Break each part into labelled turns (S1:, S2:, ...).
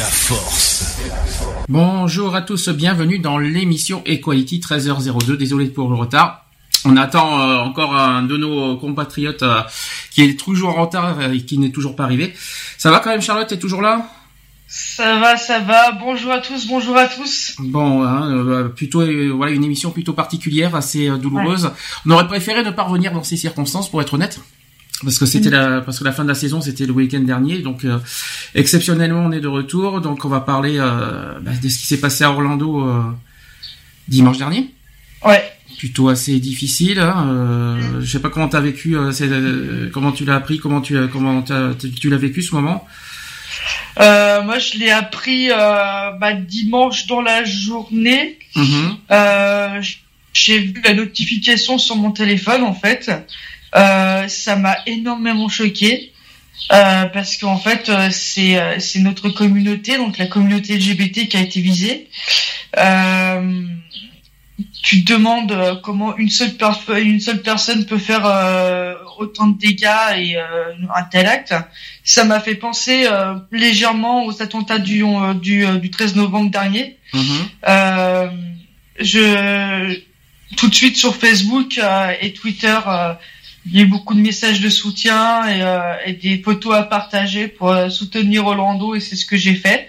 S1: La force.
S2: Bonjour à tous, bienvenue dans l'émission Equality 13h02. Désolé pour le retard. On attend euh, encore un de nos compatriotes euh, qui est toujours en retard et qui n'est toujours pas arrivé. Ça va quand même Charlotte, t'es toujours là?
S3: Ça va, ça va. Bonjour à tous, bonjour à tous.
S2: Bon, hein, euh, plutôt voilà une émission plutôt particulière, assez douloureuse. On aurait préféré ne pas revenir dans ces circonstances, pour être honnête parce que c'était la parce que la fin de la saison c'était le week-end dernier donc euh, exceptionnellement on est de retour. Donc on va parler euh, bah, de ce qui s'est passé à Orlando euh, dimanche dernier.
S3: Ouais.
S2: Plutôt assez difficile hein, euh, je sais pas comment t'as vécu comment tu l'as appris comment tu comment tu l'as vécu ce moment?
S3: Moi je l'ai appris bah, dimanche dans la journée. Mm-hmm. j'ai vu la notification sur mon téléphone en fait euh, ça m'a énormément choqué euh, parce qu'en fait euh, c'est c'est notre communauté donc la communauté LGBT qui a été visée. Euh, tu te demandes comment une seule une seule personne peut faire autant de dégâts et un tel acte. Ça m'a fait penser légèrement aux attentats du du, du 13 novembre dernier. Mm-hmm. je tout de suite sur Facebook et Twitter il y a eu beaucoup de messages de soutien et, euh, et des photos à partager pour euh, soutenir Orlando et c'est ce que j'ai fait.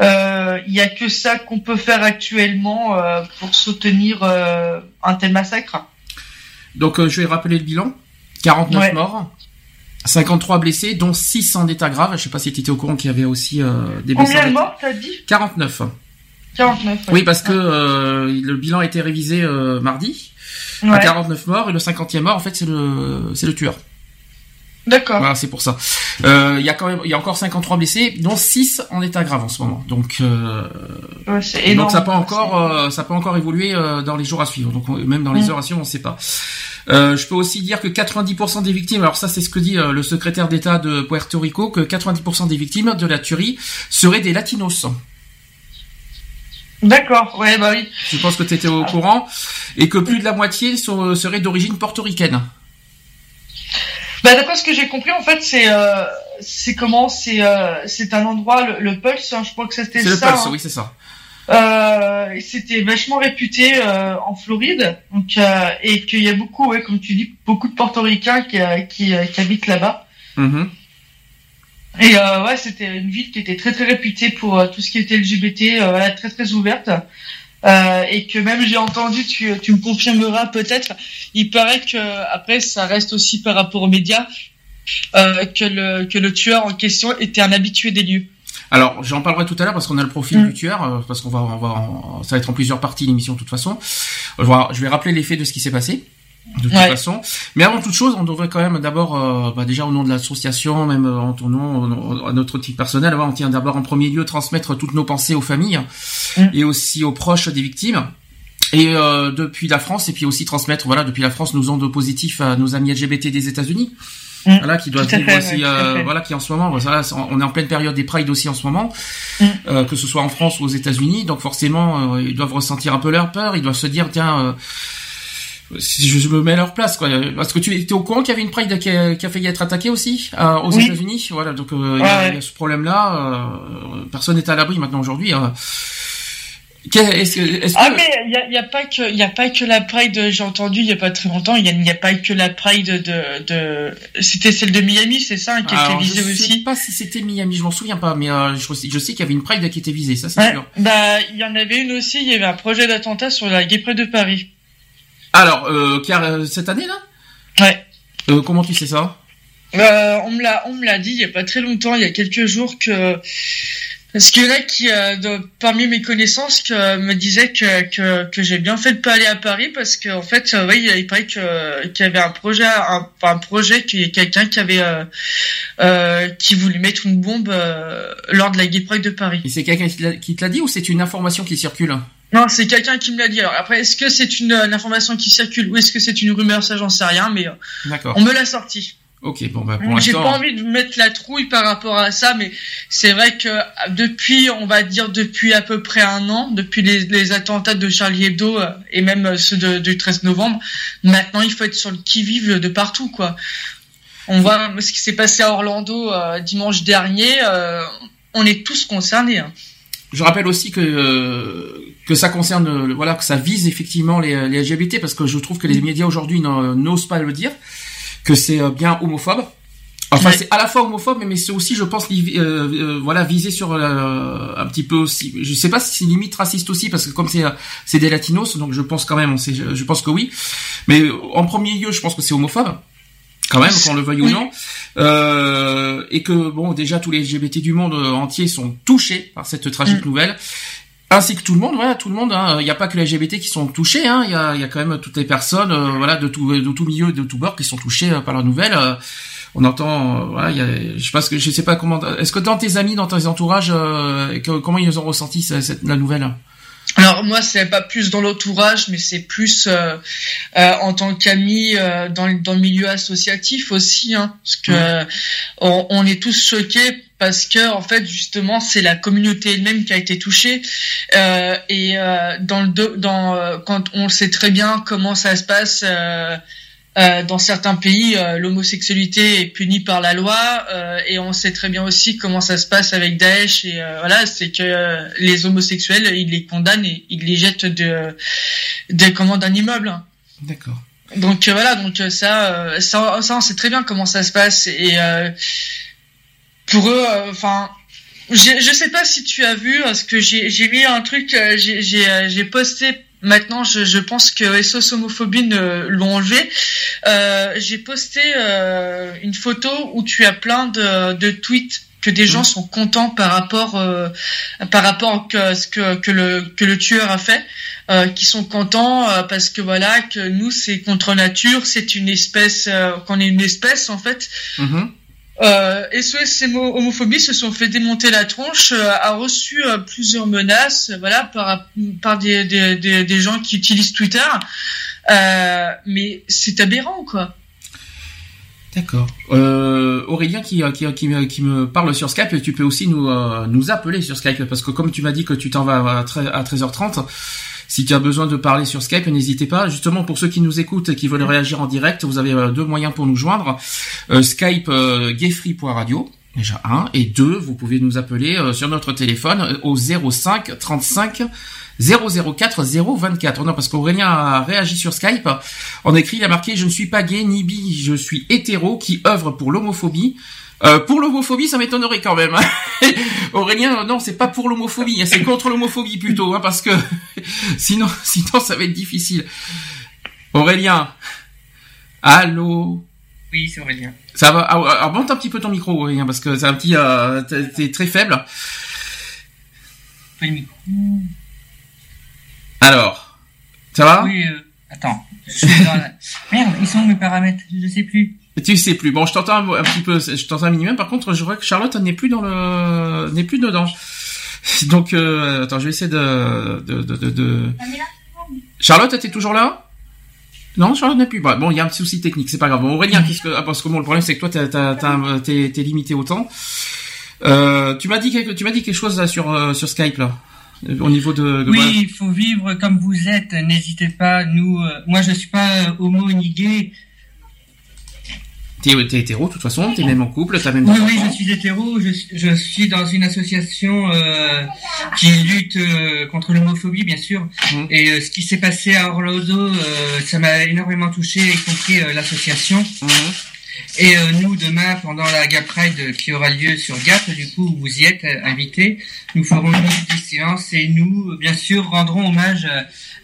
S3: Euh, il y a que ça qu'on peut faire actuellement pour soutenir un tel massacre.
S2: Donc je vais rappeler le bilan 49 morts. 53 blessés, dont 6 en état grave. Je sais pas si tu étais au courant qu'il y avait aussi des
S3: blessés. Combien de morts t'as dit?
S2: 49.
S3: 49.
S2: Oui, parce que le bilan a été révisé mardi à 49 morts et le 50e mort en fait c'est le c'est le tueur.
S3: D'accord.
S2: Voilà, c'est pour ça. Euh, il y a quand même, il y a encore 53 blessés, dont 6 en état grave en ce moment. Donc, euh, donc ça peut encore, euh, ça peut encore évoluer euh, dans les jours à suivre. Donc même dans les mm. heures à suivre, on ne sait pas. Euh, je peux aussi dire que 90% des victimes, alors ça c'est ce que dit le secrétaire d'État de Puerto Rico, que 90% des victimes de la tuerie seraient des latinos.
S3: D'accord, ouais, bah oui.
S2: Je pense que tu étais au courant. Et que plus de la moitié serait d'origine portoricaine.
S3: Bah, d'après ce que j'ai compris, en fait, c'est euh, c'est comment c'est euh, c'est un endroit le, Pulse, hein, je crois que c'était ça.
S2: C'est le Pulse, hein. oui, c'est ça.
S3: Euh, c'était vachement réputé euh, en Floride, donc euh, et qu'il y a beaucoup, ouais, comme tu dis, beaucoup de Portoricains qui qui, qui habitent là-bas. Mm-hmm. Et euh, ouais, c'était une ville qui était très très réputée pour euh, tout ce qui était LGBT, euh, voilà, très très ouverte. Euh, et que même j'ai entendu, tu, tu me confirmeras peut-être, il paraît que après ça reste aussi par rapport aux médias que le que le tueur en question était un habitué des lieux.
S2: Alors, j'en parlerai tout à l'heure parce qu'on a le profil mm. du tueur, parce qu'on va, on va, ça va être en plusieurs parties l'émission de toute façon. Je vais rappeler les faits de ce qui s'est passé de toute façon. Mais avant toute chose, on devrait quand même d'abord, euh, bah déjà au nom de l'association, même euh, en ton nom, à notre type personnel, on tient d'abord en premier lieu transmettre toutes nos pensées aux familles mm. et aussi aux proches des victimes. Et euh, depuis la France, et puis aussi transmettre, voilà, depuis la France, nos ondes positifs à nos amis LGBT des États-Unis. Mm. Voilà, qui doivent vivre aussi, voilà, qui en ce moment, voilà, on est en pleine période des Pride aussi en ce moment, mm. que ce soit en France ou aux États-Unis, donc forcément, ils doivent ressentir un peu leur peur, ils doivent se dire, tiens, si je me mets à leur place quoi parce que tu étais au courant qu'il y avait une Pride qui a, qui a failli être attaquée aussi euh, aux États-Unis voilà donc euh, il, y a, ce problème là euh, personne n'est à l'abri maintenant aujourd'hui hein.
S3: Est-ce est ah mais il y a, y a, pas que il y a pas que la Pride j'ai entendu il y a pas très longtemps il y a, y a pas que la Pride de, de... c'était celle de Miami c'est ça qui était visée aussi. Je sais
S2: pas si c'était Miami je m'en souviens pas mais euh, je, je, sais qu'il y avait une Pride qui était visée ça c'est sûr.
S3: Bah il y en avait une aussi il y avait un projet d'attentat sur la Gay Pride de Paris.
S2: Alors, euh, a, cette année là
S3: Ouais.
S2: Euh, comment tu sais ça
S3: euh, on me l'a, on me l'a dit il y a pas très longtemps, il y a quelques jours que parce qu'il y en a qui, euh, parmi mes connaissances, que, me disaient que, que, que j'ai bien fait de pas aller à Paris parce qu'en en fait, euh, oui, il paraît que, qu'il y avait un projet, un, un projet, qu'il y a quelqu'un qui avait, euh, euh, qui voulait mettre une bombe euh, lors de la Gay Pride de Paris.
S2: Et c'est quelqu'un qui te l'a dit ou c'est une information qui circule
S3: non, c'est quelqu'un qui me l'a dit. Alors après, est-ce que c'est une, une, information qui circule ou est-ce que c'est une rumeur Ça, j'en sais rien, mais on me l'a sorti.
S2: Ok, bon bah pour
S3: J'ai pas envie de mettre la trouille par rapport à ça, mais c'est vrai que depuis, on va dire depuis à peu près un an, depuis les, les attentats de Charlie Hebdo euh, et même ceux de, du 13 novembre, maintenant il faut être sur le qui-vive de partout, quoi. On voit ce qui s'est passé à Orlando euh, dimanche dernier. Euh, on est tous concernés. Hein.
S2: Je rappelle aussi que que ça concerne, voilà, que ça vise effectivement les, les LGBT, parce que je trouve que les médias aujourd'hui n'osent pas le dire que c'est euh, bien homophobe. Enfin, c'est à la fois homophobe, mais c'est aussi, je pense, euh, euh, voilà, visé sur un petit peu aussi. Je sais pas si c'est limite raciste aussi, parce que comme c'est c'est des latinos, donc je pense quand même, on sait, je pense que oui. Mais en premier lieu, je pense que c'est homophobe, quand même, qu'on le veuille ou non, et que bon, déjà tous les LGBT du monde entier sont touchés par cette tragique mm. nouvelle ainsi que tout le monde, voilà, tout le monde. Hein. Il n'y a pas que les LGBT qui sont touchés. Hein. Il y, a, y a quand même toutes les personnes, euh, voilà, de tout, de tout milieu, de tout bord, qui sont touchés euh, par la nouvelle. Euh, on entend, voilà, il y a, je pense que je sais pas comment. Est-ce que dans tes amis, dans tes entourages, comment ils ont ressenti cette, la nouvelle?
S3: Alors moi c'est pas plus dans l'entourage mais c'est plus euh, euh, en tant qu'ami euh, dans, dans le milieu associatif aussi hein, parce que on, on, est tous choqués parce que en fait justement c'est la communauté elle-même qui a été touchée. Et dans le dans quand on sait très bien comment ça se passe euh, dans certains pays, euh, l'homosexualité est punie par la loi euh, et on sait très bien aussi comment ça se passe avec Daesh et voilà, c'est que les homosexuels, ils les condamnent et ils les jettent de, des commandes d'un immeuble.
S2: D'accord.
S3: Donc voilà, donc ça, ça, ça, on sait très bien comment ça se passe et pour eux, enfin. je sais pas si tu as vu, parce que j'ai mis un truc, j'ai posté Maintenant, je, je, pense que SOS Homophobie l'ont enlevé. Euh, J'ai posté euh, une photo où tu as plein de, de tweets que des gens mmh. sont contents par rapport euh, par rapport à ce que, que le que le tueur a fait, euh, qui sont contents euh, parce que voilà que nous c'est contre nature, c'est une espèce euh, qu'on est une espèce en fait. Mmh. Euh, SOS Homophobie se sont fait démonter la tronche, euh, a reçu euh, plusieurs menaces, voilà, par, par des, des, des, des, gens qui utilisent Twitter. Euh, mais c'est aberrant, quoi.
S2: D'accord. Euh, Aurélien qui, qui, qui, qui, me parle sur Skype, tu peux aussi nous, nous appeler sur Skype, parce que comme tu m'as dit que tu t'en vas à, à 13h30, si tu as besoin de parler sur Skype, n'hésitez pas. Justement, pour ceux qui nous écoutent et qui veulent réagir en direct, vous avez euh, deux moyens pour nous joindre. Euh, Skype euh, gayfree.radio déjà un et deux, vous pouvez nous appeler euh, sur notre téléphone au 05 35 004 024. Non, parce qu'Aurélien a réagi sur Skype. En écrit, il a marqué « Je ne suis pas gay ni bi, je suis hétéro qui œuvre pour l'homophobie. Euh, pour l'homophobie, ça m'étonnerait quand même. Hein. Aurélien, non, c'est pas pour l'homophobie, hein, c'est contre l'homophobie plutôt, hein, parce que sinon, sinon, ça va être difficile. Aurélien, allô?
S4: Oui, c'est Aurélien.
S2: Ça va? Alors, ah, monte un petit peu ton micro, Aurélien, parce que c'est un petit, euh, t'es très faible.
S4: Pas le micro.
S2: Alors, ça va?
S4: Oui. Euh, attends. Merde, ils sont où mes paramètres? Je sais plus.
S2: Tu sais plus. Bon, je t'entends un, petit peu, je t'entends un minimum. Par contre, je vois que Charlotte n'est plus dans le, n'est plus dedans. Donc, euh, attends, je vais essayer de, de, de, de... Charlotte, t'es toujours là? Non, Charlotte n'est plus. Bon, il y a un petit souci technique, c'est pas grave. Bon, Aurélien, qu'est-ce que, ah, parce que bon, le problème c'est que toi, t'as, t'es, t'es limité au temps. Euh, tu m'as dit quelque, tu m'as dit quelque chose là sur euh, sur Skype là au niveau de,
S4: de oui il faut vivre comme vous êtes n'hésitez pas nous euh, moi je suis pas euh, homo ni gay
S2: T'es es hétéro, de toute façon, t'es même en couple, t'as même.
S4: Oui, oui, je suis hétéro. Je, je suis dans une association euh, qui lutte euh, contre l'homophobie, bien sûr. Mmh. Et euh, ce qui s'est passé à Orlando, ça m'a énormément touché, y compris l'association. Mmh. Et nous, demain, pendant la Gap Ride qui aura lieu sur Gap, du coup, vous y êtes invités. Nous ferons une de silence et nous, bien sûr, rendrons hommage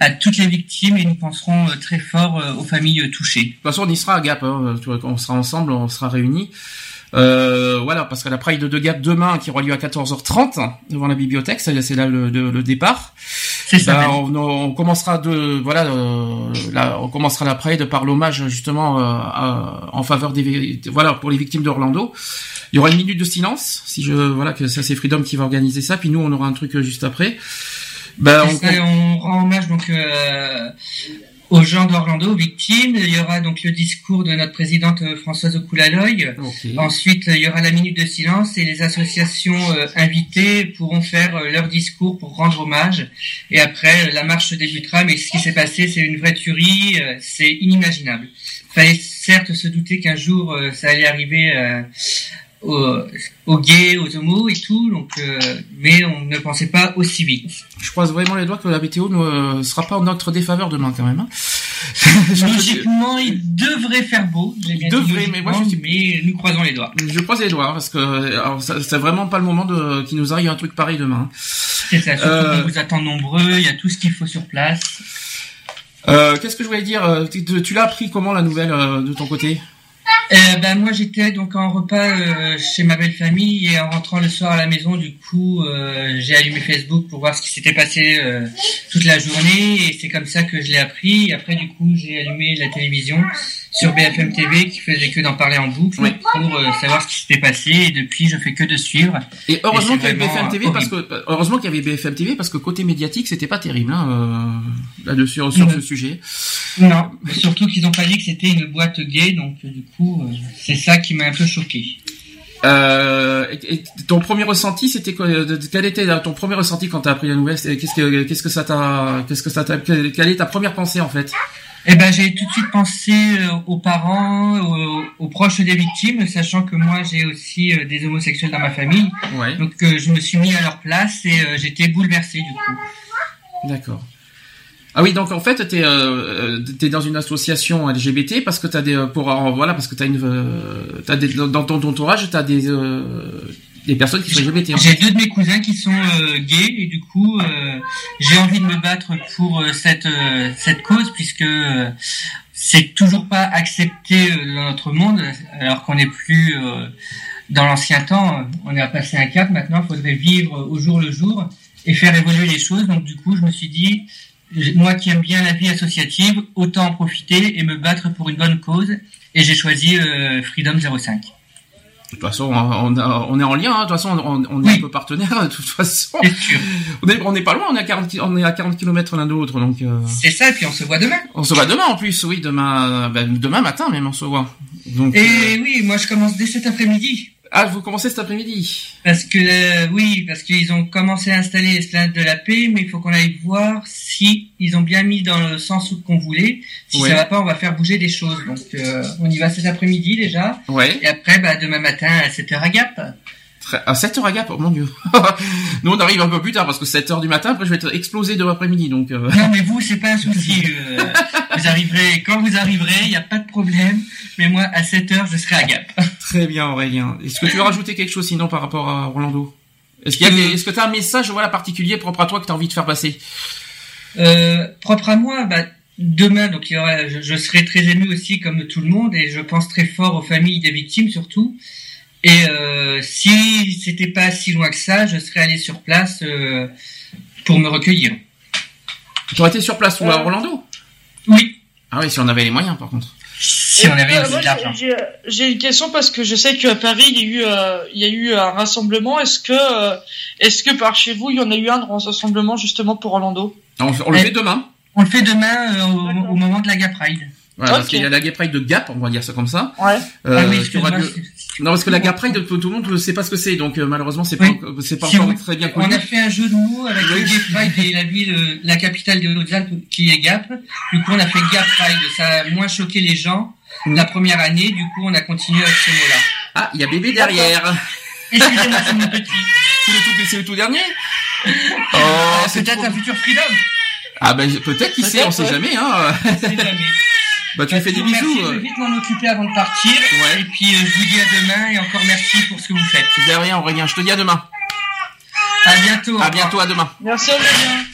S4: à toutes les victimes et nous penserons très fort aux familles touchées. De
S2: toute façon, on y sera à Gap. Hein. On sera ensemble, on sera réunis. Euh, voilà, parce que la Pride de Gap demain, qui aura lieu à 14h30 devant la bibliothèque, c'est là le, le, départ. C'est ça. Ben, on, commencera de voilà, euh, on commencera la Pride par l'hommage justement euh, en faveur des voilà pour les victimes d'Orlando. Il y aura une minute de silence, si je voilà que ça c'est Freedom qui va organiser ça, puis nous on aura un truc juste après.
S4: Ben, on... on... rend hommage donc euh, aux gens d'Orlando, aux victimes. Il y aura donc le discours de notre présidente euh, Françoise Okulaloy. Ensuite, il y aura la minute de silence et les associations euh, invitées pourront faire euh, leur discours pour rendre hommage. Et après, la marche débutera. Mais ce qui s'est passé, c'est une vraie tuerie. c'est inimaginable. Il fallait certes se douter qu'un jour ça allait arriver aux, gays, aux homos et tout, donc, euh, mais on ne pensait pas aussi vite.
S2: Je croise vraiment les doigts que la météo ne euh, sera pas en notre défaveur demain quand même. Hein.
S4: logiquement, il devrait faire beau.
S2: Il devrait, mais moi je
S4: mais nous croisons les doigts.
S2: Je croise les doigts hein, parce que c'est vraiment pas le moment de qu'il nous arrive un truc pareil demain.
S4: C'est ça. Surtout euh... vous attend nombreux. Il y a tout ce qu'il faut sur place.
S2: Euh, Qu'est-ce que je voulais dire Tu, tu l'as appris comment la nouvelle de ton côté?
S4: Euh, ben moi j'étais donc en repas euh, chez ma belle famille et en rentrant le soir à la maison du coup euh, j'ai allumé Facebook pour voir ce qui s'était passé euh, toute la journée et c'est comme ça que je l'ai appris. Après du coup j'ai allumé la télévision sur BFM TV qui faisait que d'en parler en boucle pour euh, savoir ce qui s'était passé. Et depuis je fais que de suivre.
S2: Et heureusement qu'il y avait BFM TV parce que heureusement qu'il y avait BFM TV parce que côté médiatique c'était pas terrible hein, euh, là-dessus sur, ce sujet.
S4: Non, surtout qu'ils ont pas dit que c'était une boîte gay donc euh, du coup c'est ça qui m'a un peu choqué.
S2: Euh, et, ton premier ressenti, c'était quel était ton premier ressenti quand t'as appris la nouvelle? Qu'est-ce que qu'est-ce que ça t'a qu'est-ce que ça t'a quelle est ta première pensée en fait?
S4: Eh ben, j'ai tout de suite pensé euh, aux parents, aux, proches des victimes, sachant que moi j'ai aussi euh, des homosexuels dans ma famille. Donc euh, je me suis mis à leur place et j'étais bouleversé du coup.
S2: D'accord. Ah oui, donc en fait, t'es es dans une association LGBT parce que t'as des pour voilà parce que t'as une t'as des dans ton entourage t'as des des personnes qui sont LGBT.
S4: J'ai deux de mes cousins qui sont euh, gays et du coup euh, j'ai envie de me battre pour euh, cette cette cause puisque c'est toujours pas accepté dans notre monde alors qu'on n'est plus dans l'ancien temps. On est à passer un cap maintenant. Il faudrait vivre au jour le jour et faire évoluer les choses. Donc du coup je me suis dit moi qui aime bien la vie associative, autant en profiter et me battre pour une bonne cause. Et j'ai choisi Freedom 05.
S2: De toute façon, on, on est en lien. Hein. De toute façon, on, on est un peu partenaires. De toute façon, on est, on est pas loin. On est à 40, on est à 40 km l'un de l'autre. Donc.
S4: Euh... C'est ça. Et puis on se voit demain.
S2: On se voit demain en plus. Oui, demain, ben, demain matin même on se voit.
S4: Donc. Et euh, oui, moi je commence dès cet après-midi.
S2: Ah, vous commencez cet après-midi
S4: Parce que euh, oui, parce qu'ils ont commencé à installer l'escalade de la paix, mais il faut qu'on aille voir si ils ont bien mis dans le sens qu'on voulait. Si ça va pas, on va faire bouger des choses. Donc euh, on y va cet après-midi déjà.
S2: Ouais.
S4: Et après, bah, demain matin à 7h à Gap.
S2: À 7h à Gap, oh mon dieu. Nous on arrive un peu plus tard parce que 7h du matin, après je vais être explosé de l'après-midi. Donc,
S4: euh... Non mais vous, c'est pas un souci. Euh, vous arriverez quand vous arriverez, il n'y a pas de problème. Mais moi, à 7h, je serai à Gap.
S2: Très bien Aurélien. Est-ce que tu veux rajouter quelque chose sinon par rapport à Orlando Est-ce qu'il y a est-ce que tu as un message voilà, particulier propre à toi que tu as envie de faire passer?
S4: Euh, Propre à moi, bah demain, donc il y aura, je, je, serai très ému aussi comme tout le monde et je pense très fort aux familles des victimes surtout. Et euh, si c'était pas si loin que ça, je serais allé sur place euh, pour me recueillir.
S2: Tu aurais été sur place ou à Orlando
S4: Oui.
S2: Ah oui, si on avait les moyens par contre.
S4: Si on avait
S3: euh, l'argent. J'ai une question parce que je sais qu'à Paris il y a eu euh, il y a eu un rassemblement. Est-ce que est-ce que par chez vous il y en a eu un rassemblement justement pour Orlando?
S2: On, le fait demain.
S4: On le fait demain au, moment de la Gap Ride.
S2: Voilà, parce qu'il y a la Gap Pride de Gap, on va dire ça comme ça.
S3: Ouais.
S2: Euh, ah oui, Non, parce que la Gap Pride, tout, le monde ne sait pas ce que c'est, donc euh, malheureusement, c'est pas, c'est pas encore très bien connu.
S4: On a fait un jeu de mots avec Pride et la ville, la capitale de Hautes-Alpes, qui est Gap. Du coup, on a fait Gap Pride. Ça a moins choqué les gens mm. la première année. Du coup, on a continué avec ce mot-là.
S2: Ah, il y a bébé derrière.
S4: Excusez-moi, c'est mon petit.
S2: C'est le tout, c'est le tout dernier.
S4: Oh, c'est peut-être un futur freedom.
S2: Ah ben peut-être qui sait, on sait jamais hein.
S4: On sait jamais.
S2: Bah tu fais des bisous.
S4: Merci, je vais vite m'en occuper avant de partir. Ouais. Et puis je vous dis à demain et encore merci pour ce que vous faites.
S2: De rien Aurélien, je te dis à demain.
S4: À bientôt.
S2: À bientôt, à demain.
S3: Merci Aurélien.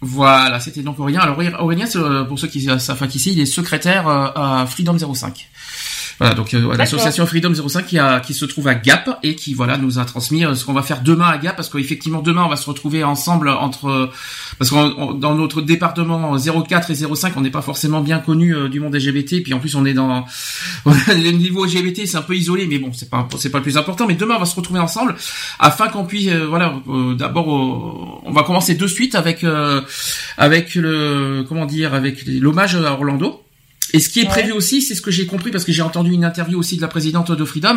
S2: Voilà, c'était donc Aurélien. Alors Aurélien, pour ceux qui savent qui c'est, il est secrétaire à Freedom 05. Voilà, donc euh, l'association Freedom 05 qui, a, qui se trouve à Gap et qui voilà nous a transmis euh, ce qu'on va faire demain à Gap parce qu'effectivement demain on va se retrouver ensemble entre parce que dans notre département 04 et 05 on n'est pas forcément bien connu euh, du monde LGBT puis en plus on est dans le niveau LGBT c'est un peu isolé mais bon c'est pas c'est pas le plus important mais demain on va se retrouver ensemble afin qu'on puisse voilà d'abord on va commencer de suite avec avec le comment dire avec l'hommage à Orlando et ce qui est prévu aussi, c'est ce que j'ai compris parce que j'ai entendu une interview aussi de la présidente de Freedom,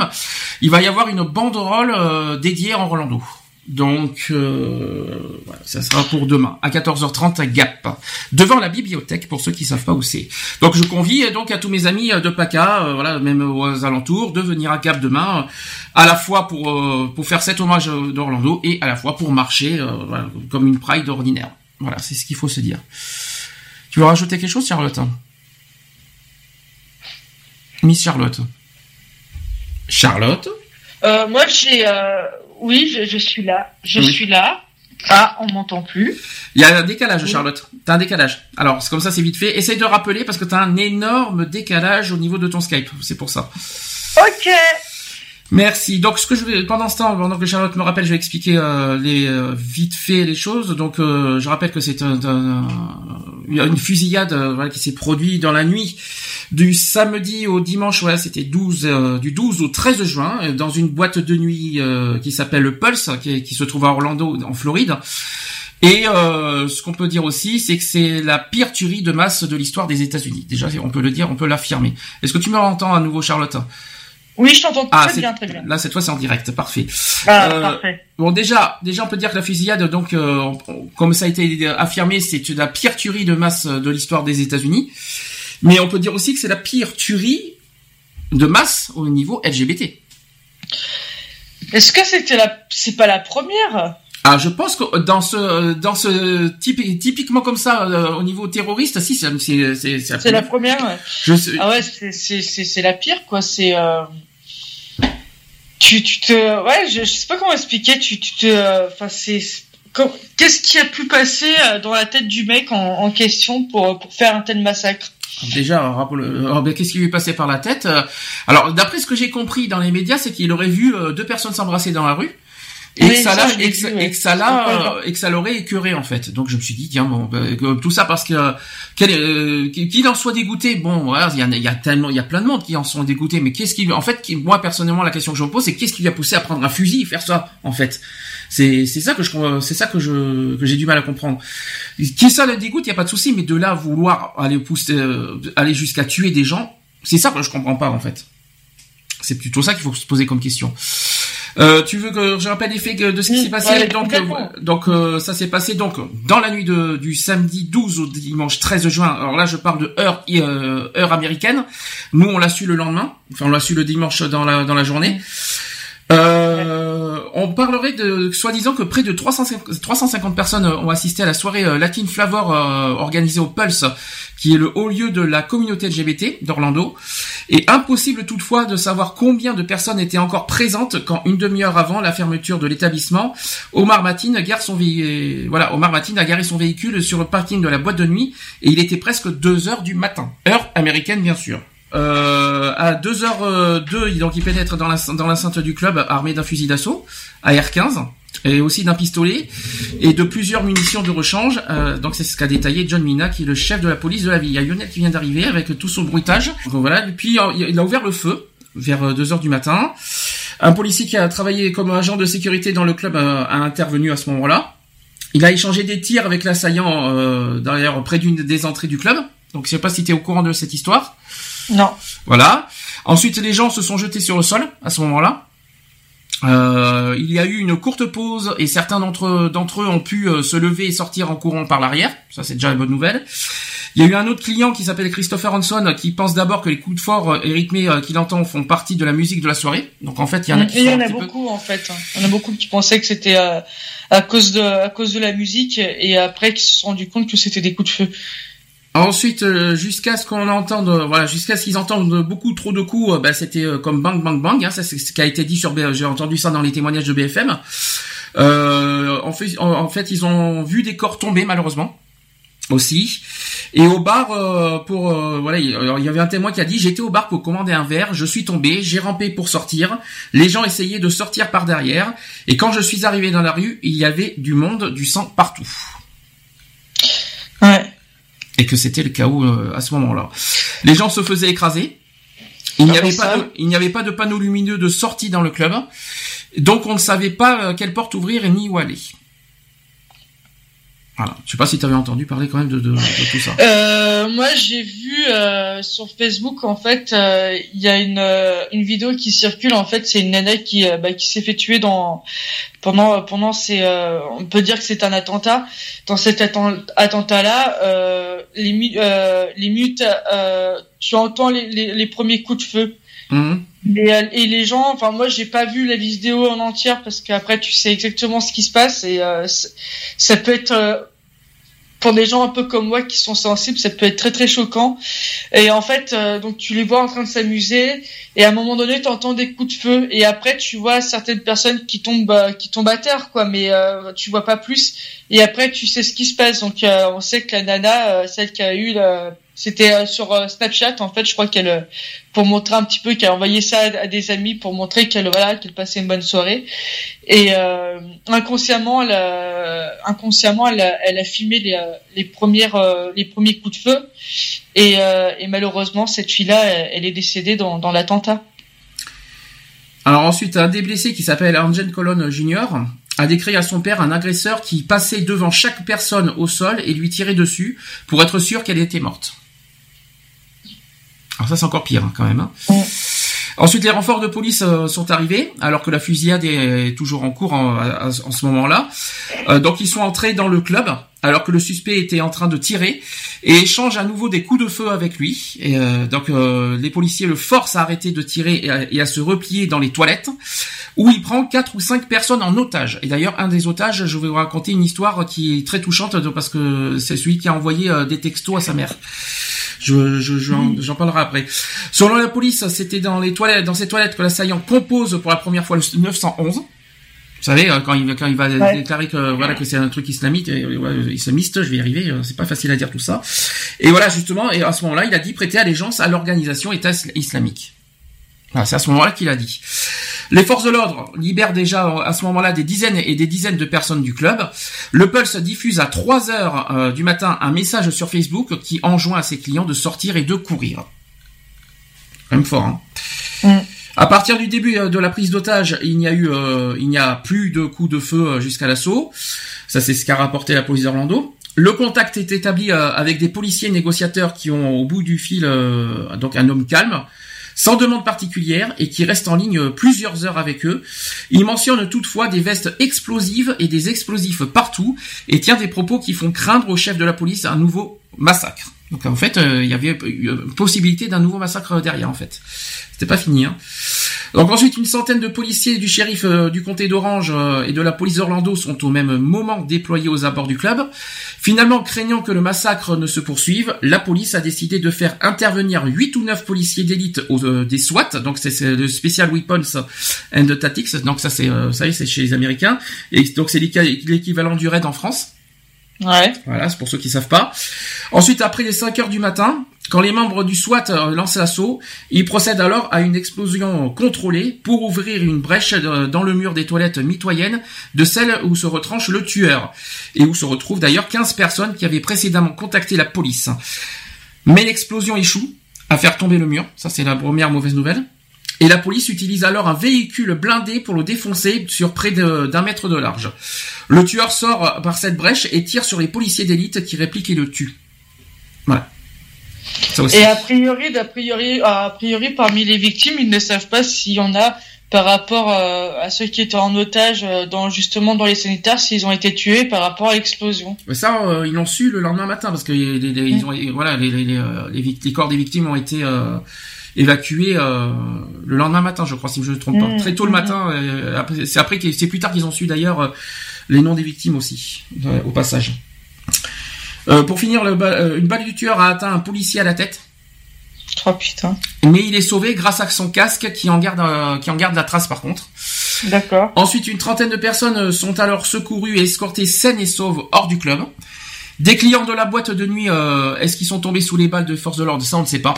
S2: il va y avoir une banderole euh, dédiée en Orlando. Donc, euh, voilà, ça sera pour demain à 14h30 à Gap, devant la bibliothèque pour ceux qui savent pas où c'est. Donc, je convie donc à tous mes amis de PACA, euh, voilà, même aux alentours, de venir à Gap demain, à la fois pour pour faire cet hommage d'Orlando et à la fois pour marcher comme une Pride ordinaire. Voilà, c'est ce qu'il faut se dire. Tu veux rajouter quelque chose, Charlotte? Miss Charlotte. Charlotte
S3: euh, Moi, j'ai. Euh, oui, je, suis là. Je suis là. Ah, on m'entend plus.
S2: Il y a un décalage, Charlotte. T'as un décalage. Alors, c'est comme ça, c'est vite fait. Essaye de rappeler parce que t'as un énorme décalage au niveau de ton Skype. C'est pour ça.
S3: Ok.
S2: Merci. Donc, ce que je vais, pendant ce temps, pendant que Charlotte me rappelle, je vais expliquer euh, les euh, vite fait les choses. Donc, euh, je rappelle que c'est un, une fusillade voilà, qui s'est produite dans la nuit du samedi au dimanche. Voilà, c'était 12 du 12 au 13 juin dans une boîte de nuit qui s'appelle le Pulse, qui, qui, se trouve à Orlando, en Floride. Et ce qu'on peut dire aussi, c'est que c'est la pire tuerie de masse de l'histoire des États-Unis. Déjà, on peut le dire, on peut l'affirmer. Est-ce que tu me entends à nouveau, Charlotte?
S3: Oui, je t'entends ah, très bien, très bien.
S2: Là, cette fois, c'est en direct, parfait.
S3: Ah, euh, parfait.
S2: Bon, déjà, déjà, on peut dire que la fusillade, donc, euh, comme ça a été affirmé, c'est la pire tuerie de masse de l'histoire des États-Unis. Mais on peut dire aussi que c'est la pire tuerie de masse au niveau LGBT.
S3: Est-ce que c'était la, c'est pas la première?
S2: Ah, je pense que dans ce dans ce type typiquement comme ça euh, au niveau terroriste, si c'est c'est
S3: c'est c'est la première. Ouais. Je sais... Ah ouais, c'est c'est c'est la pire quoi. C'est euh tu, tu te, ouais, je, sais pas comment expliquer, tu, tu te, enfin, c'est, qu'est-ce qui a pu passer euh, dans la tête du mec en, question pour, pour faire un tel massacre?
S2: Déjà, oh, ben, qu'est-ce qui lui est passé par la tête euh, Alors, d'après ce que j'ai compris dans les médias, c'est qu'il aurait vu euh, deux personnes s'embrasser dans la rue et, que ça, l'a, et, que, ça l'a et que ça l'aurait écœuré en fait. Donc je me suis dit tiens bon ben, tout ça parce que euh, qu'il en soit dégoûté. Bon voilà il y a, il y a tellement il y a plein de monde qui en sont dégoûtés. Mais qu'est-ce qui en fait moi personnellement la question que je me pose c'est qu'est-ce qui lui a poussé à prendre un fusil et faire ça en fait? C'est c'est ça que je c'est ça que je que j'ai du mal à comprendre. Qui ça le dégoûte il y a pas de souci mais de là vouloir aller pousser euh, aller jusqu'à tuer des gens c'est ça que je comprends pas en fait. C'est plutôt ça qu'il faut se poser comme question. Euh, tu veux que je rappelle les faits de ce qui s'est passé Donc, euh, donc euh, ça s'est passé donc dans la nuit de, du samedi 12 au dimanche 13 juin. Alors là, je parle de heure heure américaine. Nous, on l'a su le lendemain. Enfin, on l'a su le dimanche dans la dans la journée. Euh, on parlerait de soi-disant que près de 350, 350 personnes ont assisté à la soirée Latin Flavor organisée au Pulse, qui est le haut lieu de la communauté LGBT d'Orlando. Et impossible toutefois de savoir combien de personnes étaient encore présentes quand une demi-heure avant la fermeture de l'établissement, Omar Matin a garé son véhicule sur le parking de la boîte de nuit et il était presque 2 heures du matin. Heure américaine bien sûr. Euh, à 2h02, donc il pénètre dans la du club armé d'un fusil d'assaut AR-15 et aussi d'un pistolet et de plusieurs munitions de rechange. Euh, donc c'est ce qu'a détaillé John Mina, qui est le chef de la police de la ville. Il y a Lionel qui vient d'arriver avec tout son bruitage. Donc voilà. Puis euh, il a ouvert le feu vers 2 euh, du matin. Un policier qui a travaillé comme agent de sécurité dans le club a, intervenu à ce moment-là. Il a échangé des tirs avec l'assaillant euh, près d'une des entrées du club. Donc je sais pas si tu es au courant de cette histoire.
S3: Non.
S2: Voilà. Ensuite les gens se sont jetés sur le sol à ce moment-là. Euh, il y a eu une courte pause et certains d'entre d'entre eux ont pu euh, se lever et sortir en courant par l'arrière. Ça c'est déjà une bonne nouvelle. Il y a eu un autre client qui s'appelle Christopher Hanson qui pense d'abord que les coups de fort et rythmés euh, qu'il entend font partie de la musique de la soirée. Donc en fait, il y en a qui
S3: Il y en a beaucoup en fait. Il y en a beaucoup qui pensaient que c'était à cause de à cause de la musique et après qui se sont rendus compte que c'était des coups de feu.
S2: Ensuite, euh, jusqu'à ce qu'on entende, voilà, jusqu'à ce qu'ils entendent beaucoup trop de coups, euh, bah, c'était euh, comme bang bang bang. Hein, ça, c'est ce qui a été dit sur. J'ai entendu ça dans les témoignages de BFM. en, fait, en, fait, ils ont vu des corps tomber malheureusement aussi. Et au bar, pour voilà, il y avait un témoin qui a dit j'étais au bar pour commander un verre, je suis tombé, j'ai rampé pour sortir. Les gens essayaient de sortir par derrière, et quand je suis arrivé dans la rue, il y avait du monde, du sang partout. Et que c'était le chaos euh, à ce moment-là. Les gens se faisaient écraser. Il n'y avait pas de, il n'y avait pas de panneau lumineux de sortie dans le club. Donc on ne savait pas euh, quelle porte ouvrir et ni où aller. Voilà. Je sais pas si tu avais entendu parler quand même de, de, tout ça.
S3: Euh, moi, j'ai vu euh, sur Facebook en fait, euh, il y a une, euh, une vidéo qui circule. En fait, c'est une nana qui bah, qui s'est fait tuer dans pendant pendant ces. on peut dire que c'est un attentat. Dans cet attentat-là, les les minutes, tu entends les, les, premiers coups de feu. Mmh. et les gens, enfin moi j'ai pas vu la vidéo en entière parce qu'après tu sais exactement ce qui se passe et ça peut être pour des gens un peu comme moi qui sont sensibles, ça peut être très très choquant. Et en fait, euh, donc tu les vois en train de s'amuser, et à un moment donné, tu entends des coups de feu, et après tu vois certaines personnes qui tombent euh, qui tombent à terre, quoi, mais euh, tu vois pas plus. Et après, tu sais ce qui se passe. Donc euh, on sait que la nana, celle qui a eu la c'était euh, sur euh, Snapchat en fait, je crois qu'elle euh, pour montrer un petit peu qu'elle envoyait ça à, des amis pour montrer qu'elle voilà qu'elle passait une bonne soirée et inconsciemment elle a, inconsciemment elle filmé les, les premiers coups de feu et, malheureusement cette fille là elle, est décédée dans, l'attentat.
S2: Alors ensuite un des blessés qui s'appelle Angel Colon Jr a décrit à son père un agresseur qui passait devant chaque personne au sol et lui tirait dessus pour être sûr qu'elle était morte. Alors ça c'est encore pire hein, quand même. Hein. Ensuite les renforts de police euh, sont arrivés alors que la fusillade est toujours en cours en, ce moment-là. Euh, donc ils sont entrés dans le club alors que le suspect était en train de tirer et échange à nouveau des coups de feu avec lui. Et, euh, donc les policiers le forcent à arrêter de tirer et à, se replier dans les toilettes où il prend quatre ou cinq personnes en otage. Et d'ailleurs un des otages, je vais vous raconter une histoire qui est très touchante parce que c'est celui qui a envoyé des textos à sa mère. Je, j'en, parlerai après. Selon la police, c'était dans les toilettes, dans ces toilettes que l'assaillant compose pour la première fois le 911. Vous savez, euh, quand il, quand il va déclarer que voilà que c'est un truc islamite, euh, islamiste, je vais y arriver, euh, c'est pas facile à dire tout ça. Et voilà justement, et à ce moment-là, il a dit prêter allégeance à l'organisation État islamique. Voilà, c'est à ce moment-là qu'il a dit. Les forces de l'ordre libèrent déjà à ce moment-là des dizaines et des dizaines de personnes du club. Le Pulse diffuse à 3 heures euh, du matin un message sur Facebook qui enjoint à ses clients de sortir et de courir. Même fort, hein mm. À partir du début euh, de la prise d'otage, il n'y a eu, euh, il n'y a plus de coups de feu jusqu'à l'assaut. Ça, c'est ce qu'a rapporté la police d'Orlando. Le contact est établi avec des policiers négociateurs qui ont au bout du fil donc un homme calme sans demande particulière et qui reste en ligne plusieurs heures avec eux. Il mentionne toutefois des vestes explosives et des explosifs partout et tient des propos qui font craindre au chef de la police un nouveau massacre. Donc en fait, euh, il y avait une possibilité d'un nouveau massacre derrière en fait. C'était pas fini. Hein. Donc ensuite, une centaine de policiers du shérif euh, du comté d'Orange euh, et de la police d'Orlando sont au même moment déployés aux abords du club. Finalement, craignant que le massacre ne se poursuive, la police a décidé de faire intervenir 8 ou 9 policiers d'élite euh, des SWAT, donc c'est le Special Weapons and Tactics, donc ça c'est ça c'est chez les Américains, et donc c'est l'équivalent du RAID en France.
S3: Ouais.
S2: Voilà, c'est pour ceux qui savent pas. Ensuite, après les 5 heures du matin, quand les membres du SWAT euh, lancent l'assaut, ils procèdent alors à une explosion contrôlée pour ouvrir une brèche euh, dans le mur des toilettes mitoyennes de celle où se retranche le tueur et où se retrouvent d'ailleurs 15 personnes qui avaient précédemment contacté la police. Mais l'explosion échoue à faire tomber le mur, ça c'est la première mauvaise nouvelle. Et la police utilise alors un véhicule blindé pour le défoncer sur près d'un mètre de large. Le tueur sort par cette brèche et tire sur les policiers d'élite qui répliquent et le tuent. Voilà.
S3: Et a priori, d'a priori, a priori, parmi les victimes, ils ne savent pas s'il y en a par rapport euh, à ceux qui étaient en otage euh, dans justement dans les sanitaires s'ils ont été tués par rapport à l'explosion.
S2: Mais ça euh, ils l'ont su le lendemain matin parce que les, les, ils ont, voilà les, les, les, corps des victimes ont été évacués le lendemain matin je crois si je ne me trompe pas mmh. très tôt le mmh. matin c'est après c'est plus tard qu'ils ont su d'ailleurs les noms des victimes aussi au passage. pour finir, le, une balle du tueur a atteint un policier à la tête.
S3: Oh putain.
S2: Mais il est sauvé grâce à son casque qui en garde, qui en garde la trace par contre.
S3: D'accord.
S2: Ensuite, une trentaine de personnes sont alors secourues et escortées saines et sauves hors du club. Des clients de la boîte de nuit, euh, est-ce qu'ils sont tombés sous les balles de force de l'ordre? Ça, on ne sait pas.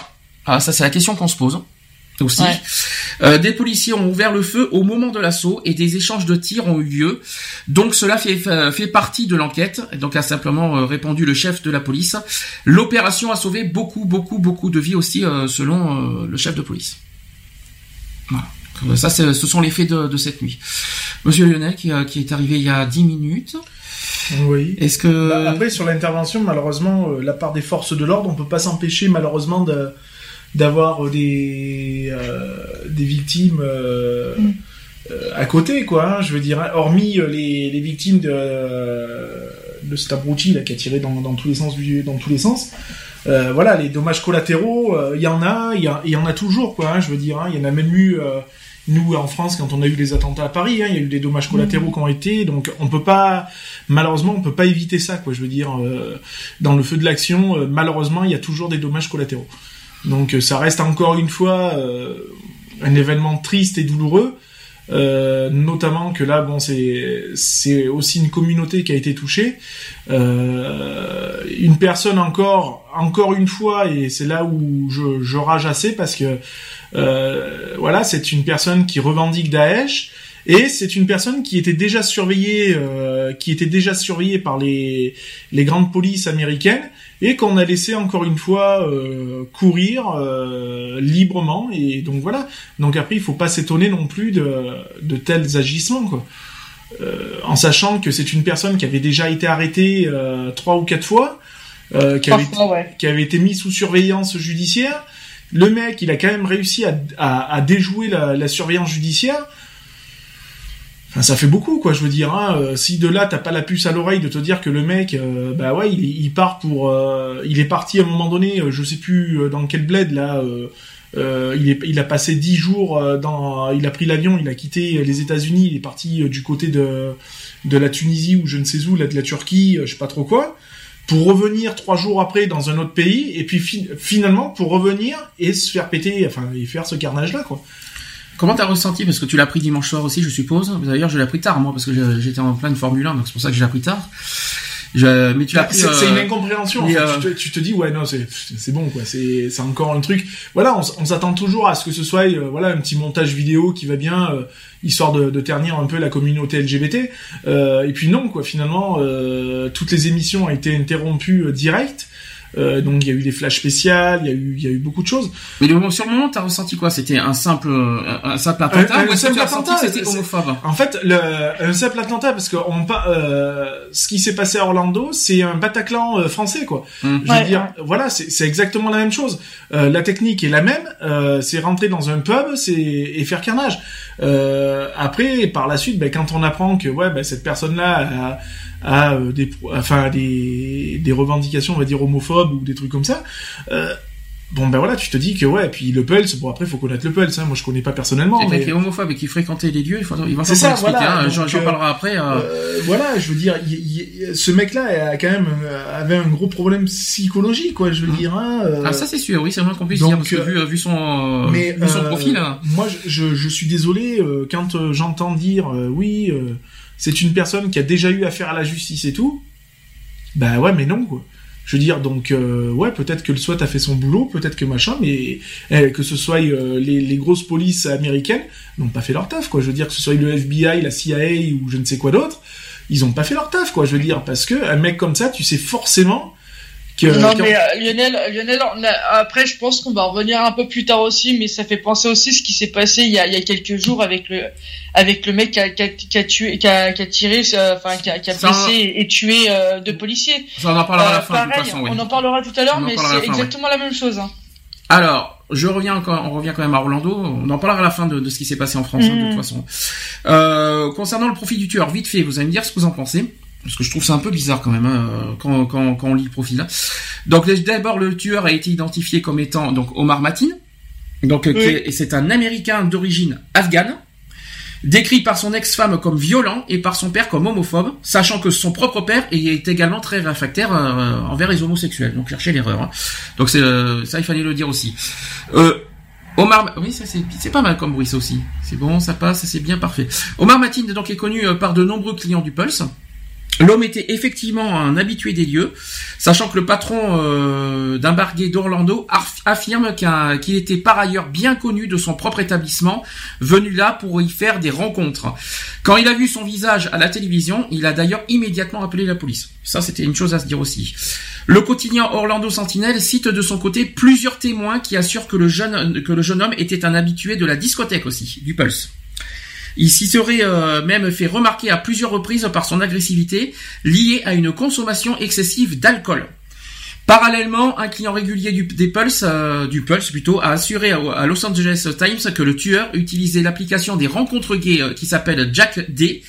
S2: Ah, ça, c'est la question qu'on se pose aussi. Euh, des policiers ont ouvert le feu au moment de l'assaut et des échanges de tirs ont eu lieu. Donc cela fait, fait partie de l'enquête. Donc a simplement euh, répondu le chef de la police. L'opération a sauvé beaucoup, beaucoup, beaucoup de vies aussi selon le chef de police. Voilà. Ça, ce sont les faits de, cette nuit. Monsieur Lionel, qui, qui est arrivé il y a 10 minutes.
S5: Oui. Est-ce que bah, après sur l'intervention, malheureusement, euh, la part des forces de l'ordre, on peut pas s'empêcher malheureusement de d'avoir euh, des euh, des victimes mm. à côté, quoi. Hein, je veux dire, hein. hormis les, les victimes de de cet abruti là qui a tiré dans, dans tous les sens dans tous les sens. voilà, les dommages collatéraux, il y en a, il y, en a toujours, quoi. Hein, je veux dire, il y en a même eu nous en France quand on a eu les attentats à Paris, hein, il y a eu des dommages collatéraux qui ont été, donc on peut pas, malheureusement, on peut pas éviter ça, quoi. Je veux dire, euh, dans le feu de l'action, euh, malheureusement, il y a toujours des dommages collatéraux. Donc euh, ça reste encore une fois un événement triste et douloureux. notamment que là, bon, c'est aussi une communauté qui a été touchée, une personne encore, encore une fois, et c'est là où je, rage assez parce que euh, voilà, c'est une personne qui revendique Daesh. Et c'est une personne qui était déjà surveillée, euh, qui était déjà surveillée par les grandes polices américaines et qu'on a laissé encore une fois euh, courir euh, librement. Et donc voilà. Donc après, il faut pas s'étonner non plus de, de tels agissements, quoi. Euh, en sachant que c'est une personne qui avait déjà été arrêtée trois ou quatre fois, qui avait, qui avait été mise sous surveillance judiciaire le mec, il a quand même réussi à, déjouer la, surveillance judiciaire. Ça fait beaucoup, quoi. Je veux dire, hein. euh, si de là t'as pas la puce à l'oreille de te dire que le mec, euh, bah ouais, il, part pour, euh, il est parti à un moment donné, je sais plus dans quel bled là. il, a passé dix jours dans, il a pris l'avion, il a quitté les États-Unis, il est parti du côté de de la Tunisie ou je ne sais où, là de la Turquie, je sais pas trop quoi pour revenir trois jours après dans un autre pays, et puis finalement pour revenir et se faire péter, enfin, et faire ce carnage-là, quoi.
S2: Comment t'as ressenti? Parce que tu l'as pris dimanche soir aussi, je suppose. D'ailleurs, je l'ai pris tard, moi, parce que j'étais en pleine Formule 1, donc c'est pour ça que je l'ai pris tard.
S5: Je, mais tu bah, C'est une euh, incompréhension. Euh, tu, te, dis ouais non c'est bon quoi. C'est c'est encore un truc. Voilà, on, on s'attend toujours à ce que ce soit euh, voilà un petit montage vidéo qui va bien histoire de, de, ternir un peu la communauté LGBT. et puis non quoi. Finalement, toutes les émissions ont été interrompues direct. Euh, donc il y a eu des flashs spéciales, il y a eu il y a eu beaucoup de choses.
S2: Mais sur le moment, t'as ressenti quoi? C'était un simple un simple attentat ou un simple attentat C'était homophobe?
S5: En fait, le, un simple attentat parce que on pas euh, ce qui s'est passé à Orlando, c'est un Bataclan euh, français quoi. Hum. Je veux dire, voilà, c'est exactement la même chose. Euh, la technique est la même. Euh, c'est rentrer dans un pub, c'est et faire carnage. après, par la suite, ben, quand on apprend que ouais, ben, cette personne là à euh, des, enfin des, des revendications, on va dire homophobes ou des trucs comme ça. Euh, bon ben voilà, tu te dis que ouais, et puis le Pulse, bon après faut connaître le Pulse, hein, moi je connais pas personnellement.
S2: Mais... qui est homophobe et qui fréquentait les lieux, il, faut, il va ça, voilà, hein, j'en euh, parlerai après.
S5: Euh... voilà, je veux dire, ce mec-là a quand même avait un gros problème psychologique, quoi, je veux mmh. dire. Hein,
S2: ah ça c'est sûr, oui, c'est vrai qu'on puisse dire, parce que vu, vu son, mais, vu son profil. Hein.
S5: Moi je, je, suis désolé quand j'entends dire oui c'est une personne qui a déjà eu affaire à la justice et tout, bah ouais, mais non, quoi. Je veux dire, donc, euh, ouais, peut-être que le SWAT a fait son boulot, peut-être que machin, mais eh, que ce soit euh, les, grosses polices américaines n'ont pas fait leur taf, quoi. Je veux dire, que ce soit le FBI, la CIA ou je ne sais quoi d'autre, ils ont pas fait leur taf, quoi. Je veux dire, parce que un mec comme ça, tu sais forcément
S3: non, mais euh, Lionel, Lionel après, je pense qu'on va revenir un peu plus tard aussi, mais ça fait penser aussi ce qui s'est passé il y, a, il y a quelques jours avec le, avec le mec qui a, qui a, qui a tué, qui a, qui a tiré, euh, enfin, qui a, qui a blessé et tué euh, deux policiers.
S2: Ça, on en parlera à la fin, de toute façon, oui.
S3: On en parlera tout à l'heure, mais c'est exactement la même chose. Hein.
S2: Alors, je reviens encore, on revient quand même à Orlando. On en parlera à la fin de, de ce qui s'est passé en France, hein, de toute mm. façon. Euh, concernant le profit du tueur, vite fait, vous allez me dire ce que vous en pensez parce que je trouve ça un peu bizarre quand même hein, quand, quand, quand, on lit le profil. Donc d'abord le tueur a été identifié comme étant donc Omar Matin, donc et c'est un Américain d'origine afghane décrit par son ex-femme comme violent et par son père comme homophobe, sachant que son propre père est également très réfractaire euh, envers les homosexuels. Donc cherchez l'erreur. Hein. Donc euh, ça, il fallait le dire aussi. Euh, Omar, oui, ça c'est pas mal comme bruit ça aussi. C'est bon, ça passe, c'est bien parfait. Omar Matine donc est connu par de nombreux clients du Pulse. L'homme était effectivement un habitué des lieux, sachant que le patron euh, d'un barguet d'Orlando affirme qu'il était par ailleurs bien connu de son propre établissement, venu là pour y faire des rencontres. Quand il a vu son visage à la télévision, il a d'ailleurs immédiatement appelé la police. Ça, c'était une chose à se dire aussi. Le quotidien Orlando Sentinel cite de son côté plusieurs témoins qui assurent que le jeune, que le jeune homme était un habitué de la discothèque aussi, du Pulse. Il s'y serait euh, même fait remarquer à plusieurs reprises par son agressivité liée à une consommation excessive d'alcool. Parallèlement, un client régulier du, Pulse, euh, du Pulse plutôt, a assuré à, Los Angeles Times que le tueur utilisait l'application des rencontres gays euh, qui s'appelle Jack D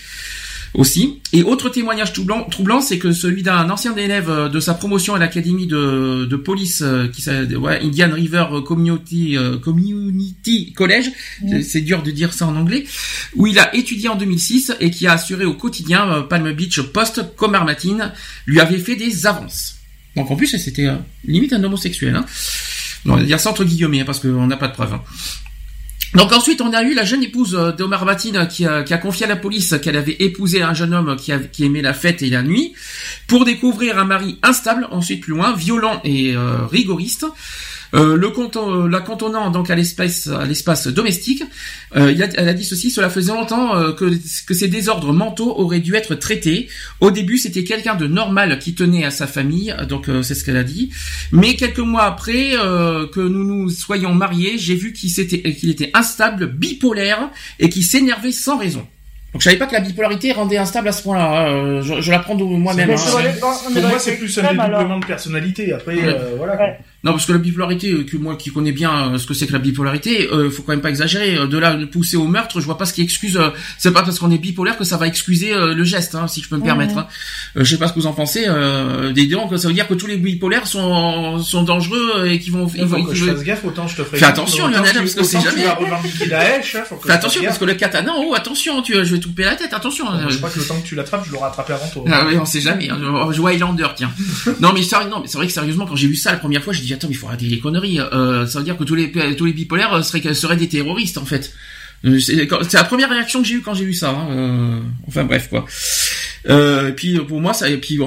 S2: aussi. Et autre témoignage troublant, troublant c'est que celui d'un ancien élève euh, de sa promotion à l'académie de, de police euh, qui ouais, Indian River Community euh, Community College, c'est dur de dire ça en anglais, où il a étudié en 2006 et qui a assuré au quotidien Palm Beach Post qu'Omar Martin lui avait fait des avances. Donc en plus c'était limite un homosexuel. Hein. Non, il y a ça entre guillemets hein, parce qu'on n'a pas de preuves. Hein. Donc ensuite, on a eu la jeune épouse euh, d'Omar Batin qui a, qui a, confié à la police qu'elle avait épousé un jeune homme qui, qui, aimait la fête et la nuit, pour découvrir un mari instable, ensuite plus loin, violent et euh, rigoriste. Euh, le canton, la cantonnant donc à l'espace à l'espace domestique, euh, elle a dit ceci cela faisait longtemps euh, que que ces désordres mentaux auraient dû être traités. Au début, c'était quelqu'un de normal qui tenait à sa famille, donc c'est ce qu'elle a dit. Mais quelques mois après que nous nous soyons mariés, j'ai vu qu'il s'était qu'il était instable, bipolaire et qui s'énervait sans raison. Donc je savais pas que la bipolarité rendait instable à ce point-là. Je, je l'apprends moi-même. Hein.
S5: Pour moi, c'est plus un dédoublement de personnalité. Après, voilà.
S2: Non, parce que la bipolarité, euh, que moi qui connais bien euh, ce que c'est que la bipolarité, euh, faut quand même pas exagérer. De là, de pousser au meurtre, je vois pas ce qui excuse. c'est pas parce qu'on est bipolaire que ça va excuser le geste, hein, si je peux me permettre. Hein. je sais pas ce que vous en pensez. des que ça veut dire que tous les bipolaires sont sont dangereux et qui vont.
S5: Il faut que je fasse gaffe. Autant je te ferai.
S2: Fais attention, Lionel, parce que c'est jamais.
S5: Hein,
S2: Fais attention parce que le katana, oh attention, tu, je vais te couper la tête. Attention.
S5: je crois que le temps que tu l'attrapes, je l'aurai attrapé avant toi.
S2: Ah oui, on sait jamais. Je vois Highlander, tiens. non mais non, mais c'est vrai que sérieusement, quand j'ai vu ça la première fois, je dis attends, il faut arrêter les euh, ça veut dire que tous les tous les bipolaires euh, seraient seraient des terroristes en fait. Euh, c'est la première réaction que j'ai eue quand j'ai vu ça. Hein. enfin bref quoi. Euh, puis pour moi, ça, et puis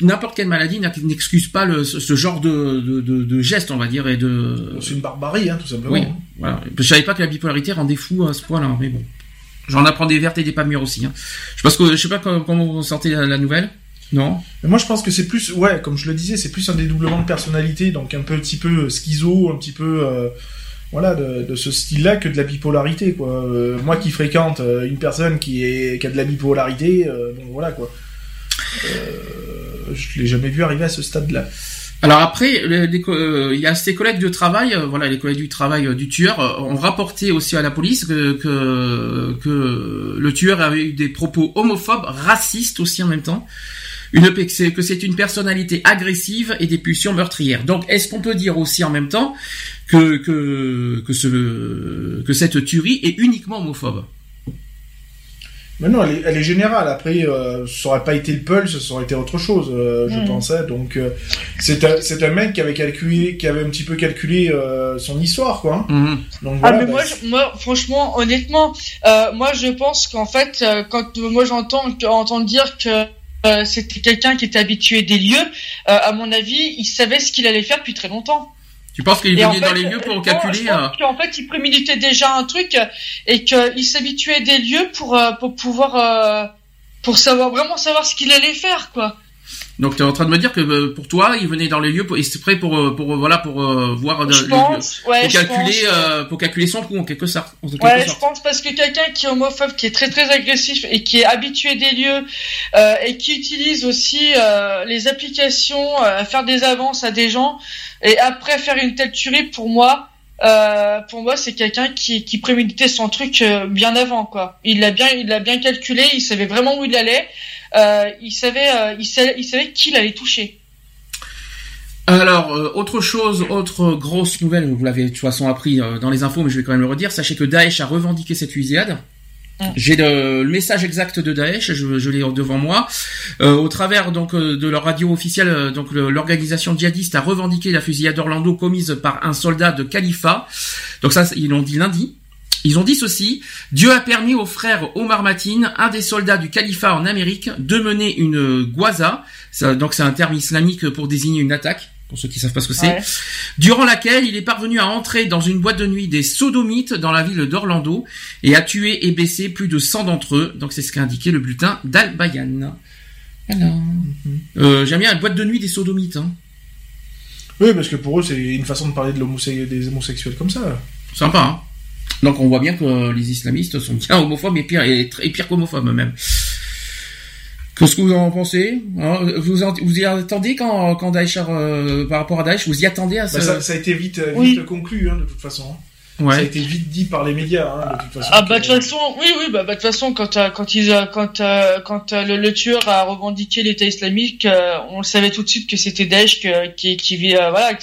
S2: n'importe quelle maladie n'excuse pas le, ce, genre de, de, de, geste, on va dire, et de.
S5: C'est une barbarie, hein, tout simplement.
S2: Oui, voilà. Je savais pas que la bipolarité rendait fou à ce point-là, mais bon. J'en apprends des vertes et des pas mûres aussi. Hein. Je pense que je sais pas comment, vous sentez la nouvelle. Non.
S5: Mais moi, je pense que c'est plus, ouais, comme je le disais, c'est plus un dédoublement de personnalité, donc un petit peu schizo, un petit peu, euh, voilà, de, ce style-là que de la bipolarité, quoi. Euh, moi qui fréquente euh, une personne qui est qui a de la bipolarité, bon, voilà, quoi. je l'ai jamais vu arriver à ce stade-là.
S2: Alors après, il y a ses collègues de travail, voilà, les collègues du travail du tueur ont rapporté aussi à la police que, que, que le tueur avait eu des propos homophobes, racistes aussi en même temps une que c'est une personnalité agressive et des pulsions meurtrières. Donc, est-ce qu'on peut dire aussi en même temps que que que ce que cette tuerie est uniquement homophobe?
S5: Mais non, elle est, elle est générale. Après, euh, ça aurait pas été le pulse, ça aurait été autre chose, euh, je mm. pensais. Donc, euh, c'est un, c'est un mec qui avait calculé, qui avait un petit peu calculé euh, son histoire, quoi.
S2: Mm.
S3: Donc, ah, mais bah, moi, moi, franchement, honnêtement, moi, je pense qu'en fait, quand moi j'entends entendre dire que euh, c'était quelqu'un qui était habitué des lieux. Euh, à mon avis, il savait ce qu'il allait faire depuis très longtemps.
S2: Tu penses qu'il venait dans les lieux pour calculer
S3: En euh, fait, il préméditait déjà un truc et qu'il s'habituait des lieux pour pour pouvoir pour savoir vraiment savoir ce qu'il allait faire, quoi.
S2: Donc tu es en train de me dire que euh, pour toi, il venait dans les lieux pour, il prêt pour euh, pour voilà pour euh, voir
S3: je pense, ouais,
S2: pour calculer pour calculer son coup en quelque sorte.
S3: ouais, je pense parce que quelqu'un qui est homophobe, qui est très très agressif et qui est habitué des lieux et qui utilise aussi les applications à faire des avances à des gens et après faire une telle tuerie pour moi. pour moi, c'est quelqu'un qui, qui préméditait son truc bien avant, quoi. Il l'a bien, il l'a bien calculé. Il savait vraiment où il allait. Euh, il savait, euh, il savait, il savait qui l'allait toucher.
S2: Alors, euh, autre chose, autre grosse nouvelle, vous l'avez de toute façon appris dans les infos, mais je vais quand même le redire. Sachez que Daesh a revendiqué cette fusillade. Mm. J'ai le, message exact de Daesh, je, je l'ai devant moi. Euh, au travers donc euh, de leur radio officielle, euh, donc l'organisation djihadiste a revendiqué la fusillade d'Orlando commise par un soldat de Khalifa. Donc ça, ils l'ont dit lundi. Ils ont dit ceci Dieu a permis au frère Omar Matin, un des soldats du califat en Amérique, de mener une gwaza. Donc c'est un terme islamique pour désigner une attaque pour ceux qui savent pas ce que c'est, durant laquelle il est parvenu à entrer dans une boîte de nuit des sodomites dans la ville d'Orlando et a tué et blessé plus de 100 d'entre eux. Donc c'est ce qu'a indiqué le bulletin d'Al-Bayan. Alors, euh, j'aime bien la boîte de nuit des sodomites. Hein.
S5: Oui, parce que pour eux, c'est une façon de parler de des homosexuels comme ça.
S2: Sympa, hein Donc on voit bien que les islamistes sont bien homophobes et pire, et, et pire qu'homophobes même. Qu'est-ce que vous en pensez hein, vous, vous y attendez quand, quand Daesh, euh, par rapport à Daesh, vous y attendez à
S5: bah, ça ça, a été vite, vite conclu, hein, de toute façon. Ouais. Ça a été vite dit par les médias, hein, de toute façon.
S3: Ah bah de toute façon, oui, oui, bah, bah de toute façon, quand euh, quand ils, quand euh, quand le, le, tueur a revendiqué l'État islamique, on savait tout de suite que c'était Daesh qui qui vit, voilà, que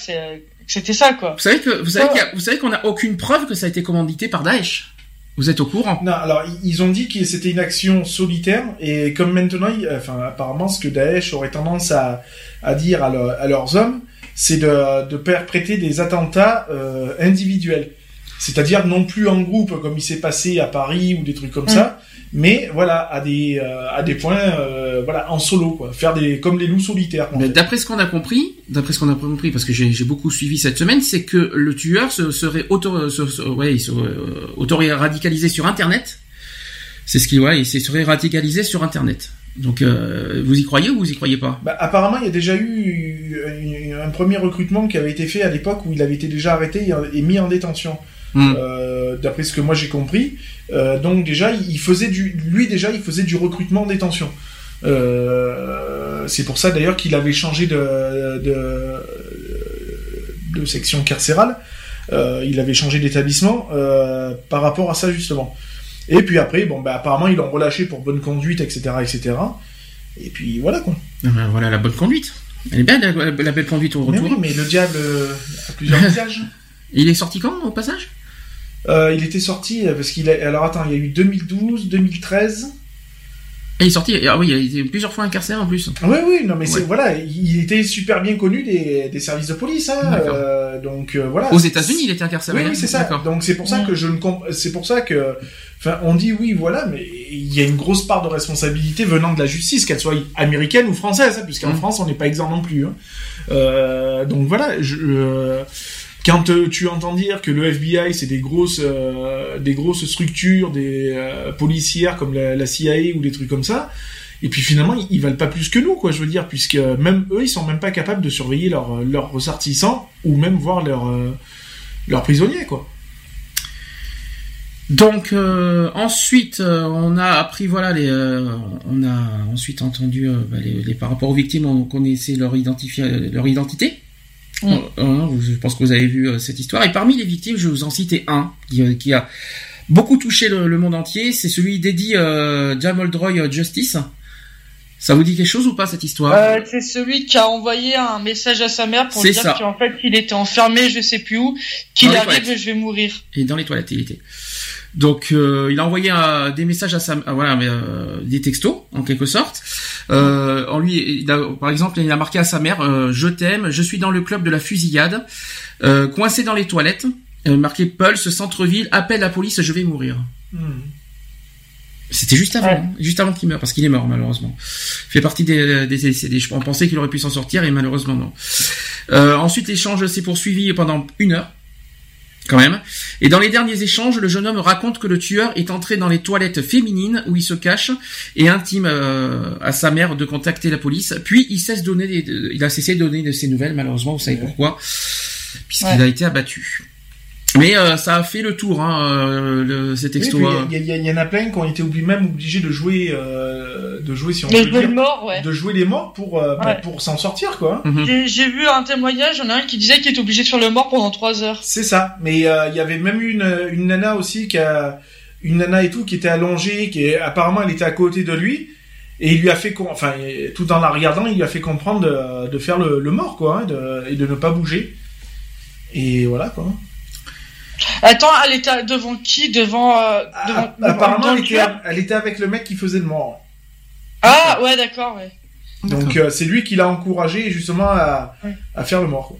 S3: c'était ça quoi.
S2: Vous savez que vous savez, vous savez qu'on n'a aucune preuve que ça a été commandité par Daesh. Vous êtes au courant
S5: Non, alors ils ont dit que c'était une action solitaire et comme maintenant, enfin apparemment, ce que Daesh aurait tendance à, à dire à, leurs hommes, c'est de, de perpréter des attentats euh, individuels. C'est-à-dire non plus en groupe comme il s'est passé à Paris ou des trucs comme ça, mais voilà à des euh, à des points euh, voilà en solo quoi. Faire des comme les loups solitaires
S2: d'après ce qu'on a compris d'après ce qu'on a compris parce que j'ai beaucoup suivi cette semaine c'est que le tueur se, serait auto se, ouais, serait, euh, auto radicalisé sur internet. C'est ce qui ouais il serait radicalisé sur internet. Donc vous y croyez ou vous y croyez pas?
S5: Bah, apparemment il y a déjà eu un premier recrutement qui avait été fait à l'époque où il avait été déjà arrêté et mis en détention Hmm. Euh, d'après ce que moi j'ai compris. Euh, donc déjà, il faisait du, lui déjà, il faisait du recrutement en détention. Euh, c'est pour ça d'ailleurs qu'il avait changé de, de, section carcérale. il avait changé d'établissement par rapport à ça justement. Et puis après, bon, bah, apparemment, ils l'ont relâché pour bonne conduite, etc., etc. Et puis voilà quoi.
S2: Ah ben, voilà la bonne conduite. Elle est bien la, belle conduite au retour.
S5: Mais oui, mais le diable a plusieurs visages.
S2: Il est sorti quand au passage?
S5: Euh, il était sorti parce qu'il a. Alors attends, il y a eu 2012, 2013.
S2: Et il est sorti. Ah oui, il a été plusieurs fois incarcéré en plus.
S5: Oui, oui, non, mais c'est voilà, il était super bien connu des, des services de police, hein, euh, donc euh, voilà.
S2: Aux États-Unis, il était incarcéré.
S5: Oui, oui c'est ça. Donc c'est pour ça que je ne c'est pour ça que, enfin, on dit oui, voilà, mais il y a une grosse part de responsabilité venant de la justice, qu'elle soit américaine ou française, hein, puisqu'en mm. France, on n'est pas exempt non plus. Hein. Euh, donc voilà, je quand euh, tu entends dire que le FBI c'est des grosses euh, des grosses structures des euh, policières comme la, CIA ou des trucs comme ça et puis finalement ils, valent pas plus que nous quoi je veux dire puisque même eux ils sont même pas capables de surveiller leurs leurs ressortissants ou même voir leurs prisonniers quoi.
S2: Donc ensuite on a appris voilà les on a ensuite entendu bah, les, par rapport aux victimes on connaissait leur leur identité Mm. Je pense que vous avez vu euh, cette histoire. Et parmi les victimes, je vais vous en citer un qui, euh, a beaucoup touché le, monde entier. C'est celui d'Eddie euh, Jamal Droy Justice. Ça vous dit quelque chose ou pas cette histoire?
S3: C'est celui qui a envoyé un message à sa mère pour dire qu'en fait il était enfermé, je sais plus où, qu'il arrive, je vais mourir.
S2: Et dans les toilettes, il était. Donc euh, il a envoyé euh, des messages à sa, euh, voilà, mais, des textos en quelque sorte. en lui, par exemple, il a marqué à sa mère "Je t'aime, je suis dans le club de la fusillade, coincé dans les toilettes." marqué Pulse centre-ville, appelle la police, je vais mourir. C'était juste avant, hein, juste avant qu'il meure, parce qu'il est mort malheureusement. Il fait partie des, des, On pensait qu'il aurait pu s'en sortir et malheureusement non. ensuite, l'échange s'est poursuivi pendant une heure quand même. Et dans les derniers échanges, le jeune homme raconte que le tueur est entré dans les toilettes féminines où il se cache et intime euh, à sa mère de contacter la police. Puis il cesse donner, il a cessé de donner de ses nouvelles. Malheureusement, vous savez pourquoi Puisqu'il a été abattu. Mais euh, ça a fait le tour, hein, euh, le, cet texto.
S5: Il y, en a plein qui ont été obligés, même obligés de jouer, euh, de jouer si on
S3: peut dire, ouais.
S5: de jouer les morts pour euh, pour s'en sortir quoi.
S3: Mhm. J'ai vu un témoignage, il y en a un qui disait qu'il était obligé de faire le mort pendant trois heures.
S5: C'est ça, mais il y avait même une une nana aussi qui a une nana et tout qui était allongée, qui est, apparemment elle était à côté de lui. Et il lui a fait, enfin, tout en la regardant, il lui a fait comprendre de, de faire le, le mort, quoi, hein, de, et de ne pas bouger. Et voilà, quoi.
S3: Attends, elle était devant qui? Devant. Euh,
S5: ah, apparemment, elle, était, avec le mec qui faisait le mort.
S3: Ah, ouais, d'accord, ouais.
S5: Donc, euh, c'est lui qui l'a encouragé justement à, à faire le mort.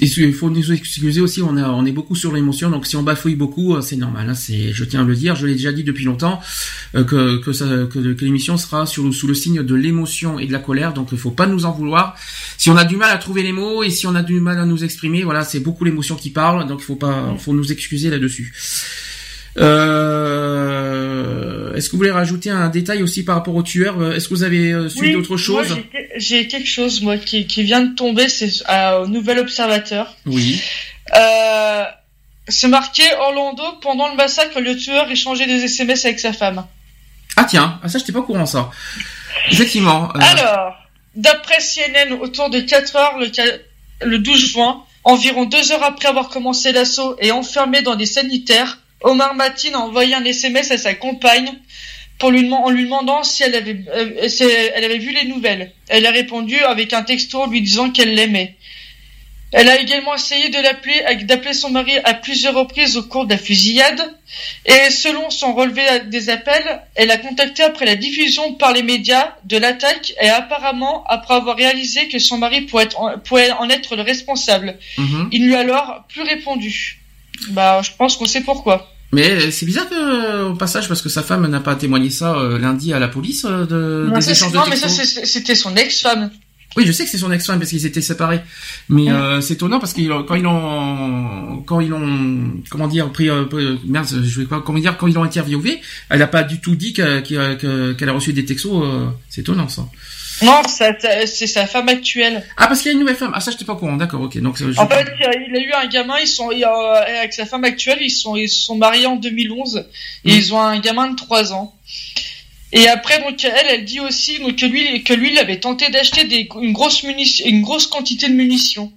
S2: Il faut nous excuser aussi, on, est beaucoup sur l'émotion, donc si on bafouille beaucoup, euh, c'est normal. Hein, c'est, je tiens à le dire, je l'ai déjà dit depuis longtemps euh, que que, ça, que, l'émission sera sous le signe de l'émotion et de la colère, donc il faut pas nous en vouloir. Si on a du mal à trouver les mots et si on a du mal à nous exprimer, voilà, c'est beaucoup l'émotion qui parle, donc il faut pas, faut nous excuser là-dessus. Euh, est-ce que vous voulez rajouter un détail aussi par rapport au tueur euh, Est-ce que vous avez euh, suivi d'autres choses
S3: J'ai quelque chose moi qui, qui vient de tomber, c'est au Nouvel Observateur.
S2: Oui.
S3: Euh, c'est marqué Orlando pendant le massacre, le tueur échangeait des SMS avec sa femme.
S2: Ah tiens, ah, ça j'étais pas au courant ça. Effectivement.
S3: Alors, d'après CNN, autour de 4 heures le, le 12 juin, environ deux heures après avoir commencé l'assaut et enfermé dans des sanitaires, Omar Matin a envoyé un SMS à sa compagne pour lui, en lui demandant si elle avait, euh, elle avait vu les nouvelles. Elle a répondu avec un texto lui disant qu'elle l'aimait. Elle a également essayé de l'appeler, d'appeler son mari à plusieurs reprises au cours de la fusillade. Et selon son relevé des appels, elle a contacté après la diffusion par les médias de l'attaque et apparemment après avoir réalisé que son mari pouvait, en être le responsable. Mm-hmm. Il lui a alors plus répondu. Bah, je pense qu'on sait pourquoi.
S2: Mais c'est bizarre que, euh, au passage, parce que sa femme n'a pas témoigné ça euh, lundi à la police euh, de,
S3: non, des échanges de Non, mais ça, c'était son ex-femme.
S2: Oui, je sais que c'est son ex-femme parce qu'ils étaient séparés. Mais c'est étonnant parce qu'ils quand ils ont quand ils ont comment dire pris merde, je vais pas comment dire quand ils l'ont interviewé, elle n'a pas du tout dit qu'elle a reçu des textos. c'est étonnant ça.
S3: Non, c'est sa femme actuelle.
S2: Ah, parce qu'il y a une nouvelle femme. Ah, ça, j'étais pas au courant. D'accord, ok. Donc,
S3: en fait, il a eu un gamin. Ils sont avec sa femme actuelle. Ils sont ils sont mariés en 2011 et mm. ils ont un gamin de 3 ans. Et après, donc elle, elle dit aussi donc, que lui que lui, il avait tenté d'acheter des une grosse munition, une grosse quantité de munitions.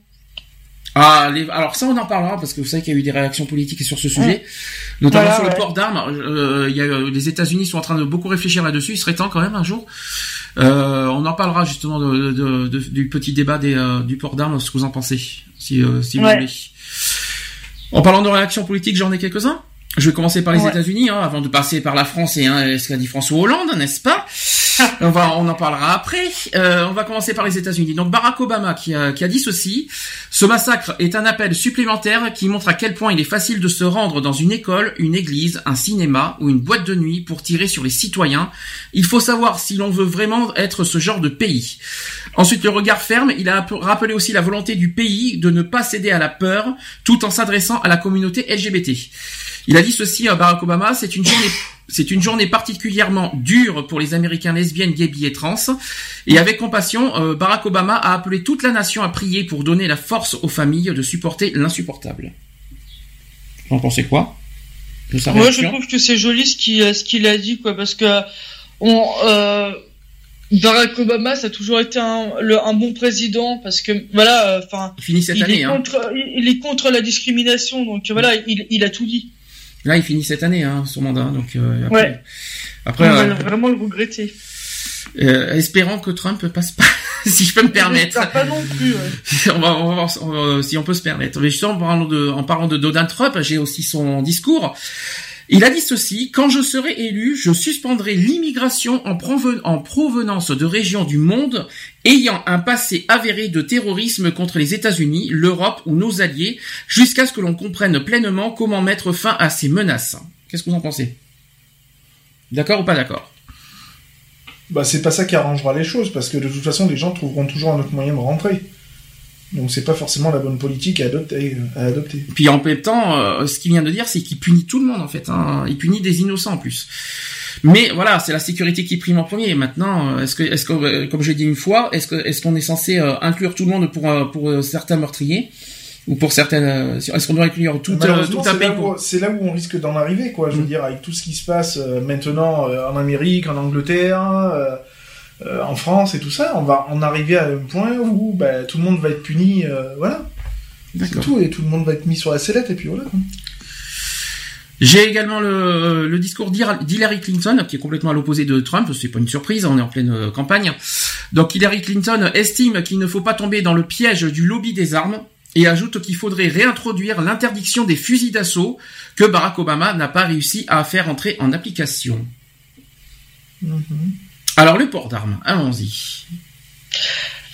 S2: Ah, alors ça on en parlera parce que vous savez qu'il y a eu des réactions politiques sur ce sujet, mm. notamment sur le port d'armes. Euh, il y a, les États-Unis sont en train de beaucoup réfléchir là-dessus. Il serait temps quand même un jour euh, on en parlera justement du petit débat euh, du port d'armes, ce que vous en pensez, si, euh, si vous voulez. En parlant de réactions politiques, j'en ai quelques-uns. Je vais commencer par les États-Unis, hein, avant de passer par la France et hein, ce qu'a dit François Hollande, n'est-ce pas? on va, on en parlera après. Euh, on va commencer par les États-Unis. Donc Barack Obama qui a, qui a dit ceci ce massacre est un appel supplémentaire qui montre à quel point il est facile de se rendre dans une école, une église, un cinéma ou une boîte de nuit pour tirer sur les citoyens. Il faut savoir si l'on veut vraiment être ce genre de pays. Ensuite, le regard ferme, il a rappelé aussi la volonté du pays de ne pas céder à la peur tout en s'adressant à la communauté LGBT. Il a dit ceci à Barack Obama, c'est une journée c'est une journée particulièrement dure pour les Américains lesbiennes, gays, et trans. Et avec compassion, euh, Barack Obama a appelé toute la nation à prier pour donner la force aux familles de supporter l'insupportable. Vous en pensez quoi
S3: Moi, je trouve que c'est joli ce qu'il ce qu'il a dit, quoi, parce que on, euh, Barack Obama, ça a toujours été un, un bon président parce que voilà, enfin,
S2: il année.
S3: Est hein. contre, il est contre la discrimination, donc voilà, il, il a tout dit.
S2: Là, il finit cette année, hein, son mandat. Donc,
S3: euh, après, ouais. après, on va euh, vraiment le regretter.
S2: Euh, espérant que Trump passe pas, si je peux me permettre.
S3: Pas non plus.
S2: on, va, on, va, voir si on peut se permettre. Mais justement, en parlant de, en parlant de Donald Trump, j'ai aussi son discours. Il a dit ceci, quand je serai élu, je suspendrai l'immigration en, provenance de régions du monde ayant un passé avéré de terrorisme contre les États-Unis, l'Europe ou nos alliés, jusqu'à ce que l'on comprenne pleinement comment mettre fin à ces menaces. Qu'est-ce que vous en pensez? D'accord ou pas d'accord?
S5: Bah c'est pas ça qui arrangera les choses, parce que de toute façon les gens trouveront toujours un autre moyen de rentrer. Donc c'est pas forcément la bonne politique à adopter. À adopter.
S2: Puis en même temps, euh, ce qu'il vient de dire, c'est qu'il punit tout le monde en fait. Hein. Il punit des innocents en plus. Mais voilà, c'est la sécurité qui prime en premier. Maintenant, euh, est-ce que, est-ce que, euh, comme j'ai dit une fois, est-ce que, est-ce qu'on est censé inclure tout le monde pour pour certains meurtriers ou pour certaines, est-ce qu'on doit inclure tout, tout
S5: un pays C'est là où on risque d'en arriver, quoi. Je veux mm. dire, avec tout ce qui se passe maintenant en Amérique, en Angleterre euh, en France et tout ça, on va en arriver à un point où bah, tout le monde va être puni, euh, voilà. C'est tout, et tout le monde va être mis sur la sellette, et puis voilà.
S2: J'ai également le, le discours d'Hillary Clinton, qui est complètement à l'opposé de Trump, c'est pas une surprise, on est en pleine euh, campagne. Donc Hillary Clinton estime qu'il ne faut pas tomber dans le piège du lobby des armes, et ajoute qu'il faudrait réintroduire l'interdiction des fusils d'assaut que Barack Obama n'a pas réussi à faire entrer en application. Mhm. Alors le port d'armes, allons-y.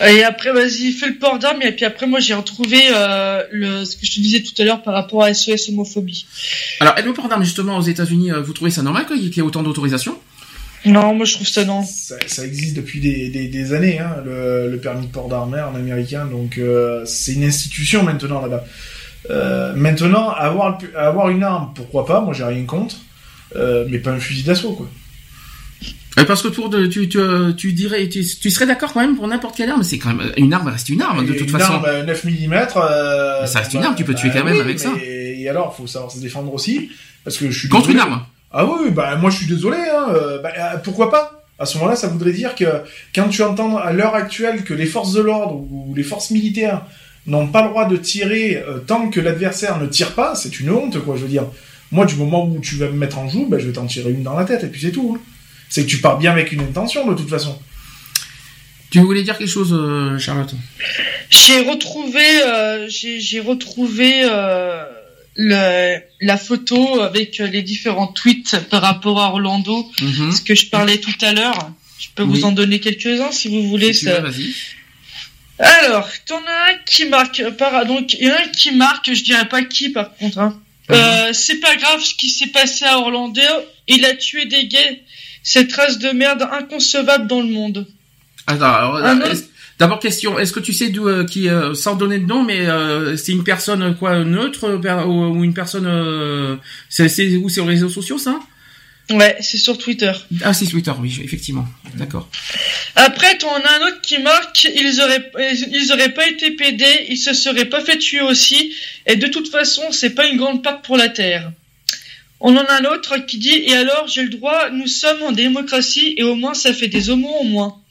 S3: Et après, vas-y, fais le port d'armes. Et puis après, moi, j'ai retrouvé euh, le, ce que je te disais tout à l'heure par rapport à SOS homophobie.
S2: Alors, le port d'armes, justement, aux États-Unis, euh, vous trouvez ça normal qu'il y ait autant d'autorisations
S3: Non, moi, je trouve ça non.
S5: Ça, existe depuis des, des, années, hein, le, permis de port d'armes en américain. Donc, euh, c'est une institution maintenant là-bas. maintenant, avoir, avoir une arme, pourquoi pas? Moi, j'ai rien contre. mais pas un fusil d'assaut, quoi.
S2: Parce que pour de, tu, tu, tu dirais, tu, tu serais d'accord quand même pour n'importe quelle arme. C'est quand même une arme reste une arme de toute façon.
S5: Une arme 9 mm. Euh,
S2: ça reste une arme. Tu peux tuer bah quand même avec ça.
S5: Et alors, faut savoir se défendre aussi, parce que je suis
S2: contre une arme.
S5: Ah oui, bah moi je suis désolé. Hein, euh, bah, euh, pourquoi pas? À ce moment-là, ça voudrait dire que quand tu entends à l'heure actuelle que les forces de l'ordre ou les forces militaires n'ont pas le droit de tirer tant que l'adversaire ne tire pas, c'est une honte, quoi. Je veux dire, moi du moment où tu vas me mettre en joue, bah, je vais t'en tirer une dans la tête et puis c'est tout. Hein c'est que tu pars bien avec une intention de toute façon.
S2: Tu voulais dire quelque chose, euh, Charlotte?
S3: J'ai retrouvé, euh, j'ai retrouvé euh, la photo avec les différents tweets par rapport à Orlando, mhm. ce que je parlais tout à l'heure. Je peux vous en donner quelques-uns si vous voulez. ça... Alors, t'en as un qui marque, donc il y en a un qui marque, je dirais pas qui par contre. Hein. C'est pas grave ce qui s'est passé à Orlando. Il a tué des gays cette race de merde inconcevable dans le monde.
S2: Attends, d'abord question, est-ce que tu sais d'où euh, qui euh, sans donner de nom, mais euh, c'est une personne quoi neutre ou, une personne c'est où c'est aux réseaux sociaux ça?
S3: Ouais, c'est sur Twitter.
S2: Ah, c'est Twitter, oui, effectivement. D'accord.
S3: Après, on a un autre qui marque, ils auraient, ils auraient pas été pédés, ils se seraient pas fait tuer aussi, et de toute façon, c'est pas une grande part pour la Terre. On en a un autre qui dit Et alors, j'ai le droit, nous sommes en démocratie et au moins ça fait des homos au moins.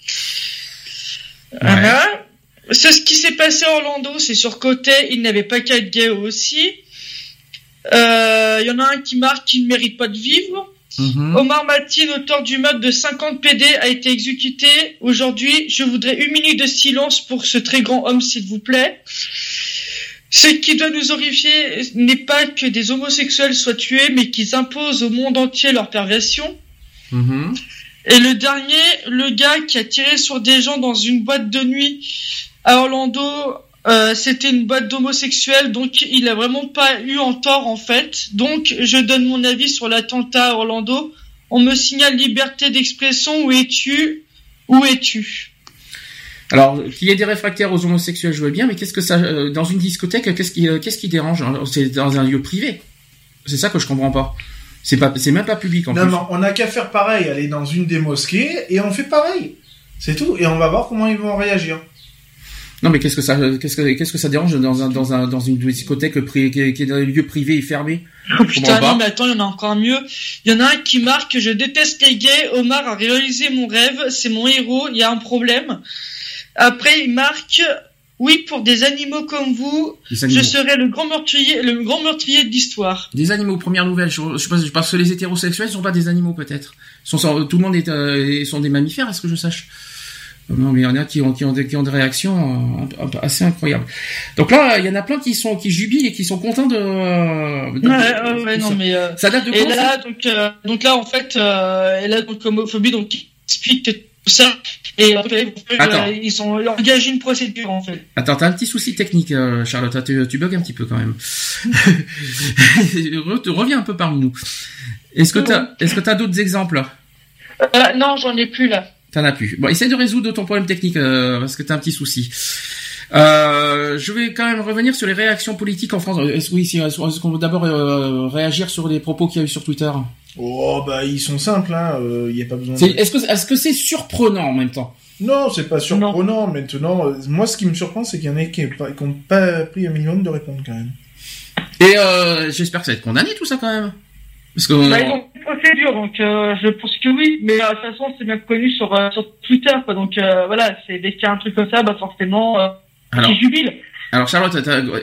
S3: C'est ce qui s'est passé à Orlando, c'est sur côté, il n'avait pas qu'à être gay aussi. Il euh, y en a un qui marque qu'il ne mérite pas de vivre. Mhm. Omar Matin, auteur du mode de 50 PD, a été exécuté. Aujourd'hui, je voudrais une minute de silence pour ce très grand homme, s'il vous plaît. Ce qui doit nous horrifier n'est pas que des homosexuels soient tués, mais qu'ils imposent au monde entier leur perversion. Mm-hmm. Et le dernier, le gars qui a tiré sur des gens dans une boîte de nuit à Orlando, euh, c'était une boîte d'homosexuels, donc il a vraiment pas eu en tort en fait. Donc je donne mon avis sur l'attentat à Orlando. On me signale liberté d'expression. Où es-tu? Où es-tu?
S2: Alors, qu'il y ait des réfractaires aux homosexuels, je veux bien, mais qu'est-ce que ça, euh, dans une discothèque, qu'est-ce qui, euh, qu'est-ce qui dérange C'est dans un lieu privé. C'est ça que je comprends pas. C'est pas, c'est même pas public en
S5: non, Non, on n'a qu'à faire pareil, aller dans une des mosquées et on fait pareil. C'est tout, et on va voir comment ils vont réagir.
S2: Non, mais qu'est-ce que ça, qu'est-ce que, qu'est-ce que ça dérange dans un, dans un, dans une discothèque qui, qui est dans un lieu privé et fermé?
S3: Oh putain, non, mais attends, il y en a encore mieux. Il y en a un qui marque Je déteste les gays. Omar a réalisé mon rêve. C'est mon héros. Il y a un problème. Après, il marque oui, pour des animaux comme vous, je serai le grand meurtrier, le grand meurtrier de l'histoire.
S2: Des animaux, première nouvelle. Je, je, pense, parce que les hétérosexuels sont pas des animaux peut-être. Sont, tout le monde est, euh, sont des mammifères, est-ce que je sache Non, mais il y en a qui ont, qui ont, des, qui ont des réactions euh, assez incroyables. Donc là, il y en a plein qui sont, qui jubilent et qui sont contents de.
S3: ouais, ouais, non, mais euh, ça date de quand Et là, donc, donc là, en fait, et là, donc homophobie, donc explique tout ça et euh, ils sont engagés une procédure en fait.
S2: Attends, t'as un petit souci technique, euh, Charlotte. Tu, tu bugs un petit peu quand même. Reviens un peu parmi nous. Est-ce que t'as, est-ce que t'as d'autres exemples?
S3: Euh, Non, j'en ai plus là.
S2: T'en as plus. Bon, essaie de résoudre ton problème technique parce que t'as un petit souci. Euh, je vais quand même revenir sur les réactions politiques en France. Est-ce, oui, est-ce qu'on veut d'abord réagir sur les propos qu'il y a eu sur Twitter?
S5: Oh bah ils sont simples, hein. Il euh, y a pas besoin.
S2: Est-ce que est-ce que c'est surprenant en même temps?
S5: Non, c'est pas surprenant. Maintenant, euh, moi ce qui me surprend, c'est qu'il y en a qui n'ont pas pris un minimum de répondre quand même.
S2: Et euh, j'espère que ça va être condamné tout ça quand même.
S3: Parce que bah, ils ont une procédure, donc je pense que oui. Mais de toute façon, c'est bien connu sur sur Twitter, quoi. Donc voilà, c'est dès qu'il y a un truc comme ça, bah forcément, alors, jubile.
S2: Alors Charlotte,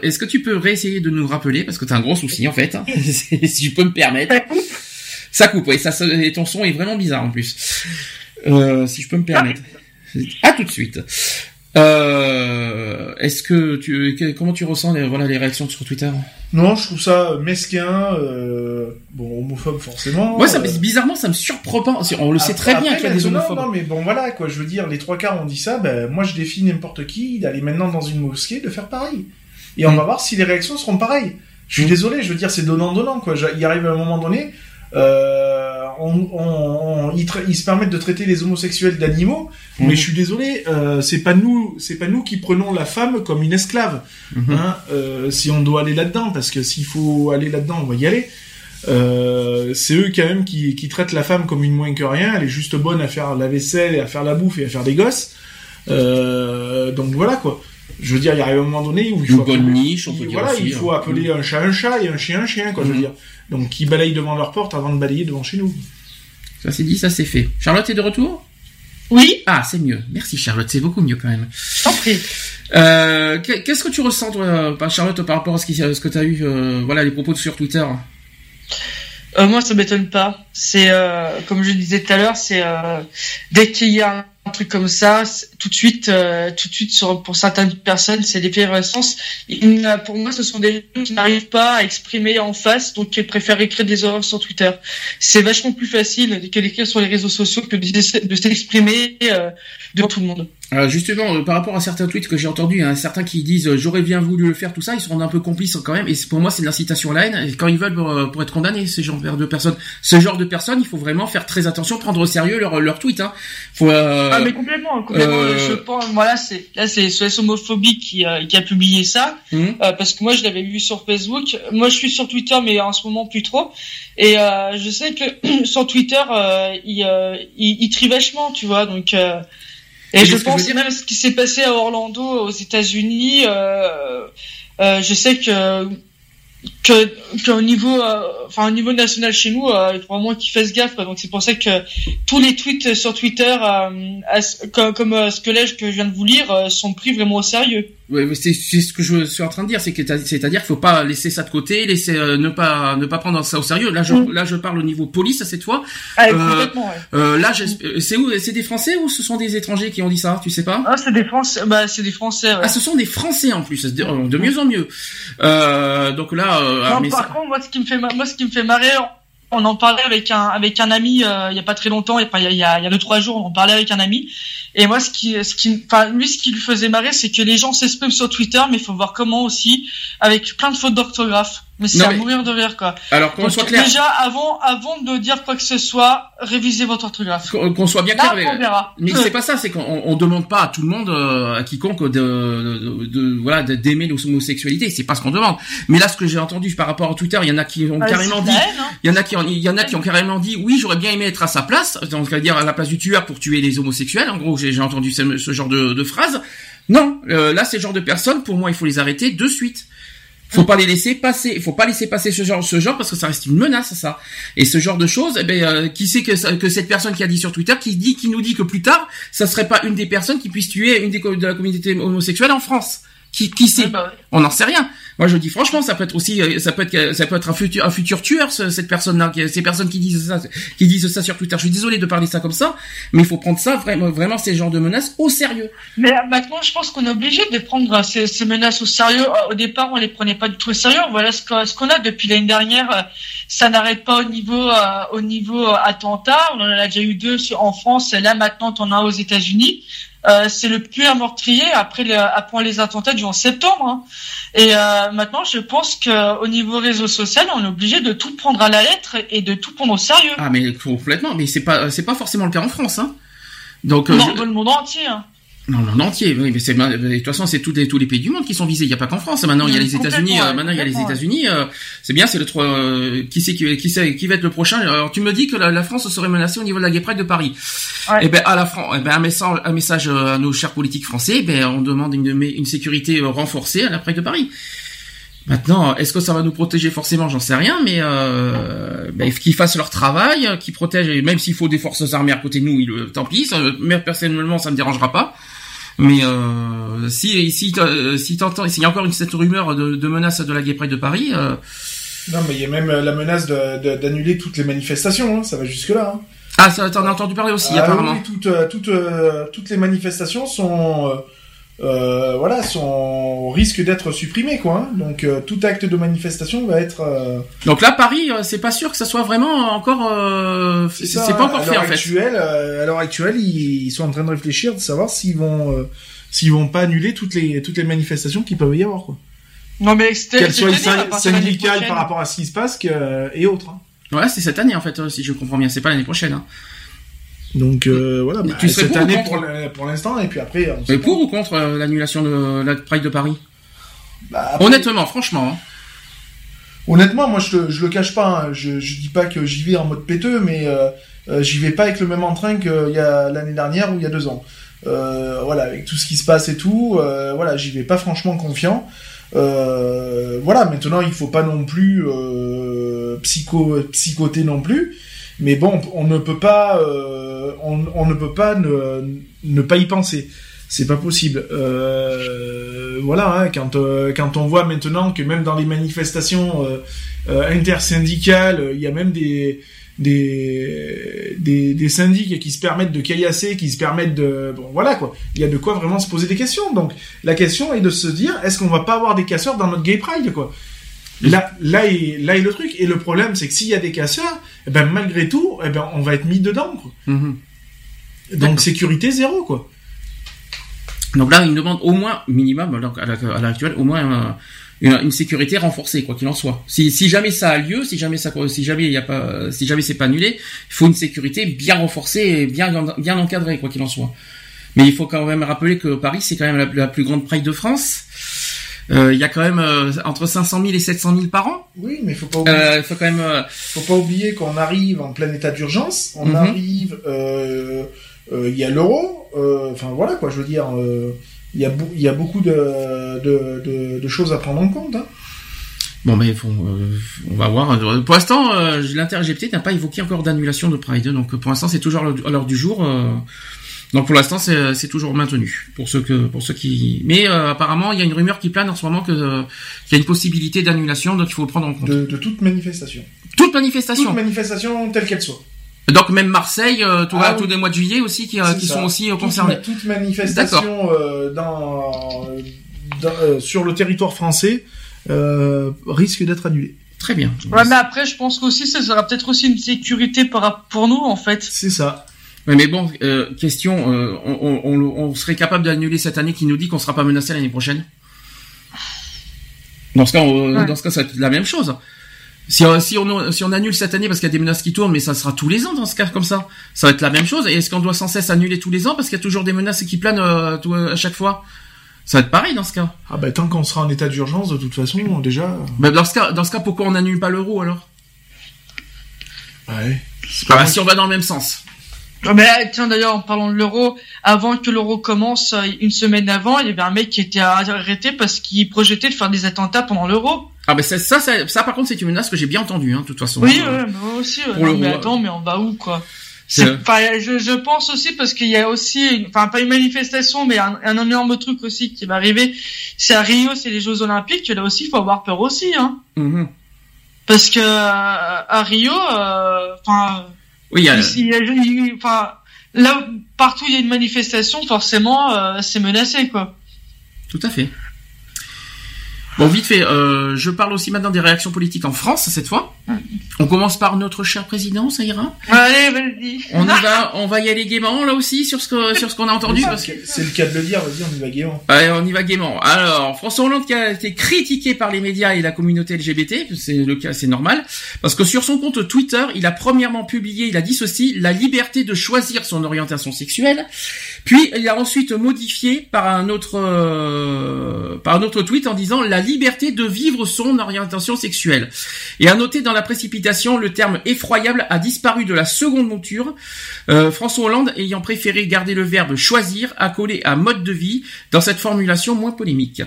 S2: est-ce que tu peux réessayer de nous rappeler parce que tu as un gros souci en fait, si je peux me permettre. Ça coupe, oui, ça, et ton son est vraiment bizarre en plus. Euh, si je peux me permettre. À tout de suite. Euh, est-ce que tu, comment tu ressens les, voilà les réactions sur Twitter?
S5: Non, je trouve ça mesquin, euh, bon homophobe forcément.
S2: Ouais, ça, bizarrement, ça me surprend pas. On le sait très bien qu'il y a des homophobes.
S5: Non, mais bon voilà quoi. Je veux dire, les trois quarts ont dit ça. Ben moi, je défie n'importe qui d'aller maintenant dans une mosquée de faire pareil. Et on mm. va voir si les réactions seront pareilles. Je suis mm. désolé, je veux dire, c'est donnant donnant quoi. Il arrive à un moment donné. Euh, on, on, ils, se permettent de traiter les homosexuels d'animaux, mhm. mais je suis désolé, euh, c'est pas nous, c'est pas nous qui prenons la femme comme une esclave. Mhm. Hein, euh, si on doit aller là-dedans, parce que s'il faut aller là-dedans, on va y aller. C'est eux quand même qui, qui traitent la femme comme une moins que rien. Elle est juste bonne à faire la vaisselle et à faire la bouffe et à faire des gosses. Donc voilà quoi. Je veux dire, il y a un moment donné où il faut,
S2: appeler, niche, on peut
S5: voilà, il faut
S2: hein.
S5: appeler un chat un chat et un chien un chien quoi. Je veux mhm. dire. Donc qui balayent devant leur porte avant de balayer devant chez nous.
S2: Ça c'est dit, ça c'est fait. Charlotte est de retour?
S3: Oui.
S2: Ah, c'est mieux. Merci Charlotte, c'est beaucoup mieux quand même.
S3: T'en prie.
S2: Euh, Qu'est-ce que tu ressens, toi, euh, Charlotte, par rapport à ce, qui, ce que tu as eu, euh, voilà, les propos sur Twitter?
S3: Euh, Moi, ça m'étonne pas. C'est, euh, comme je disais tout à l'heure, c'est dès qu'il y a un truc comme ça, tout de suite, euh, tout de suite pour certaines personnes, c'est l'effervescence. Pour moi, ce sont des gens qui n'arrivent pas à exprimer en face, donc ils préfèrent écrire des horreurs sur Twitter. C'est vachement plus facile que d'écrire sur les réseaux sociaux que de, s'exprimer euh, devant tout le monde.
S2: Euh, justement, euh, par rapport à certains tweets que j'ai entendus, a certains qui disent euh, j'aurais bien voulu le faire, tout ça, ils sont un peu complices quand même. Et pour moi, c'est de l'incitation à la haine. Et quand ils veulent pour, être condamnés, ce genre de personnes, ce genre de personnes, il faut vraiment faire très attention, prendre au sérieux leur leur tweet. Hein.
S3: Faut, ah mais complètement, complètement. Je pense, voilà, c'est là c'est SOS homophobique qui, qui a publié ça, hum. parce que moi je l'avais vu sur Facebook. Moi je suis sur Twitter, mais en ce moment plus trop. Et je sais que sur Twitter, il, il, il vachement, tu vois, donc. Et je pense que même ce qui s'est passé à Orlando, aux États-Unis, euh, euh, je sais que que qu'au niveau euh, enfin au niveau national chez nous euh, il faut vraiment qu'ils fassent gaffe donc c'est pour ça que tous les tweets sur Twitter euh, comme, comme euh, ce que que je viens de vous lire euh, sont pris vraiment au sérieux
S2: oui, c'est ce que je suis en train de dire, c'est que c'est-à-dire qu'il faut pas laisser ça de côté, laisser ne pas ne pas prendre ça au sérieux. Là, je mm. là je parle au niveau police cette fois.
S3: Ah, complètement,
S2: ouais. là, c'est où C'est des Français ou ce sont des étrangers qui ont dit ça Tu sais pas?
S3: Ah, c'est des Français. Bah, c'est des Français. Ouais.
S2: Ah, ce sont des Français en plus, de, de mieux en mieux. donc là,
S3: non, par contre, moi, ce qui me fait, moi, ce qui me fait marrer, on en parlait avec un avec un ami euh, il y a pas très longtemps, il y a, il y a, il y a deux trois jours, on en parlait avec un ami. Et moi, ce qui, ce qui, enfin, lui, ce qui lui faisait marrer, c'est que les gens s'expriment sur Twitter, mais il faut voir comment aussi, avec plein de fautes d'orthographe. Mais c'est à mourir de rire, quoi.
S2: Alors qu'on soit clair.
S3: Déjà, avant, avant de dire quoi que ce soit, révisez votre orthographe.
S2: Qu'on soit bien clair. mais, c'est pas ça, c'est qu'on on demande pas à tout le monde, euh, à quiconque, de, de, de voilà, d'aimer l'homosexualité. C'est pas ce qu'on demande. Mais là, ce que j'ai entendu par rapport à Twitter, il y en a qui ont ah, carrément dit, hein. il y en a qui, il y en a qui ont carrément dit, oui, j'aurais bien aimé être à sa place, donc à dire à la place du tueur pour tuer les homosexuels. En gros, j'ai entendu ce, ce, genre de, de phrase. Non, euh, là, ces genres de personnes, pour moi, il faut les arrêter de suite faut pas les laisser passer, faut pas laisser passer ce genre, ce genre parce que ça reste une menace ça. Et ce genre de choses, eh ben, euh, qui sait que, que cette personne qui a dit sur Twitter, qui dit, qui nous dit que plus tard, ça serait pas une des personnes qui puisse tuer une des de la communauté homosexuelle en France. Qui, qui sait bah On n'en sait rien. Moi, je dis franchement, ça peut être aussi, euh, ça peut être, ça peut être un futur, un futur tueur, cette personne-là, ces personnes qui disent ça, qui disent ça sur Twitter. Je suis désolé de parler ça comme ça, mais il faut prendre ça vraiment, vraiment ces genres de menaces au sérieux.
S3: Mais euh, maintenant, je pense qu'on est obligé de prendre ces, ces, menaces au sérieux. Au départ, on les prenait pas du tout au sérieux. Voilà ce qu'on ce a depuis l'année dernière. Ça n'arrête pas au niveau, euh, au niveau attentat. On en a déjà eu deux en France. Là, maintenant, on a aux États-Unis. Euh, c'est le plus meurtrier après, le, après les attentats du 11 septembre. Hein. Et euh, maintenant, je pense qu'au niveau réseau social, on est obligé de tout prendre à la lettre et de tout prendre au sérieux.
S2: Ah mais complètement, mais c'est pas c'est pas forcément le cas en France. Hein.
S3: Donc, euh, non, dans le monde entier. Hein.
S2: Non, le monde entier. Oui, mais c'est de toute façon, c'est tous les tous les pays du monde qui sont visés. Il n'y a pas qu'en France. Maintenant, il y a les États-Unis. Euh, maintenant, il y a les États-Unis. Euh, c'est bien. C'est le trois. Euh, qui c'est qui qui, qui va être le prochain? Alors, tu me dis que la, France serait menacée au niveau de la Gay Pride de Paris. Ouais. Eh ben à la France, eh ben un message, un message à nos chers politiques français. Eh ben on demande une, une sécurité renforcée à la Pride de Paris. Maintenant, est-ce que ça va nous protéger forcément? J'en sais rien, mais euh, ben, qu'ils fassent leur travail, qu'ils protègent, même s'il faut des forces armées à côté de nous, il, tant pis. Ça, personnellement, ça me dérangera pas. Mais euh, si si euh, si t'entends, s'il y a encore une cette rumeur de, de menace de la Gay Pride de Paris. Euh...
S5: Non, mais il y a même la menace d'annuler toutes les manifestations. Hein, ça va jusque là. Hein.
S2: Ah, ça, t'en as entendu parler aussi,
S5: ah,
S2: apparemment.
S5: Oui, toutes, euh, toutes, euh, toutes les manifestations sont euh, voilà, sont risque d'être supprimés, quoi. Hein. Donc euh, tout acte de manifestation va être. Euh,
S2: Donc là, Paris, c'est pas sûr que ça soit vraiment encore. c'est pas encore fait en
S5: fait. à l'heure actuelle, ils, sont en train de réfléchir, de savoir s'ils vont, s'ils vont pas annuler toutes les toutes les manifestations qui peuvent y avoir, quoi.
S3: Non mais qu'elles
S5: soient syndicales par rapport à ce qui se passe que, et autres. Hein.
S2: Ouais, c'est cette année en fait, si je comprends bien. C'est pas l'année prochaine. Hein.
S5: Donc euh, voilà, bah, cette année pour, pour l'instant et puis après.
S2: Mais pour ou contre euh, l'annulation de la Pride de Paris? Bah, Honnêtement, franchement. Hein.
S5: Honnêtement, moi je, je le cache pas. Hein. Je, je dis pas que j'y vais en mode péteux, mais euh, euh j'y vais pas avec le même entrain qu'il y a l'année dernière ou il y a deux ans. Euh, voilà, avec tout ce qui se passe et tout, euh, voilà, j'y vais pas franchement confiant. voilà, maintenant il faut pas non plus psycho psychoter non plus. Mais bon, on ne peut pas, euh, on, ne peut pas ne, pas y penser. C'est pas possible. Euh, voilà, hein, quand euh, quand on voit maintenant que même dans les manifestations intersyndicales, il y a même des des, des, des syndics qui se permettent de caillasser, qui se permettent de... Bon, voilà quoi. Il y a de quoi vraiment se poser des questions. Donc, la question est de se dire, est-ce qu'on va pas avoir des casseurs dans notre gay pride, quoi? Là, là, est, là est le truc. Et le problème, c'est que s'il y a des casseurs, eh ben, malgré tout, eh ben, on va être mis dedans. Quoi. Mhm. Donc sécurité zéro, quoi.
S2: Donc là, il demande au moins, minimum, donc à l'heure actuelle, au moins une, sécurité renforcée, quoi qu'il en soit. Si, si jamais ça a lieu, si jamais ça, si jamais il y a pas, si jamais c'est pas annulé, il faut une sécurité bien renforcée et bien, bien encadrée, quoi qu'il en soit. Mais il faut quand même rappeler que Paris, c'est quand même la, la plus grande Pride de France. Euh, il y a quand même euh, entre 500 000 et 700 000 par an.
S5: Oui, mais faut pas oublier.
S2: Euh, faut quand même.
S5: faut pas oublier qu'on arrive en plein état d'urgence. On mhm. arrive. Il y a l'euro. Enfin voilà quoi. Je veux dire. Il y a il y a beaucoup de, de, de, choses à prendre en compte. Hein.
S2: Bon, mais on va voir. Pour l'instant, euh, l'inter-GPT n'a pas évoqué encore d'annulation de Pride, donc pour l'instant c'est toujours à l'heure du jour. Donc pour l'instant, c'est toujours maintenu pour ceux que pour ceux qui. Mais euh, apparemment, il y a une rumeur qui plane en ce moment que qu'il y a une possibilité d'annulation, donc il faut le prendre en compte.
S5: De, toute manifestation.
S2: Toute manifestation. Toute
S5: manifestation telle qu'elle soit.
S2: Donc même Marseille, euh, tout ah tous les mois de juillet aussi qui, euh, qui sont aussi concernés.
S5: toute manifestation dans, sur le territoire français risque d'être annulée.
S2: Très bien.
S3: Ouais, mais après, je pense qu'aussi, ça sera peut-être aussi une sécurité pour nous, en fait.
S5: C'est ça
S2: mais bon, euh, question, euh, on, serait capable d'annuler cette année qui nous dit qu'on sera pas menacé l'année prochaine? Dans ce cas, dans ce cas, ça va être la même chose. Si, euh, si, on, si on annule cette année parce qu'il y a des menaces qui tournent, mais ça sera tous les ans dans ce cas comme ça. Ça va être la même chose. Et est-ce qu'on doit sans cesse annuler tous les ans parce qu'il y a toujours des menaces qui planent à chaque fois? Ça va être pareil dans ce cas.
S5: Ah bah tant qu'on sera en état d'urgence de toute façon déjà.
S2: Bah dans ce cas, dans ce cas, pourquoi on n'annule pas l'euro alors?
S5: Ouais.
S2: Bah, si on va dans le même sens.
S3: Ah, mais tiens d'ailleurs en parlant de l'euro, avant que l'euro commence, euh, une semaine avant, il y avait un mec qui était arrêté parce qu'il projetait de faire des attentats pendant l'euro.
S2: Ah ben ça, ça, ça, par contre c'est une menace que j'ai bien entendue, hein, de toute façon.
S3: Oui, ouais, moi aussi. mais attends, mais on va où quoi? Je, je pense aussi parce qu'il y a aussi, enfin pas une manifestation, mais un, énorme truc aussi qui va arriver. C'est à Rio, c'est les Jeux Olympiques. Là aussi, il faut avoir peur aussi, hein. Mm-hmm. Parce que euh, à Rio, euh, enfin.
S2: Oui, il y a...
S3: enfin, là, partout il y a une manifestation, forcément, euh, c'est menacé, quoi.
S2: Tout à fait. Bon, vite fait, euh, je parle aussi maintenant des réactions politiques en France cette fois. On commence par notre cher président, ça ira?
S3: Allez, vas-y.
S2: On y va, on va y aller gaiement là aussi sur ce que sur ce qu'on a entendu parce que
S5: c'est le cas de le dire. Vas-y, on y va gaiement.
S2: Allez, on y va gaiement. Alors, François Hollande qui a été critiqué par les médias et la communauté LGBT, c'est le cas, c'est normal, parce que sur son compte Twitter, il a premièrement publié, il a dit ceci la liberté de choisir son orientation sexuelle, puis il a ensuite modifié par un autre euh, par un autre tweet en disant la liberté de vivre son orientation sexuelle. Et à noter dans la précipitation, le terme effroyable a disparu de la seconde monture, euh, François Hollande ayant préféré garder le verbe choisir accolé à mode de vie dans cette formulation moins polémique.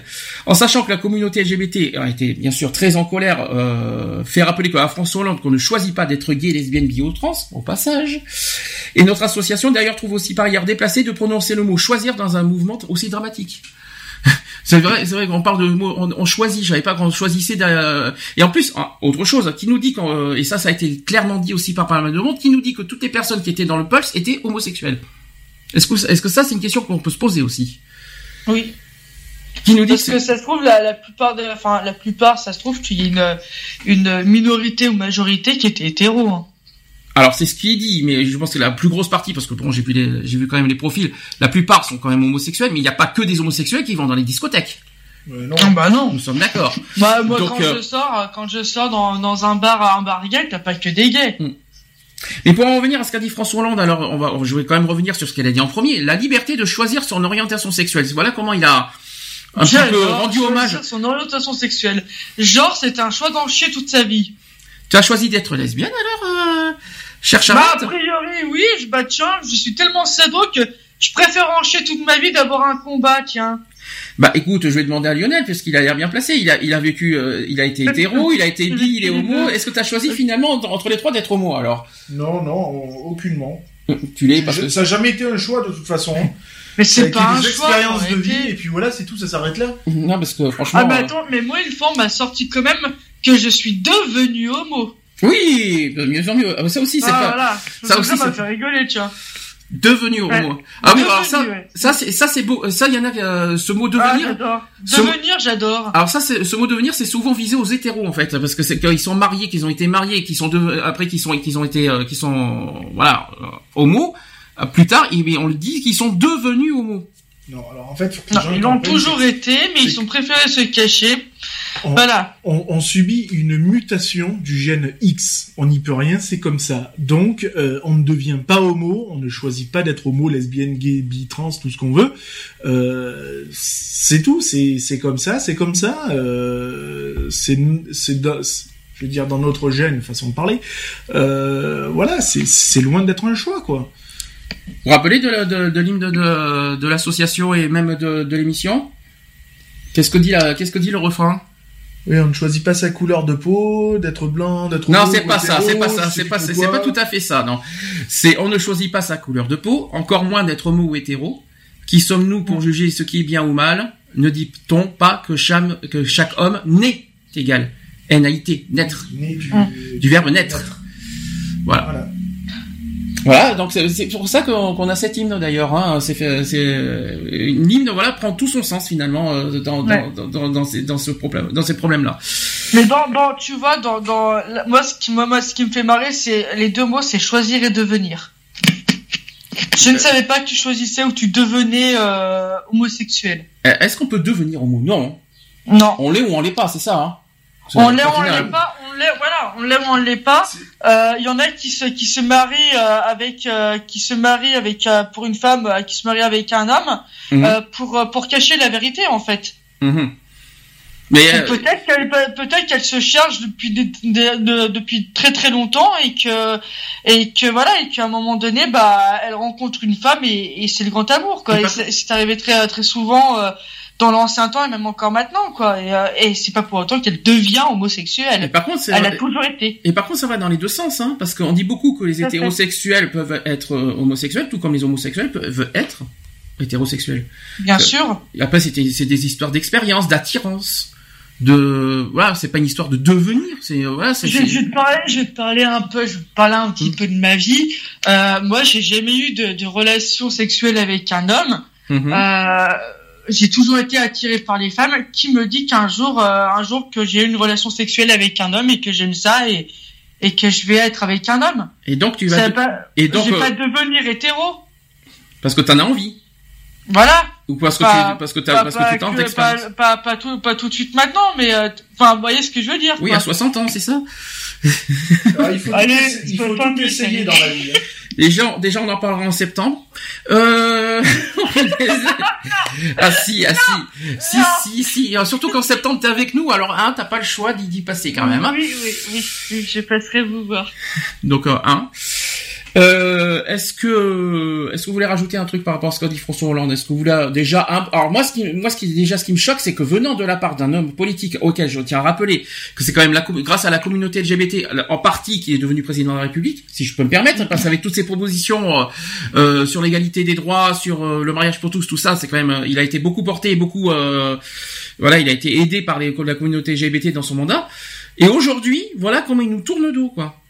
S2: En sachant que la communauté LGBT a été bien sûr très en colère, euh, fait rappeler qu'à François Hollande qu'on ne choisit pas d'être gay, lesbienne, bi ou trans, au passage. Et notre association d'ailleurs trouve aussi par ailleurs déplacé de prononcer le mot choisir dans un mouvement aussi dramatique. C'est vrai, c'est vrai qu'on parle de mots, on, choisit. Je savais pas qu'on choisissait. Et en plus, autre chose, qui nous dit euh, et ça, ça a été clairement dit aussi par pas mal de monde, qui nous dit que toutes les personnes qui étaient dans le pulse étaient homosexuelles. Est-ce que, est-ce que ça, c'est une question qu'on peut se poser aussi?
S3: Oui. Qui nous dit Parce que, ça se trouve, la, plupart de, enfin, la plupart, ça se trouve qu'il y a une, une minorité ou majorité qui était hétéro. Hein.
S2: Alors c'est ce qui est dit, mais je pense que la plus grosse partie, parce que bon, j'ai vu, j'ai vu quand même les profils, la plupart sont quand même homosexuels, mais il n'y a pas que des homosexuels qui vont dans les discothèques.
S3: non. Ah, bah non.
S2: Nous sommes d'accord.
S3: Bah moi quand euh, je sors, quand je sors dans, dans un bar, un bar gay, t'as pas que des gays. Hmm.
S2: Mais pour en revenir à ce qu'a dit François Hollande, alors on va, je vais quand même revenir sur ce qu'elle a dit en premier, la liberté de choisir son orientation sexuelle. Voilà comment il a un peu rendu hommage.
S3: Son orientation sexuelle. Genre, c'est un choix d'en chier toute sa vie.
S2: Tu as choisi d'être lesbienne alors, euh, cher
S3: Charlotte Bah a priori oui, je bah tiens, je suis tellement sado que je préfère en chier toute ma vie d'avoir un combat, tiens.
S2: Bah écoute, je vais demander à Lionel parce qu'il a l'air bien placé. Il a, il a vécu, euh, il a été hétéro, il a été bi, il est homo. Est-ce que tu as choisi finalement entre les trois d'être homo alors?
S5: Non, non, aucunement.
S2: Tu l'es parce que
S5: ça n'a jamais été un choix de toute façon.
S3: Mais c'est pas un
S5: des expériences de vie et puis voilà, c'est tout, ça s'arrête là.
S2: Non, parce que franchement.
S3: Ah bah euh, attends, mais moi une fois on m'a sorti quand même que je suis devenu homo.
S2: Oui, mieux en mieux. Ah, ça aussi c'est ah, pas. Voilà.
S3: Ça, aussi ça m'a fait rigoler, tu vois.
S2: Devenu homo. Ah oui, alors ça, ça c'est ça c'est beau. Ça, il y en a euh, ce mot devenir.
S3: Ah, devenir, j'adore.
S2: Alors ça, ce mot devenir, c'est souvent visé aux hétéros en fait, parce que c'est qu'ils sont mariés, qu'ils ont été mariés, qu'ils sont de, après qu'ils sont qu'ils ont été, euh, qu'ils sont voilà euh, homo. Euh, plus tard, on le dit qu'ils sont devenus homo.
S5: Non, alors en fait,
S3: ils l'ont toujours été, mais ils sont préférés se cacher voilà.
S5: On, subit une mutation du gène X. On n'y peut rien, c'est comme ça. Donc, euh, on ne devient pas homo, on ne choisit pas d'être homo, lesbienne, gay, bi, trans, tout ce qu'on veut. Euh, c'est tout, c'est comme ça, c'est comme ça. Euh, c'est c'est je veux dire dans notre gène, façon de parler. voilà, c'est loin d'être un choix, quoi.
S2: Vous vous rappelez de, de, de l'hymne de, de, l'association et même de, l'émission? Qu'est-ce que dit qu'est-ce que dit le refrain?
S5: Oui, on ne choisit pas sa couleur de peau, d'être blanc, d'être
S2: Non, c'est pas ça, c'est pas ça, c'est pas c'est pas tout à fait ça, non. C'est on ne choisit pas sa couleur de peau, encore moins d'être homo ou hétéro. Qui sommes-nous pour juger ce qui est bien ou mal? Ne dit-on pas que chaque, que chaque homme naît égal N-A-I-T, naître. du, verbe naître. voilà. Voilà, donc c'est pour ça qu'on a cet hymne d'ailleurs. Hein. C'est une hymne, voilà, prend tout son sens finalement euh, dans, dans, dans, dans, ces, dans ce problème, dans ces problèmes-là.
S3: Mais dans, dans, tu vois, dans, dans moi, ce qui, moi, ce qui me fait marrer, c'est les deux mots, c'est choisir et devenir. Je ne savais pas que tu choisissais ou tu devenais euh, homosexuel.
S2: Eh, est-ce qu'on peut devenir homo? Non.
S3: Non.
S2: On l'est ou on l'est pas, c'est ça. Hein
S3: on l'est ou on l'est pas, on l'est, voilà, on l'est ou on l'est pas. Euh, il y en a qui se qui se marient euh, avec euh, qui se marient avec pour une femme qui se marie avec un homme mhm. pour pour cacher la vérité en fait. Mhm. Mais peut-être qu'elle peut-être qu'elle se cherche depuis depuis très très longtemps et que et que voilà et qu'à un moment donné bah elle rencontre une femme et, et c'est le grand amour quoi. C'est arrivé très très souvent dans l'ancien temps et même encore maintenant quoi. Et, euh, et c'est pas pour autant qu'elle devient homosexuelle. Par contre elle a toujours été.
S2: Et par contre ça va dans les deux sens hein, parce qu'on dit beaucoup que les hétérosexuels peuvent être euh, homosexuels tout comme les homosexuels peuvent être hétérosexuels.
S3: Bien sûr.
S2: et après c'était c'est des histoires d'expérience d'attirance de voilà c'est pas une histoire de devenir c'est euh, voilà
S3: je, je, vais te parler je vais te parler un peu je vais te parler un petit mmh. peu de ma vie. Euh, moi j'ai jamais eu de, de relation sexuelle avec un homme. Mmh. euh, j'ai toujours été attiré par les femmes. Qui me dit qu'un jour, euh, un jour que j'ai une relation sexuelle avec un homme et que j'aime ça et et que je vais être avec un homme.
S2: Et donc tu vas.
S3: Pas... Et donc. Je vais pas devenir hétéro.
S2: Parce que t'en as envie.
S3: Voilà.
S2: Ou parce que tu, parce que t'as, parce que
S3: d'expérience. Pas, pas, pas, tout, pas tout de suite maintenant, mais euh, enfin, vous voyez ce que je veux dire.
S2: Oui, à 60 ans, c'est ça.
S5: Ah, il faut, Allez, il faut tout essayer dans la vie. Hein.
S2: Déjà, déjà, on en parlera en septembre. Euh... ah si, ah si, si, si, si. Surtout qu'en septembre t'es avec nous, alors hein, t'as pas le choix d'y passer quand même. Hein.
S3: Oui, oui, oui, oui, je passerai vous voir.
S2: Donc euh, un. Euh, est-ce que est-ce que vous voulez rajouter un truc par rapport à ce qu'a dit François Hollande? Est-ce que vous voulez déjà alors moi ce qui moi ce qui déjà ce qui me choque c'est que venant de la part d'un homme politique auquel je tiens à rappeler que c'est quand même la grâce à la communauté LGBT en partie qui est devenu président de la République si je peux me permettre parce qu'avec toutes ces propositions euh, euh sur l'égalité des droits sur euh, le mariage pour tous tout ça c'est quand même il a été beaucoup porté beaucoup euh, voilà il a été aidé par les, la communauté LGBT dans son mandat. Et aujourd'hui voilà comment il nous tourne le dos quoi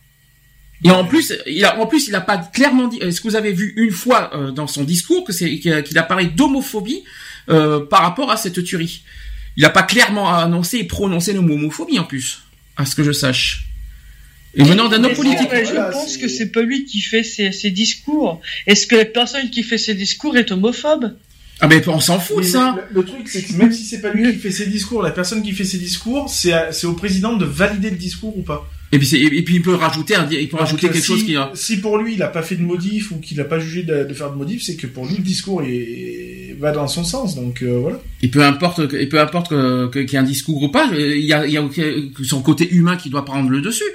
S2: et en plus, il a, en plus, il a pas clairement dit. Est-ce que vous avez vu une fois euh, dans son discours que c'est qu'il a parlé d'homophobie par rapport à cette tuerie? Il n'a pas clairement annoncé et prononcé le mot homophobie en plus, à ce que je sache.
S3: Et venant d'un homme politique. je pense que c'est pas lui qui fait ses, ses discours. Est-ce que la personne qui fait ses discours est homophobe?
S2: Ah ben on s'en fout de ça.
S5: Le, truc c'est que même si c'est pas lui qui fait ses discours, la personne qui fait ses discours, c'est au président de valider le discours ou pas.
S2: Et puis, et puis il peut rajouter, il peut rajouter quelque chose qui.
S5: Si pour lui il a pas fait de modif ou qu'il a pas jugé de, faire de modif, c'est que pour lui le discours est, va dans son sens. Donc euh, voilà.
S2: Et peu importe, et peu importe qu'il y ait un discours ou pas, il y a, il y a son côté humain qui doit prendre le dessus.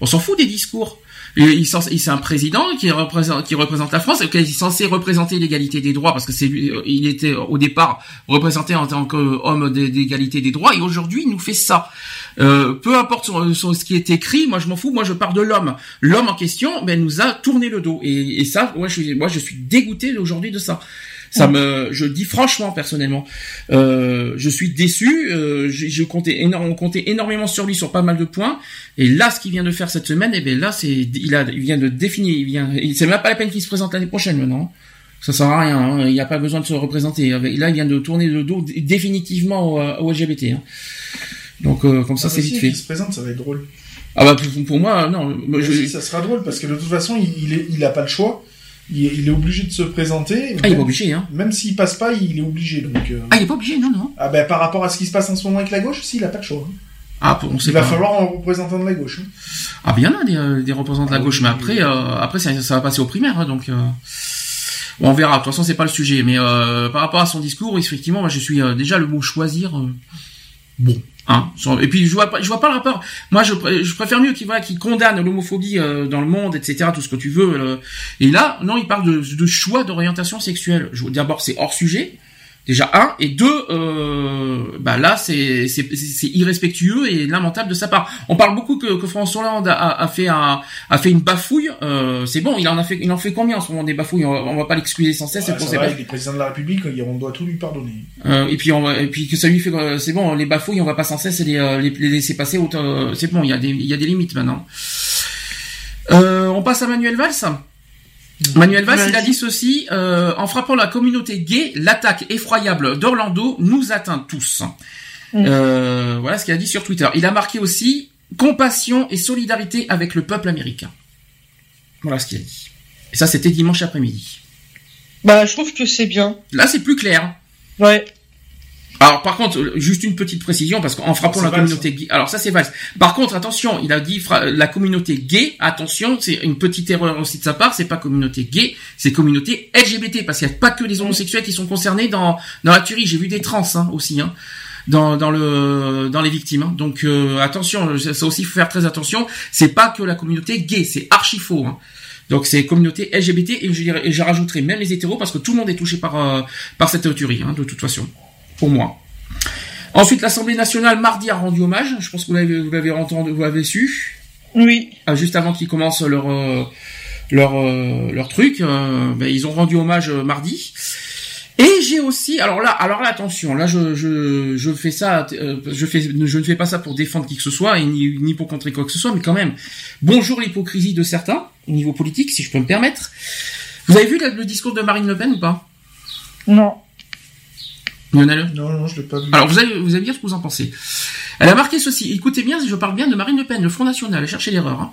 S2: On s'en fout des discours. Il, c'est un président qui représente, qui représente la France, qui est censé représenter l'égalité des droits parce que c'est il était au départ représenté en tant qu'homme d'égalité des droits et aujourd'hui il nous fait ça. Euh, peu importe ce qui est écrit, moi je m'en fous, moi je pars de l'homme. L'homme en question, ben nous a tourné le dos et, et ça, moi je, moi je suis dégoûté aujourd'hui de ça. Ça me, je dis franchement personnellement, euh, je suis déçu. Euh, je, comptais énormément, on comptait énormément sur lui sur pas mal de points. Et là, ce qu'il vient de faire cette semaine, et eh bien là, c'est, il a, il vient de définir, il vient, c'est même pas la peine qu'il se présente l'année prochaine maintenant. Ça sert à rien. Hein. Il n'y a pas besoin de se représenter. Là, il vient de tourner le dos définitivement au, LGBT. Hein. Donc euh, comme ça, ah, c'est bah vite fait.
S5: Il se présente, ça va être drôle.
S2: Ah bah pour, moi, non.
S5: je... ça sera drôle parce que de toute façon, il, il, il a pas le choix il, est obligé de se présenter.
S2: Ah, il est pas obligé, hein.
S5: Même s'il passe pas, il est obligé. Donc, euh.
S2: Ah, il est pas obligé, non, non.
S5: Ah, ben, par rapport à ce qui se passe en ce moment avec la gauche, si, il a pas de choix. Hein.
S2: Ah, on sait
S5: il va falloir un représentant de la gauche. Hein.
S2: Ah, bien, il y en a des, des représentants de la ah gauche, mais après, euh, après ça, va passer au primaire, hein, donc. Euh... on verra. De toute façon, c'est pas le sujet. Mais euh, par rapport à son discours, effectivement, moi, je suis euh, déjà le mot choisir. bon, Hein, et puis je vois pas, je vois pas le rapport. Moi, je, je préfère mieux qu'il voilà, qu'il condamne l'homophobie euh, dans le monde, etc. Tout ce que tu veux. Euh. et là, non, il parle de, de choix d'orientation sexuelle. D'abord, c'est hors sujet. Déjà un et deux, euh, bah là c'est c'est irrespectueux et lamentable de sa part. On parle beaucoup que, que François Hollande a, a, fait un a fait une bafouille. Euh, c'est bon, il en a fait il en fait combien en ce moment des bafouilles? On va, va pas l'excuser sans cesse.
S5: Ouais, pour va, il est président de la République, on doit tout lui pardonner.
S2: Euh, et puis on et puis que ça lui fait euh, c'est bon les bafouilles, on va pas sans cesse les, euh, les, les laisser passer. C'est bon, il y a des il y a des limites maintenant. on passe à Manuel Valls. Manuel Valls, il a dit ceci, euh, en frappant la communauté gay, l'attaque effroyable d'Orlando nous atteint tous. Mm. Euh, voilà ce qu'il a dit sur Twitter. Il a marqué aussi compassion et solidarité avec le peuple américain. Voilà ce qu'il a dit. Et ça, c'était dimanche après-midi.
S3: Bah, je trouve que c'est bien.
S2: Là, c'est plus clair.
S3: Ouais.
S2: Alors par contre, juste une petite précision parce qu'en frappant la communauté gay, alors ça c'est vrai. Par contre, attention, il a dit la communauté gay. Attention, c'est une petite erreur aussi de sa part. C'est pas communauté gay, c'est communauté LGBT parce qu'il n'y a pas que les homosexuels qui sont concernés dans dans la tuerie. J'ai vu des trans hein, aussi. Hein. Dans, dans le dans les victimes hein. donc euh, attention ça aussi faut faire très attention c'est pas que la communauté gay c'est archi faux hein. Donc c'est communauté LGBT et je, et je rajouterai même les hétéros parce que tout le monde est touché par euh, par cette tuerie hein, de toute façon pour moi. Ensuite, l'Assemblée nationale mardi a rendu hommage. Je pense que vous l'avez, vous l'avez entendu, vous l'avez su.
S3: Oui.
S2: Ah, juste avant qu'ils commencent leur euh, leur euh, leur truc, euh, ben, ils ont rendu hommage mardi. Et j'ai aussi, alors là, alors là, attention, là, je, je, je fais ça, je fais, je ne fais pas ça pour défendre qui que ce soit et ni, ni pour contrer quoi que ce soit, mais quand même, bonjour l'hypocrisie de certains au niveau politique, si je peux me permettre. Vous avez vu le discours de Marine Le Pen ou pas?
S3: Non.
S5: Non, non, je l'ai pas vu.
S2: Alors, vous allez, vous allez dire ce que vous en pensez. Elle a marqué ceci. Écoutez bien, je parle bien de Marine Le Pen, le Front National. Cherchez l'erreur. Hein.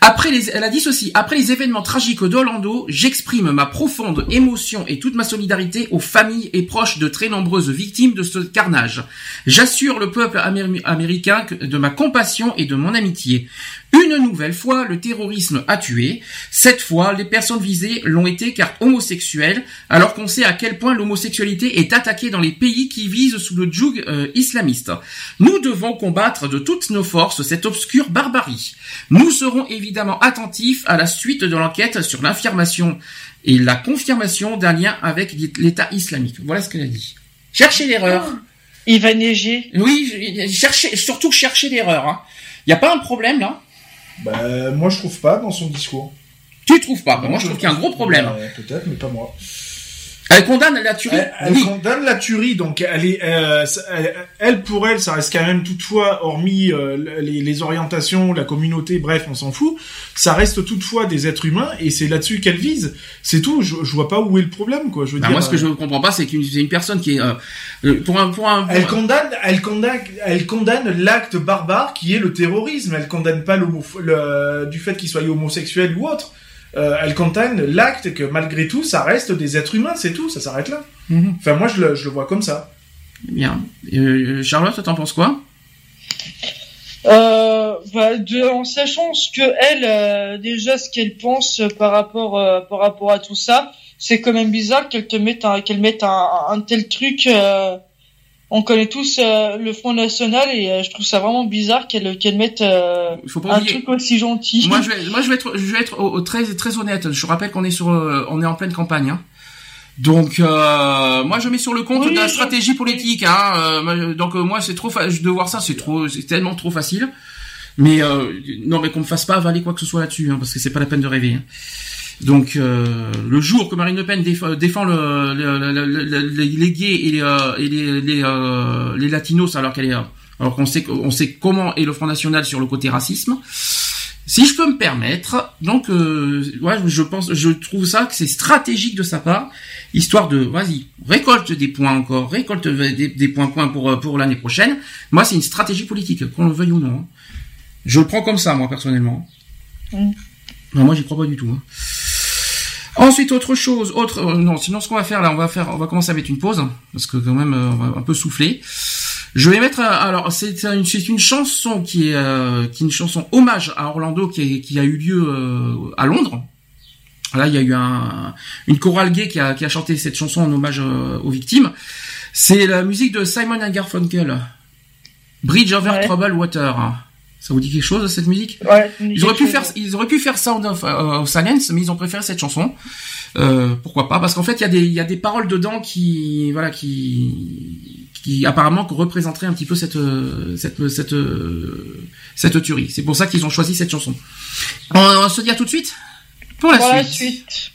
S2: Après les, elle a dit ceci. Après les événements tragiques d'Orlando, j'exprime ma profonde émotion et toute ma solidarité aux familles et proches de très nombreuses victimes de ce carnage. J'assure le peuple américain de ma compassion et de mon amitié. Une nouvelle fois, le terrorisme a tué. Cette fois, les personnes visées l'ont été car homosexuelles, alors qu'on sait à quel point l'homosexualité est attaquée dans les pays qui visent sous le joug euh, islamiste. Nous devons combattre de toutes nos forces cette obscure barbarie. Nous serons évidemment attentifs à la suite de l'enquête sur l'affirmation et la confirmation d'un lien avec l'État islamique. Voilà ce qu'elle a dit. Cherchez l'erreur.
S3: Il va neiger.
S2: Oui, cherchez, surtout chercher l'erreur. Hein. Il n'y a pas un problème là?
S5: Bah, moi, je trouve pas dans son discours.
S2: Tu trouves pas Moi, je trouve qu'il y a un gros problème.
S5: Peut-être, mais pas moi.
S2: Elle condamne la tuerie.
S5: Elle, condamne la tuerie, donc elle est, euh, elle, pour elle, ça reste quand même toutefois, hormis euh, les, les, orientations, la communauté, bref, on s'en fout. Ça reste toutefois des êtres humains et c'est là-dessus qu'elle vise. C'est tout. Je, je, vois pas où est le problème, quoi. Je veux
S2: bah,
S5: dire,
S2: moi, ce que je comprends pas, c'est qu'une une personne qui est euh, pour un, pour un,
S5: elle condamne, elle condamne, elle condamne l'acte barbare qui est le terrorisme. Elle condamne pas le, du fait qu'il soit homosexuel ou autre euh, elle condamne l'acte que malgré tout, ça reste des êtres humains, c'est tout, ça s'arrête là. Mhm. Enfin, moi, je le, je le, vois comme ça.
S2: Bien. Euh, Charlotte, t'en penses quoi?
S3: Euh, bah, de, en sachant ce que elle, euh, déjà, ce qu'elle pense par rapport, euh, par rapport à tout ça, c'est quand même bizarre qu'elle te mette un, qu'elle mette un, un tel truc on connaît tous euh, le Front National et euh, je trouve ça vraiment bizarre qu'elle qu'elle mette euh, un truc aussi gentil.
S2: Moi je vais moi je vais être je vais être très très honnête. Je rappelle qu'on est sur on est en pleine campagne. Hein. Donc moi je mets sur le compte de la stratégie politique. Hein. donc moi c'est trop de voir ça c'est trop c'est tellement trop facile. Mais non mais qu'on me fasse pas avaler quoi que ce soit là-dessus hein, parce que c'est pas la peine de rêver. Hein. Donc euh, le jour que Marine Le Pen défend, le, les gays et les, euh, et les, euh, les, latinos alors qu'elle est alors qu'on sait on sait comment est le Front National sur le côté racisme. Si je peux me permettre, donc ouais, je pense, je trouve ça que c'est stratégique de sa part, histoire de, vas-y, récolte des points encore, récolte des, points points pour pour l'année prochaine. Moi, c'est une stratégie politique, qu'on le veuille ou non. Hein. Je le prends comme ça, moi personnellement. Mm. Non, moi, j'y crois pas du tout. Hein. Ensuite, autre chose, autre, euh, non, sinon ce qu'on va faire là, on va faire, on va commencer avec une pause parce que quand même, euh, on va un peu souffler. Je vais mettre, euh, alors c'est une, une chanson qui est, qui est une chanson hommage à Orlando qui, qui a eu lieu à Londres. Là, il y a eu un, une chorale gay qui a, qui a chanté cette chanson en hommage aux victimes. C'est la musique de Simon Garfunkel, Bridge over Troubled Water. Ça vous dit quelque chose cette musique
S3: ouais,
S2: Ils auraient pu faire, ils auraient pu faire ça au, au Silence, mais ils ont préféré cette chanson. Euh, pourquoi pas? Parce qu'en fait, il y a des, il y a des paroles dedans qui, voilà, qui, qui apparemment représenteraient un petit peu cette, cette, cette, cette tuerie. C'est pour ça qu'ils ont choisi cette chanson. On, se dire tout de suite
S3: pour la pour suite. La suite.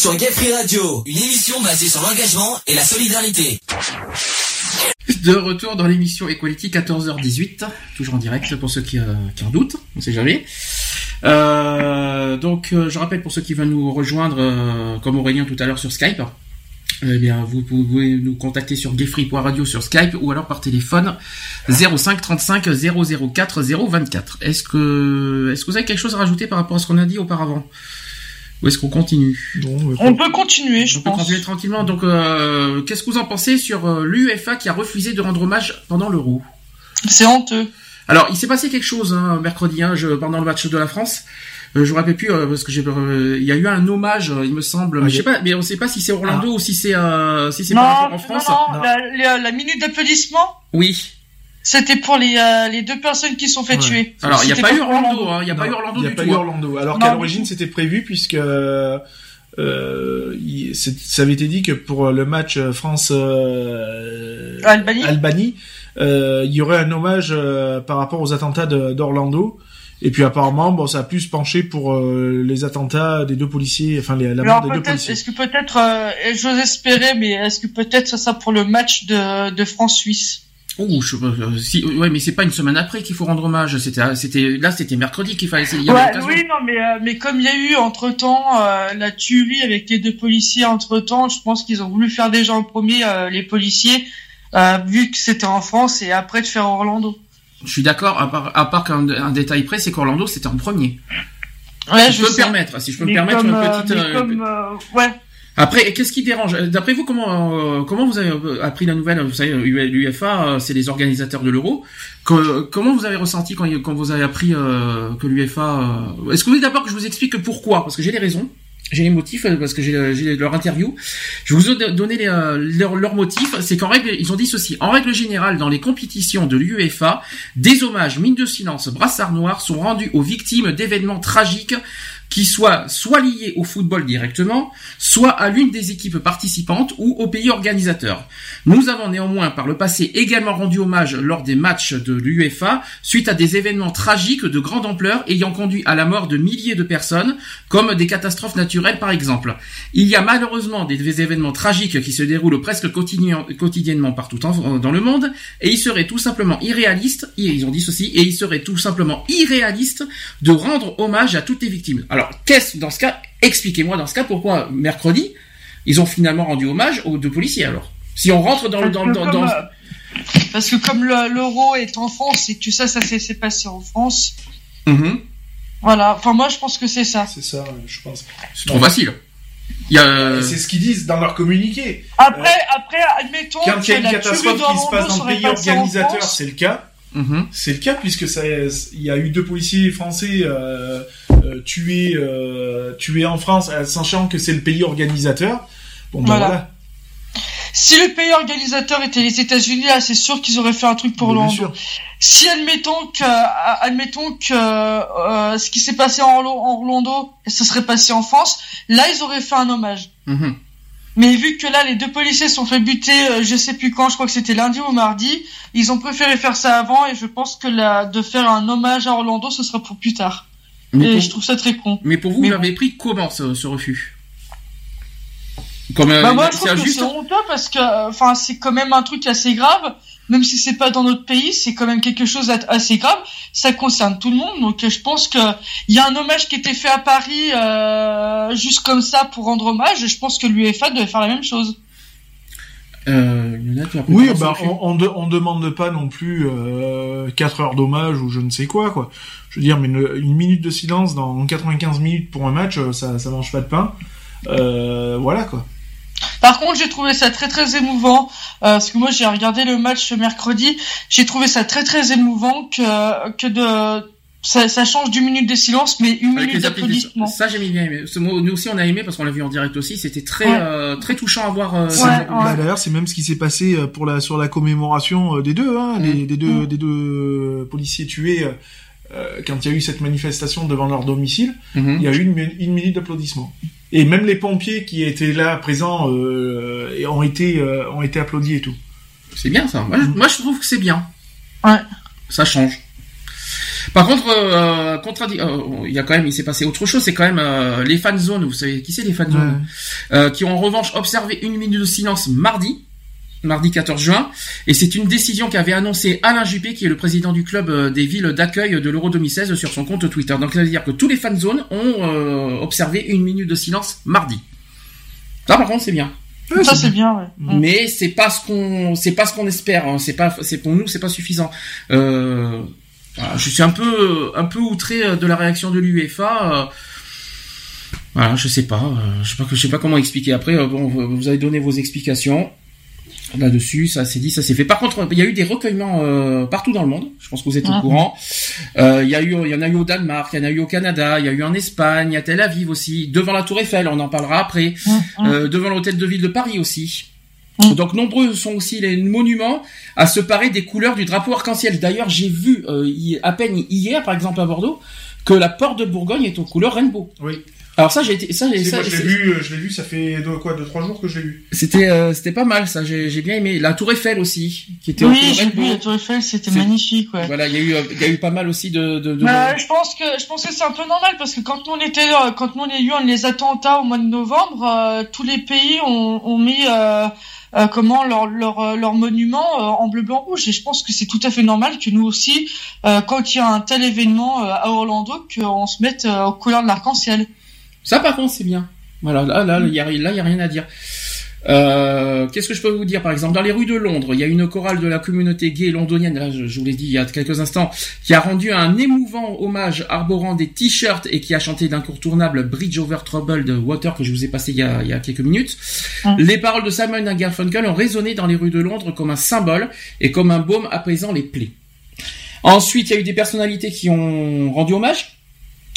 S6: Sur Gay Radio, une émission basée sur l'engagement et la solidarité.
S2: De retour dans l'émission Equality 14h18, toujours en direct pour ceux qui, euh, qui en doutent, on sait jamais. Euh, donc euh, je rappelle pour ceux qui veulent nous rejoindre, comme Aurélien tout à l'heure sur Skype, eh bien, vous pouvez nous contacter sur gayfree.radio sur Skype ou alors par téléphone 05 35 004 024. Est-ce que, est-ce que vous avez quelque chose à rajouter par rapport à ce qu'on a dit auparavant? Ou est-ce qu'on continue
S3: On peut continuer, je
S2: on pense. peut continuer tranquillement. Donc, euh, qu'est-ce que vous en pensez sur euh, l'UEFA qui a refusé de rendre hommage pendant l'Euro?
S3: C'est honteux.
S2: Alors, il s'est passé quelque chose hein, mercredi, hein, je, pendant le match de la France. Euh, je me rappelle plus euh, parce que j'ai euh, il y a eu un hommage il me semble je sais pas mais on sait pas si c'est Orlando ah. ou si c'est si c'est
S3: en France non, non, La, la, minute d'applaudissement
S2: oui
S3: c'était pour les, les deux personnes qui sont fait tuer.
S2: Alors il n'y a pas eu Orlando, hein, il n'y a pas eu Orlando.
S5: Il n'y a pas eu Orlando. Alors qu'à l'origine c'était prévu puisque euh, ça avait été dit que pour le match France
S3: Albanie,
S5: Albanie il y aurait un hommage par rapport aux attentats d'Orlando. Et puis apparemment, bon, ça a plus penché pour euh, les attentats des deux policiers, enfin les, la mort des deux policiers.
S3: Est-ce que peut-être, euh, j'ose espérer, mais est-ce que peut-être ça sera pour le match de, de France-Suisse?
S2: Oh, je, euh, si, ouais, mais c'est pas une semaine après qu'il faut rendre hommage. C'était, c'était, là, c'était mercredi qu'il fallait.
S3: Y ouais, oui, non, mais mais comme il y a eu entre temps la tuerie avec les deux policiers entre temps, je pense qu'ils ont voulu faire déjà en premier les policiers, vu que c'était en France et après de faire Orlando.
S2: Je suis d'accord, à part, à part qu'un détail près, c'est qu'Orlando c'était en premier.
S3: Ouais,
S2: si je, peux me permettre, si je peux me permettre une petite.
S3: Euh, comme, euh, ouais.
S2: Après, qu'est-ce qui dérange? D'après vous, comment euh, comment vous avez appris la nouvelle? Vous savez, l'UFA, c'est les organisateurs de l'Euro. comment vous avez ressenti quand, quand vous avez appris que l'UFA Est-ce que vous voulez d'abord que je vous explique pourquoi? Parce que j'ai des raisons j'ai les motifs euh, parce que euh, j'ai leur interview. Je vous ai donné les, euh, leurs motifs. C'est qu'en règle, ils ont dit ceci. En règle générale, dans les compétitions de l'UEFA, des hommages, mine de silence, brassards noirs sont rendus aux victimes d'événements tragiques qui soient soit liés au football directement, soit à l'une des équipes participantes ou au pays organisateur. Nous avons néanmoins par le passé également rendu hommage lors des matchs de l'UEFA suite à des événements tragiques de grande ampleur ayant conduit à la mort de milliers de personnes, comme des catastrophes naturelles par exemple. Il y a malheureusement des événements tragiques qui se déroulent presque quotidiennement partout dans le monde, et il serait tout simplement irréaliste, ils ont dit ceci, et il serait tout simplement irréaliste de rendre hommage à toutes les victimes. Qu'est-ce dans ce cas Expliquez-moi dans ce cas pourquoi mercredi ils ont finalement rendu hommage aux deux policiers. Alors, si on rentre dans le dans, dans, euh,
S3: parce que comme l'euro est en France et que ça ça s'est passé en France.
S2: Mm-hmm.
S3: Voilà. Enfin moi je pense que c'est ça.
S5: C'est ça, je pense.
S2: C'est trop facile.
S5: A... C'est ce qu'ils disent dans leur communiqué.
S3: Après, euh, après, admettons.
S5: Quand il y a une catastrophe qui se passe dans le pays organisateur, c'est le cas. Mm-hmm. C'est le cas puisque ça, il y a eu deux policiers français euh, euh, tués, euh, tués en France, sachant que c'est le pays organisateur. Bon, ben voilà.
S3: Si le pays organisateur était les États-Unis, là, c'est sûr qu'ils auraient fait un truc pour Orlando. Si admettons que, admettons que euh, ce qui s'est passé en, Orlando, ça serait passé en France, là, ils auraient fait un hommage.
S2: Mm-hmm.
S3: Mais vu que là, les deux policiers sont fait buter, euh, je sais plus quand, je crois que c'était lundi ou mardi, ils ont préféré faire ça avant et je pense que la, de faire un hommage à Orlando, ce sera pour plus tard. et je trouve ça très con.
S2: Mais pour vous, vous l'avez pris comment ce, refus? Comme,
S3: bah moi, je trouve que c'est honteux parce que, enfin, c'est quand même un truc assez grave même si c'est pas dans notre pays, c'est quand même quelque chose assez grave. Ça concerne tout le monde, donc je pense que il y a un hommage qui était fait à Paris euh, juste comme ça pour rendre hommage. Et je pense que l'UEFA devait faire la même chose.
S2: Euh,
S5: oui, bah, on, on, demande pas non plus euh, 4 heures d'hommage ou je ne sais quoi, quoi. Je veux dire, mais une, minute de silence dans 95 minutes pour un match, ça, ça mange pas de pain. Euh, voilà, quoi.
S3: Par contre, j'ai trouvé ça très très émouvant euh, parce que moi j'ai regardé le match ce mercredi. J'ai trouvé ça très très émouvant que que de ça, ça change d'une minute de silence, mais une minute d'applaudissement.
S2: Ça, j'ai bien aimé. Ce mot, nous aussi, on a aimé parce qu'on l'a vu en direct aussi. C'était très, euh, très touchant à voir. Euh,
S5: bah, D'ailleurs, c'est même ce qui s'est passé pour la sur la commémoration des deux, hein, mm. des deux, mm. des deux policiers tués. quand il y a eu cette manifestation devant leur domicile, mm-hmm. il y a eu une, une minute d'applaudissement. Et même les pompiers qui étaient là présents euh, ont été euh, ont été applaudis et tout.
S2: C'est bien ça. Moi, je, trouve que c'est bien.
S3: Ouais.
S2: Ça change. Par contre, euh, euh, il y a quand même, il s'est passé autre chose. C'est quand même euh, les fan zones. Vous savez qui c'est les fan zones? Euh, Qui ont en revanche observé une minute de silence mardi, mardi 14 juin, et c'est une décision qu'avait annoncé Alain Juppé, qui est le président du club des villes d'accueil de l'Euro 2016 sur son compte Twitter. Donc ça veut dire que tous les fan zones ont observé une minute de silence mardi. Ça, par contre, c'est bien.
S3: ça c'est bien, ouais.
S2: Mais c'est pas ce qu'on, c'est pas ce qu'on espère. Hein. C'est pas, c'est pour nous, c'est pas suffisant. Euh, je suis un peu, un peu outré euh, de la réaction de l'UEFA. Euh, voilà, je sais pas, euh, je sais pas, je sais pas comment expliquer. Après, bon, vous avez donné vos explications là-dessus, ça s'est dit, ça s'est fait. Par contre, il y a eu des recueillements partout dans le monde. Je pense que vous êtes au ah. courant. il y a eu, il y en a eu au Danemark, il y en a eu au Canada, il y a eu en Espagne, à Tel Aviv aussi, devant la Tour Eiffel, on en parlera après, ah, ah. devant l'hôtel de ville de Paris aussi. Donc nombreux sont aussi les monuments à se parer des couleurs du drapeau arc-en-ciel. D'ailleurs, j'ai vu euh, à peine hier, par exemple à Bordeaux, que la porte de Bourgogne est aux couleurs rainbow.
S5: Oui.
S2: Alors ça, j'ai été, ça,
S5: ça moi, je l'ai vu, euh, je l'ai vu, ça fait deux, quoi, deux trois jours que je l'ai vu.
S2: C'était, euh, c'était pas mal, ça. J'ai, bien aimé la Tour Eiffel aussi,
S3: qui était. Oui, j'ai vu la Tour Eiffel, c'était magnifique, ouais.
S2: Voilà, il y a eu, il y a eu pas mal aussi de. de, de...
S3: Bah, je pense que, je pense que c'est un peu normal parce que quand on était, quand on a eu les attentats au mois de novembre, tous les pays ont, ont mis. Euh, comment leur leur, euh, leur monument euh, en bleu blanc rouge et je pense que c'est tout à fait normal que nous aussi quand il y a un tel événement à Orlando qu'on se mette aux couleurs de l'arc-en-ciel.
S2: Ça par contre c'est bien. Voilà là là il y a là il y a rien à dire. Euh, Qu'est-ce que je peux vous dire Par exemple, dans les rues de Londres, il y a une chorale de la communauté gay londonienne, là, je, vous l'ai dit il y a quelques instants, qui a rendu un émouvant hommage arborant des t-shirts et qui a chanté d'incontournable Bridge Over Troubled Water que je vous ai passé il y a, il y a quelques minutes. Les paroles de Simon Garfunkel ont résonné dans les rues de Londres comme un symbole et comme un baume apaisant les plaies. Ensuite, il y a eu des personnalités qui ont rendu hommage.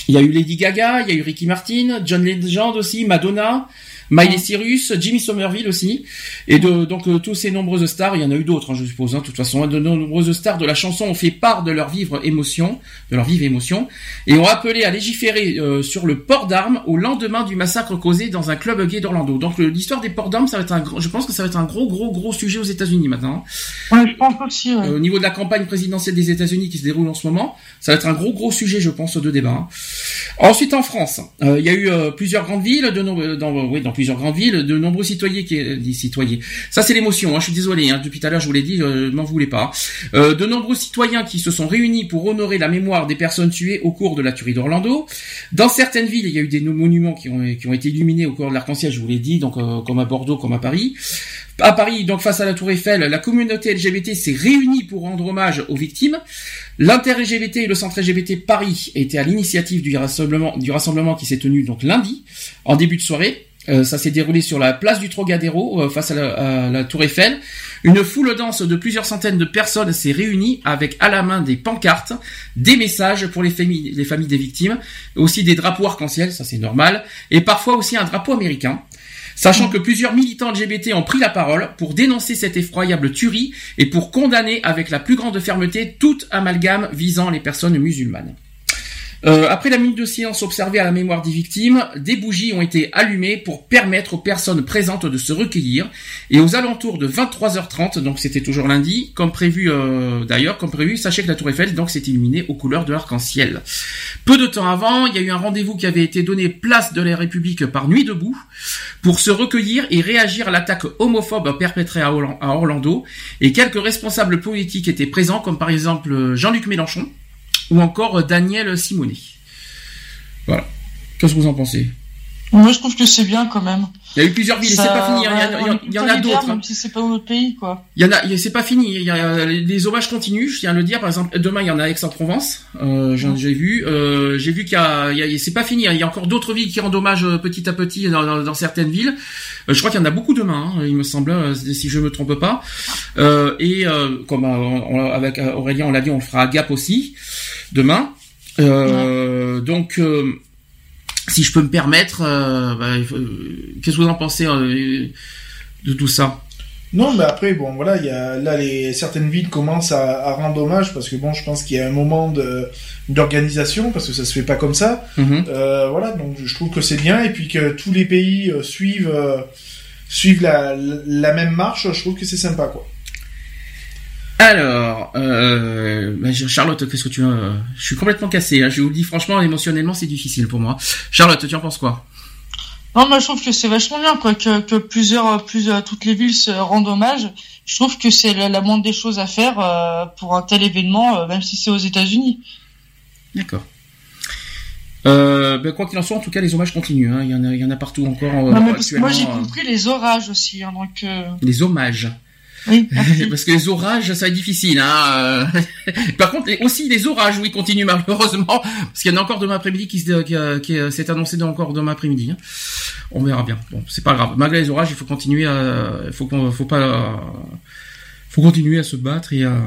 S2: Il y a eu Lady Gaga, il y a eu Ricky Martin, John Legend aussi, Madonna, Miley Cyrus, Jimmy Somerville aussi, et de, donc euh, tous ces nombreuses stars, il y en a eu d'autres, hein, je suppose, hein, de toute façon, de nombreuses stars de la chanson ont fait part de leur vivre émotion, de leur vive émotion, et ont appelé à légiférer euh, sur le port d'armes au lendemain du massacre causé dans un club gay d'Orlando. Donc l'histoire des ports d'armes, ça va être un, je pense que ça va être un gros, gros, gros sujet aux États-Unis maintenant.
S3: Ouais, je pense aussi. Ouais.
S2: Euh, au niveau de la campagne présidentielle des États-Unis qui se déroule en ce moment, ça va être un gros, gros sujet, je pense, de débat. Hein. Ensuite, en France, il y a eu plusieurs grandes villes, de, dans, oui, dans plusieurs grandes villes, de nombreux citoyens qui, euh. Ça c'est l'émotion. Hein, je suis désolé. Hein, depuis tout à l'heure, je vous l'ai dit, euh, m'en voulez pas. Euh, de nombreux citoyens qui se sont réunis pour honorer la mémoire des personnes tuées au cours de la tuerie d'Orlando. Dans certaines villes, il y a eu des monuments qui ont, été illuminés au cours de l'arc-en-ciel. Je vous l'ai dit, donc comme à Bordeaux, comme à Paris. À Paris, donc face à la Tour Eiffel, la communauté LGBT s'est réunie pour rendre hommage aux victimes. L'inter-LGBT et le centre LGBT Paris étaient à l'initiative du rassemblement, du rassemblement qui s'est tenu donc lundi, en début de soirée. Euh, ça s'est déroulé sur la place du Trocadéro, euh, face à la, Tour Eiffel. Une foule dense de plusieurs centaines de personnes s'est réunie avec à la main des pancartes, des messages pour les familles, les familles des victimes, aussi des drapeaux arc-en-ciel, ça c'est normal, et parfois aussi un drapeau américain. Sachant que plusieurs militants LGBT ont pris la parole pour dénoncer cette effroyable tuerie et pour condamner avec la plus grande fermeté toute amalgame visant les personnes musulmanes. Euh, après la minute de silence observée à la mémoire des victimes, des bougies ont été allumées pour permettre aux personnes présentes de se recueillir. Et aux alentours de 23h30, donc c'était toujours lundi, comme prévu euh, d'ailleurs, comme prévu, sachez que la Tour Eiffel donc s'est illuminée aux couleurs de l'arc-en-ciel. Peu de temps avant, il y a eu un rendez-vous qui avait été donné place de la République par Nuit debout pour se recueillir et réagir à l'attaque homophobe perpétrée à Orlando. Et quelques responsables politiques étaient présents, comme par exemple Jean-Luc Mélenchon ou encore euh, Daniel Simonet. Voilà. Qu'est-ce que vous en pensez?
S3: Moi, je trouve que c'est bien quand même.
S2: Il y a eu plusieurs villes, c'est pas fini. Il y, en a d'autres.
S3: Même si c'est pas notre pays, quoi.
S2: Il y en a, c'est pas fini. Il y a les hommages continuent. Je tiens à le dire. Par exemple, demain il y en a Aix-en-Provence. Euh, j'ai vu. Euh, j'ai vu qu'il y a, c'est pas fini. Il y a encore d'autres villes qui rendent hommage euh, petit à petit dans, dans, certaines villes. Euh, je crois qu'il y en a beaucoup demain. Hein, il me semble, euh, si je me trompe pas. Euh, et comme avec Aurélien, on l'a dit, on le fera à Gap aussi demain. Donc si je peux me permettre, euh, bah, qu'est-ce que vous en pensez euh, de tout ça?
S5: Non, mais après, bon, voilà, il y a là les certaines villes commencent à, rendre hommage parce que bon, je pense qu'il y a un moment d'organisation parce que ça se fait pas comme ça. Mhm. Euh, voilà, donc je trouve que c'est bien et puis que tous les pays suivent suivent la, la même marche, je trouve que c'est sympa quoi.
S2: Alors, euh, bah, Charlotte, qu'est-ce que tu as Je suis complètement cassé. Hein. Je vous le dis franchement, émotionnellement, c'est difficile pour moi. Charlotte, tu en penses quoi?
S3: Non, moi je trouve que c'est vachement bien quoi que, que plusieurs, plusieurs, toutes les villes se rendent hommage. Je trouve que c'est la, moindre des choses à faire euh, pour un tel événement, euh, même si c'est aux États-Unis.
S2: D'accord. Euh, ben, quoi qu'il en soit, en tout cas, les hommages continuent. Hein. Il, y en a, il y en a partout encore.
S3: Non, moi, j'ai compris les orages aussi. Hein, donc,
S2: Les hommages. Oui, parce que les orages, ça va être difficile. Hein. Par contre, aussi les orages, oui, continuent malheureusement, parce qu'il y en a encore demain après-midi qui, qui, s'est annoncé encore demain après-midi. Hein. On verra bien. Bon, c'est pas grave. Malgré les orages, il faut continuer à, il faut qu'on, faut pas, faut continuer à se battre et à.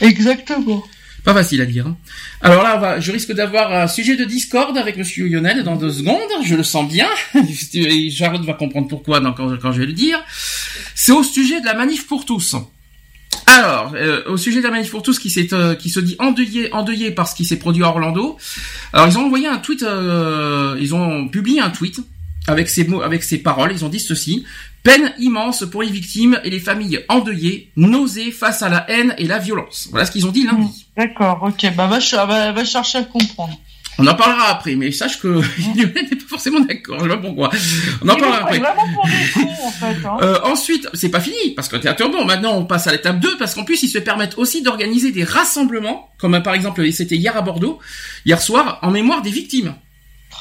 S3: Exactement.
S2: Pas facile à dire. Hein. Alors là, je risque d'avoir un sujet de discorde avec Monsieur Lionel dans deux secondes. Je le sens bien. Charlotte va comprendre pourquoi quand, je vais le dire. C'est au sujet de la manif pour tous. Alors, euh, au sujet de la manif pour tous qui, euh, se dit endeuillé, endeuillé par ce s'est produit à Orlando. Alors, ils ont envoyé un tweet, euh, ils ont publié un tweet avec ces mots, avec ces paroles. Ils ont dit ceci peine immense pour les victimes et les familles endeuillées, nausées face à la haine et la violence. Voilà ce qu'ils ont dit lundi.
S3: D'accord, ok, bah va, va, va chercher à comprendre.
S2: On en parlera après, mais sache que Lionel n'est pas forcément d'accord. Je sais pas pourquoi. On en parlera après. en fait, hein. euh, ensuite, c'est pas fini parce que t'es bon. Maintenant, on passe à l'étape 2 parce qu'en plus, ils se permettent aussi d'organiser des rassemblements, comme par exemple, c'était hier à Bordeaux, hier soir, en mémoire des victimes.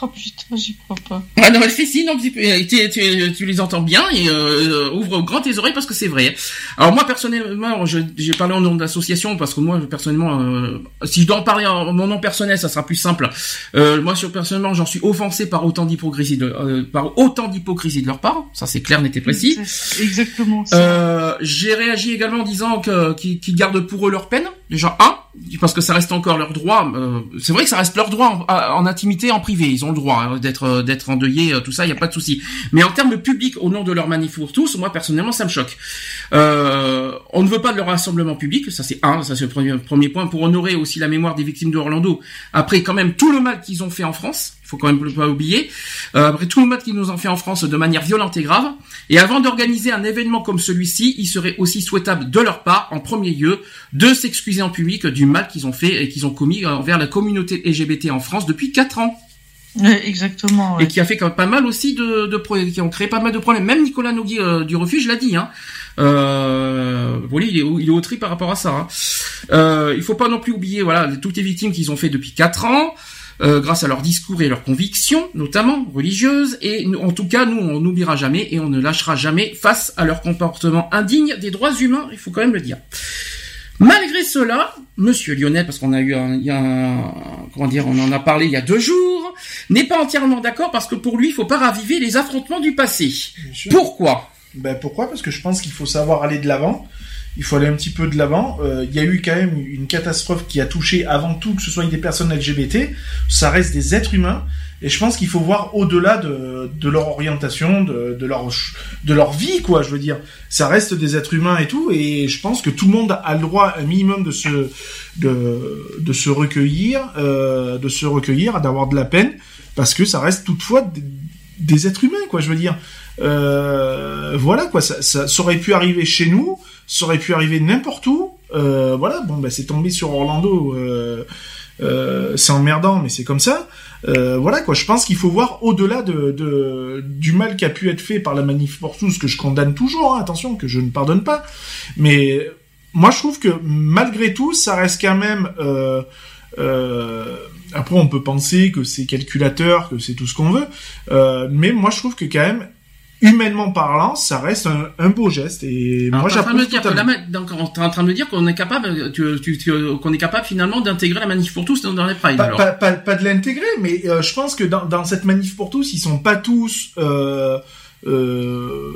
S3: Oh putain, j'y crois pas.
S2: Ah non, mais si, non, tu, tu, tu, les entends bien et euh, ouvre grand tes oreilles parce que c'est vrai. Alors moi personnellement, j'ai parlé en nom d'association parce que moi personnellement, euh, si je dois en parler en mon nom personnel, ça sera plus simple. Euh, moi, sur personnellement, j'en suis offensé par autant d'hypocrisie de euh, par autant d'hypocrisie de leur part. Ça c'est clair, n'était précis.
S3: Exactement.
S2: Euh, j'ai réagi également en disant que qu'ils gardent pour eux leur peine. Déjà un parce que ça reste encore leur droit. Euh, c'est vrai que ça reste leur droit en, intimité, en privé. Ils ont le droit hein, d'être euh, d'être endeuillés, euh, tout ça, il y a pas de souci. Mais en termes publics, au nom de leur manif pour tous, moi personnellement, ça me choque. on ne veut pas de leur rassemblement public, ça c'est un, ça c'est le premier, premier point pour honorer aussi la mémoire des victimes d'Orlando. Après, quand même tout le mal qu'ils ont fait en France faut quand même pas oublier. Euh, après tout le mal qu'ils nous ont fait en France de manière violente et grave. Et avant d'organiser un événement comme celui-ci, il serait aussi souhaitable de leur part, en premier lieu, de s'excuser en public du mal qu'ils ont fait et qu'ils ont commis envers la communauté LGBT en France depuis quatre ans.
S3: exactement.
S2: Et qui a fait quand même pas mal aussi de, de, qui ont créé pas mal de problèmes. Même Nicolas Nougui euh, du refuge l'a dit. Hein. Euh, voilà, il est, il est au tri par rapport à ça. Hein. Euh, il faut pas non plus oublier voilà toutes les victimes qu'ils ont fait depuis quatre ans. Euh, grâce à leurs discours et leurs convictions, notamment religieuses, et en tout cas, nous, on n'oubliera jamais et on ne lâchera jamais face à leur comportement indigne des droits humains, il faut quand même le dire. Malgré cela, Monsieur Lionel, parce qu'on a eu un, il y a un, comment dire, on en a parlé il y a deux jours, n'est pas entièrement d'accord parce que pour lui, il faut pas raviver les affrontements du passé. Pourquoi?
S5: Ben pourquoi? Parce que je pense qu'il faut savoir aller de l'avant il faut aller un petit peu de l'avant. Euh, il y a eu quand même une catastrophe qui a touché avant tout que ce soit des personnes LGBT. Ça reste des êtres humains. Et je pense qu'il faut voir au-delà de, leur orientation, de, de, leur, de leur vie, quoi, je veux dire. Ça reste des êtres humains et tout, et je pense que tout le monde a le droit un minimum de se, de, de se recueillir, euh, de se recueillir, d'avoir de la peine, parce que ça reste toutefois des, des êtres humains, quoi, je veux dire. Euh, voilà, quoi, ça, ça, ça aurait pu arriver chez nous, ça aurait pu arriver n'importe où. Euh, voilà, bon, bah, c'est tombé sur Orlando. Euh, euh, c'est emmerdant, mais c'est comme ça. voilà quoi. Je pense qu'il faut voir au-delà de, du mal qui a pu être fait par la manif pour tous, que je condamne toujours. Hein, attention, que je ne pardonne pas. Mais moi, je trouve que malgré tout, ça reste quand même. après, on peut penser que c'est calculateur, que c'est tout ce qu'on veut, mais moi, je trouve que quand même, humainement parlant, ça reste un, beau geste. Et moi, j'approuve
S2: Donc, on est en train de dire qu'on est capable, qu'on est capable finalement d'intégrer la manif pour tous dans les prides.
S5: Pas, pas, pas, de l'intégrer, mais euh, je pense que dans, dans, cette manif pour tous, ils sont pas tous euh, euh,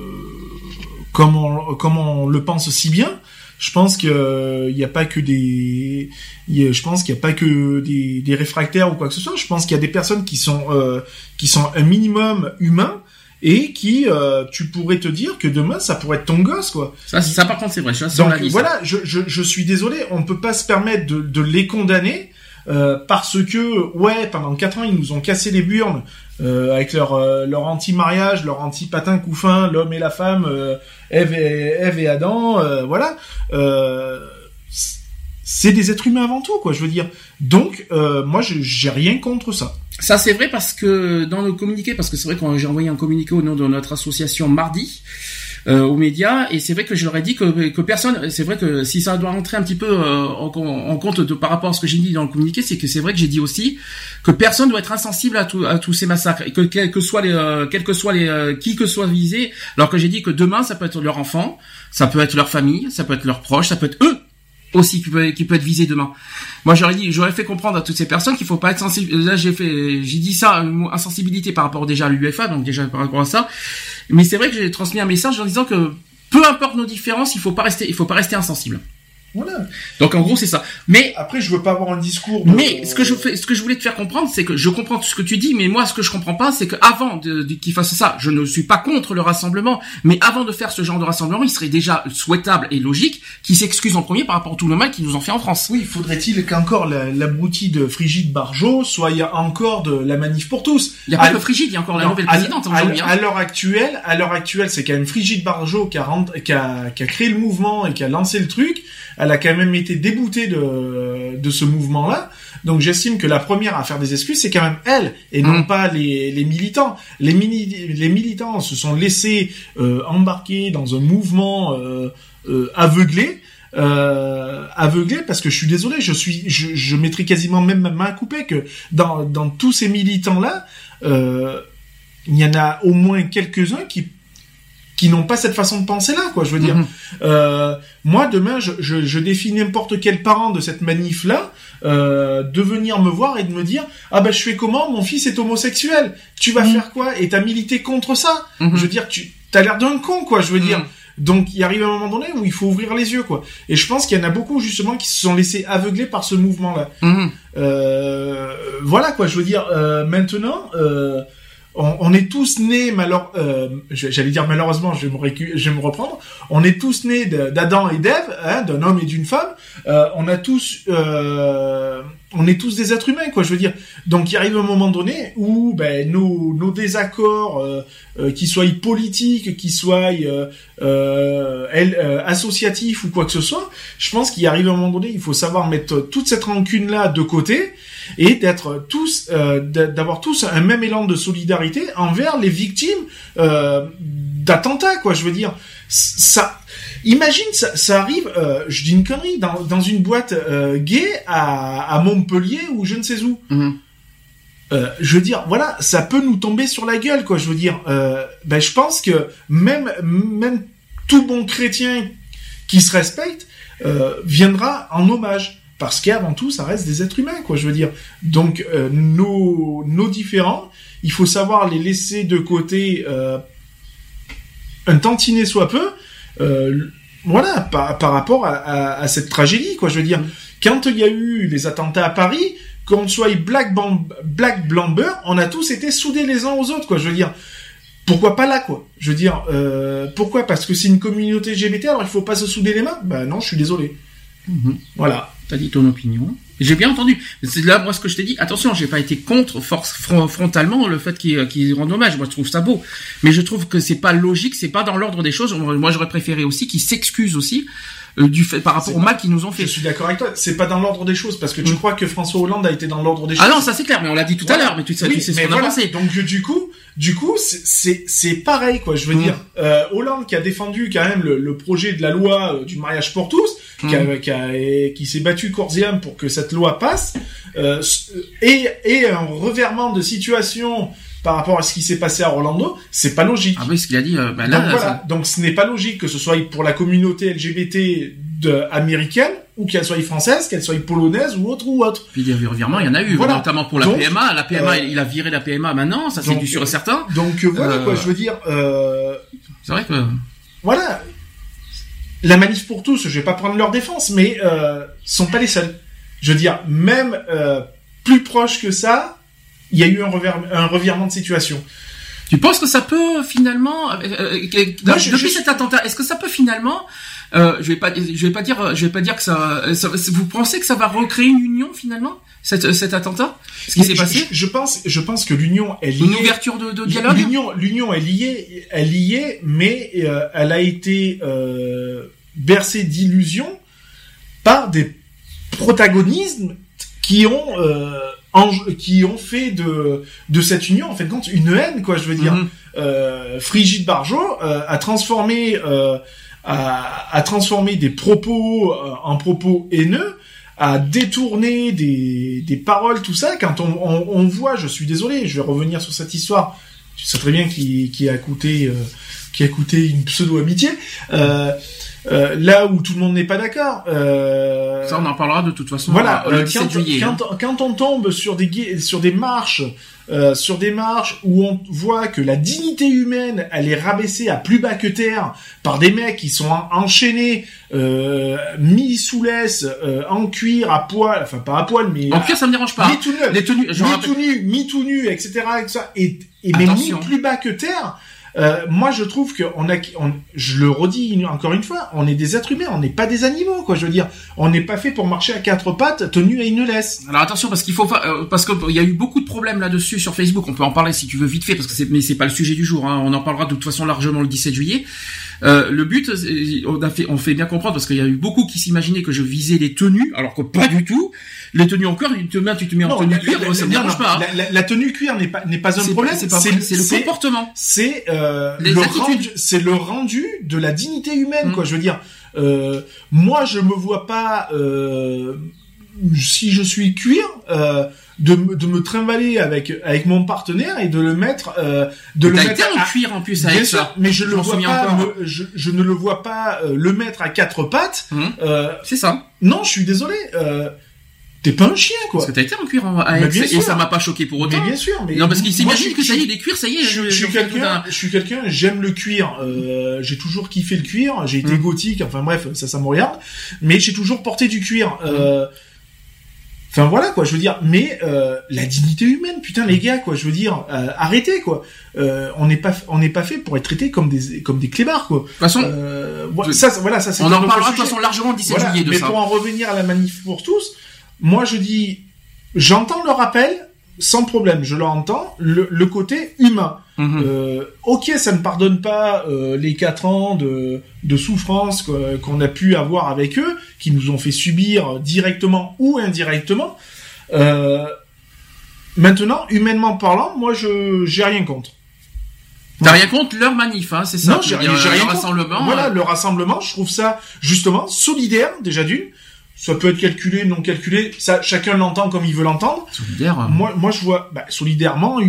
S5: comme on comme on le pense si bien. Je pense qu'il n'y a pas que des, je pense qu'il n'y a pas que des, des, réfractaires ou quoi que ce soit. Je pense qu'il y a des personnes qui sont euh, qui sont un minimum humains et qui euh, tu pourrais te dire que demain ça pourrait être ton gosse quoi.
S2: Ça, ça par contre c'est vrai. Je
S5: suis Donc voilà, je, je, je, suis désolé, on peut pas se permettre de, de les condamner euh, parce que ouais pendant quatre ans ils nous ont cassé les burnes euh, avec leur euh, leur anti-mariage, leur anti-patin couffin, l'homme et la femme, Ève et Ève et Adam, voilà. C'est des êtres humains avant tout, quoi. Je veux dire. Donc, euh, moi, j'ai rien contre ça.
S2: Ça, c'est vrai parce que dans nos communiqués, parce que c'est vrai que j'ai envoyé un communiqué au nom de notre association mardi. Euh, aux médias et c'est vrai que je leur ai dit que, que personne c'est vrai que si ça doit rentrer un petit peu euh, en, compte de, par rapport à ce que j'ai dit dans le communiqué c'est que c'est vrai que j'ai dit aussi que personne doit être insensible à, à tous ces massacres et que quel que soit les euh, quel que soit les euh, qui que soit visé alors que j'ai dit que demain ça peut être leur enfant ça peut être leur famille ça peut être leurs proches ça peut être eux aussi qui peut, être visé demain. Moi, j'aurais dit, j'aurais fait comprendre à toutes ces personnes qu'il faut pas être sensible. Là, j'ai fait, j'ai dit ça, une insensibilité par rapport déjà à l'UFA, donc déjà par rapport à ça. Mais c'est vrai que j'ai transmis un message en disant que peu importe nos différences, il faut pas rester, il faut pas rester insensible. Voilà. Donc en gros c'est ça. Mais
S5: après je veux pas avoir un discours.
S2: Mais ce que je fais, ce que je voulais te faire comprendre, c'est que je comprends tout ce que tu dis, mais moi ce que je comprends pas, c'est que avant de, qu'il fasse ça, je ne suis pas contre le rassemblement, mais avant de faire ce genre de rassemblement, il serait déjà souhaitable et logique qu'il s'excuse en premier par rapport à tout le mal qu'ils nous ont fait en France.
S5: Oui, faudrait-il qu'encore l'abruti de Frigide Barjot soit encore de la manif pour tous?
S2: Il y a pas que Frigide, il y a encore la nouvelle présidente.
S5: À, hein. à l'heure actuelle, à l'heure actuelle, c'est quand même Frigide Barjot qui a, qui a, qui a créé le mouvement et qui a lancé le truc elle a quand même été déboutée de, de ce mouvement-là. Donc j'estime que la première à faire des excuses, c'est quand même elle, et non mm. pas les, les militants. Les, mini, les militants se sont laissés euh, embarquer dans un mouvement euh, euh, aveuglé. Aveuglé parce que je suis désolé, je suis, je, je mettrais quasiment même ma main coupée que dans, dans tous ces militants là, il y en a au moins quelques uns qui qui n'ont pas cette façon de penser là, quoi. Je veux dire, mhm. euh, moi demain, je, je, je défie n'importe quel parent de cette manif là, euh, de venir me voir et de me dire, ah ben je fais comment, mon fils est homosexuel, tu vas mhm. faire quoi? Et t'as milité contre ça mhm. Je veux dire, tu as l'air d'un con, quoi. Je veux dire. Donc il arrive un moment donné où il faut ouvrir les yeux, quoi. Et je pense qu'il y en a beaucoup justement qui se sont laissés aveugler par ce mouvement-là. Euh, voilà, quoi. Je veux dire, euh, maintenant. Euh, on, est tous nés malheur, euh, j'allais dire malheureusement, je vais me, je vais me reprendre. On est tous nés d'Adam et d'Ève, hein, d'un homme et d'une femme. Euh, on a tous, euh, on est tous des êtres humains, quoi. Je veux dire. Donc, il arrive un moment donné où ben, nos, nos désaccords, euh, euh qu'ils soient politiques, qu'ils soient euh, associatifs ou quoi que ce soit, je pense qu'il arrive un moment donné, il faut savoir mettre toute cette rancune là de côté et d'être tous, euh, d'avoir tous un même élan de solidarité envers les victimes euh, d'attentats, quoi. Je veux dire, ça. Imagine, ça, ça arrive, euh, je dis une connerie, dans, dans une boîte gay à, à Montpellier ou je ne sais où. Mhm. Euh, je veux dire, voilà, ça peut nous tomber sur la gueule, quoi. Je veux dire, euh, ben, je pense que même même tout bon chrétien qui se respecte euh, viendra en hommage parce qu'avant tout, ça reste des êtres humains, quoi. Je veux dire. Donc euh, nos nos différents, il faut savoir les laisser de côté euh, un tantinet soit peu. Euh, voilà, par, par rapport à, à, cette tragédie, quoi. Je veux dire, quand il y a eu les attentats à Paris, qu'on soit Black, Black Blamber, on a tous été soudés les uns aux autres, quoi. Je veux dire, pourquoi pas là, quoi? Je veux dire, pourquoi? Parce que c'est une communauté LGBT, alors il faut pas se souder les mains? Ben non, je suis désolé. Mhm. Voilà.
S2: T'as dit ton opinion. J'ai bien entendu. C'est là, moi, ce que je t'ai dit. Attention, j'ai pas été contre force, frontalement le fait qu'il qu rendent hommage. Moi, je trouve ça beau. Mais je trouve que c'est pas logique, c'est pas dans l'ordre des choses. Moi, j'aurais préféré aussi qu'ils s'excusent aussi euh, du fait par rapport au mal qu'ils nous ont fait.
S5: Je suis d'accord avec toi. C'est pas dans l'ordre des choses parce que tu mm. crois que François Hollande a été dans l'ordre des
S2: choses.
S5: Ah
S2: non, ça c'est clair. Mais on l'a dit tout à l'heure. Mais tu, sais, tu sais ce qu'on a pensé.
S5: Donc du coup, du coup, c'est c'est pareil quoi. Je veux mm. dire, euh, Hollande qui a défendu quand même le, le projet de la loi euh, du mariage pour tous, qui, a, mm. qui, a, qui s'est battu corps et âme pour que cette loi passe, euh, et et un revirement de situation par rapport à ce qui s'est passé à Orlando, c'est pas logique.
S2: Ah oui, ce qu'il a dit. Euh, bah
S5: là, donc voilà. Donc ce n'est pas logique que ce soit pour la communauté LGBT de, américaine ou qu'elle soit française, qu'elle soit polonaise ou autre ou autre.
S2: Puis des revirements, il y en a eu, notamment pour la PMA. La PMA, euh, il a viré la PMA maintenant, ça c'est du sûr et certain.
S5: Donc euh, voilà quoi, je veux dire. Euh,
S2: c'est vrai que.
S5: Voilà. La manif pour tous, je vais pas prendre leur défense, mais euh, sont pas les seuls. Je veux dire, même plus proche que ça, il y a eu un, un revirement de situation.
S2: Tu penses que ça peut finalement, euh, euh, depuis cet attentat, est-ce que ça peut finalement, euh, je vais pas, je vais pas dire, je vais pas dire que ça, vous pensez que ça va recréer une union finalement, cet, cet attentat, ce qui s'est passé?
S5: je, pense, je pense que l'union est liée.
S2: Une ouverture de, de dialogue?
S5: L'union, l'union est liée, est liée, mais elle a été bercée d'illusions par des protagonisme qui ont euh, qui ont fait de de cette union en fait compte une haine quoi je veux dire. Mhm. euh, Frigide Barjot euh, a transformé euh, a, a, transformé des propos euh, en propos haineux à détourner des, des paroles, tout ça, quand on, on, on, voit, je suis désolé, je vais revenir sur cette histoire, tu sais très bien qui, qui a coûté, euh, qui a coûté une pseudo-amitié, euh, euh, là où tout le monde n'est pas d'accord.
S2: Euh, ça, on en parlera de toute façon.
S5: Voilà, euh, quand, juillet, quand, hein. quand, on tombe sur des sur des marches, euh, sur des marches où on voit que la dignité humaine, elle est rabaissée à plus bas que terre par des mecs qui sont enchaînés, euh, mis sous laisse, en cuir, à poil, enfin pas à poil, mais
S2: en cuir, ça me dérange pas.
S5: Mis tout nu, mis tout nu, mis tout nu, etc., etc. Et, et mais mis plus bas que terre. Euh, moi, je trouve que on a, on, je le redis encore une fois, on est des êtres humains, on n'est pas des animaux, quoi. Je veux dire, on n'est pas fait pour marcher à quatre pattes, tenu à une laisse.
S2: Alors attention, parce qu'il faut, euh, parce qu'il y a eu beaucoup de problèmes là-dessus sur Facebook. On peut en parler si tu veux vite fait, parce que c'est, mais c'est pas le sujet du jour. Hein. On en parlera de toute façon largement le 17 juillet. Euh, le but, on a fait, on fait bien comprendre parce qu'il y a eu beaucoup qui s'imaginaient que je visais les tenues, alors que pas du tout. Les tenues en cuir, tu te mets, tu te mets en tenue cuir, ça me pas.
S5: Hein. La, tenue cuir n'est pas n'est pas un problème.
S2: C'est le comportement.
S5: C'est euh, le rendu, c'est le rendu de la dignité humaine, quoi. Mm. Je veux dire, euh, moi, je me vois pas euh, si je suis cuir. Euh, de, de me trimballer avec avec mon partenaire et de le mettre euh, de le
S2: mettre en cuir en plus avec ça.
S5: mais je le vois pas je, je, ne le vois pas euh, le mettre à quatre pattes
S2: mmh. euh, c'est ça
S5: non je suis désolé euh, T'es pas un chien, quoi.
S2: Parce que t'as été en cuir en AX, et ça m'a pas choqué pour autant.
S5: Mais bien sûr, mais.
S2: Non, parce qu'il s'imagine que ça y est, les cuirs, ça y est.
S5: Je, suis quelqu'un, je suis quelqu'un, j'aime le cuir, euh, j'ai toujours kiffé le cuir, j'ai été mmh. gothique, enfin bref, ça, ça me regarde. Mais j'ai toujours porté du cuir, euh, Enfin voilà quoi, je veux dire, mais euh, la dignité humaine, putain les gars quoi, je veux dire, euh, arrêtez quoi. Euh, on n'est pas, on n'est pas fait pour être traité comme des, comme des clébards quoi. De toute
S2: façon,
S5: euh, ça, voilà, ça.
S2: On en parlera de toute façon largement le 17 juillet de
S5: mais ça. Mais pour en revenir à la manif pour tous, moi je dis, j'entends le rappel sans problème, je l'entends, le, le côté humain. Mhm. Euh, ok, ça ne pardonne pas euh, les quatre ans de, de souffrance qu'on a pu avoir avec eux, qui nous ont fait subir directement ou indirectement. Euh, maintenant, humainement parlant, moi, je j'ai rien contre.
S2: T'as rien contre leur manif, hein, c'est ça
S5: Non, j'ai rien, rien rassemblement. Voilà, le rassemblement, je trouve ça justement solidaire déjà d'une ça peut être calculé, non calculé, ça chacun l'entend comme il veut l'entendre.
S2: Solidaire. Hein.
S5: Moi, moi je vois bah, solidairement,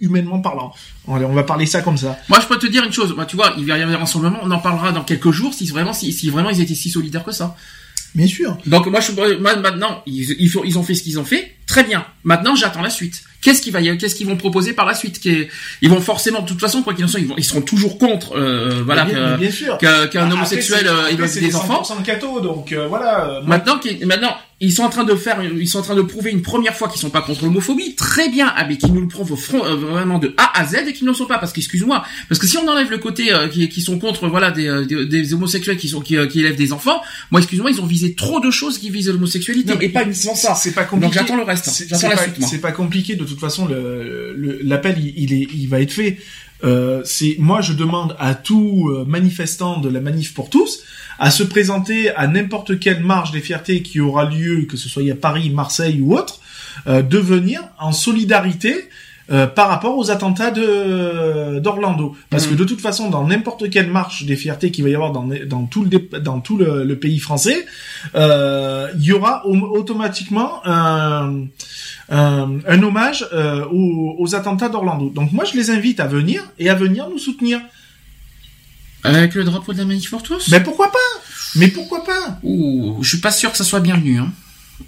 S5: humainement parlant. On, va parler ça comme ça.
S2: Moi, je peux te dire une chose. Bah, tu vois, il va y avoir un rassemblement. On en parlera dans quelques jours si vraiment, si, si vraiment ils étaient si solidaires que ça.
S5: Bien sûr.
S2: Donc moi, je, moi maintenant, ils ont fait ce qu'ils ont fait. Très bien. Maintenant, j'attends la suite. Qu'est-ce qu'ils vont proposer par la suite Ils vont forcément, de toute façon, quoi qu'il en soit, ils, vont, ils seront toujours contre, euh, voilà, qu'un homosexuel euh, ait des enfants.
S5: donc euh, voilà.
S2: Euh, maintenant, maintenant, ils sont en train de faire, ils sont en train de prouver une première fois qu'ils sont pas contre l'homophobie. Très bien, ah, mais qu'ils nous le prouvent au front, euh, vraiment de A à Z et qu'ils ne sont pas. Parce qu'excuse-moi, parce que si on enlève le côté euh, qui, qui, sont contre, voilà, des, euh, des, des homosexuels qui sont qui, qui, élèvent des enfants, moi, excuse-moi, ils ont visé trop de choses qui visent l'homosexualité et pas uniquement ça.
S5: C'est pas compliqué.
S2: Donc j'attends le reste. J'attends la suite.
S5: C'est pas compliqué. De toute façon, l'appel, le, il, est, il va être fait. Euh, c'est moi, je demande à tout manifestant de la manif pour tous à se présenter à n'importe quelle marche des fiertés qui aura lieu, que ce soit à Paris, Marseille ou autre, euh, de venir en solidarité euh, par rapport aux attentats de d'Orlando parce que mmh. de toute façon dans n'importe quelle marche des fiertés qu'il va y avoir dans, dans tout le dans tout le, pays français euh, il y aura automatiquement un, un, hommage euh, aux, aux attentats d'Orlando donc moi je les invite à venir et à venir nous soutenir
S2: avec le drapeau de la manif pour tous?
S5: Mais pourquoi pas? Mais pourquoi pas?
S2: Ouh, je suis pas sûr que ça soit bienvenu. Hein.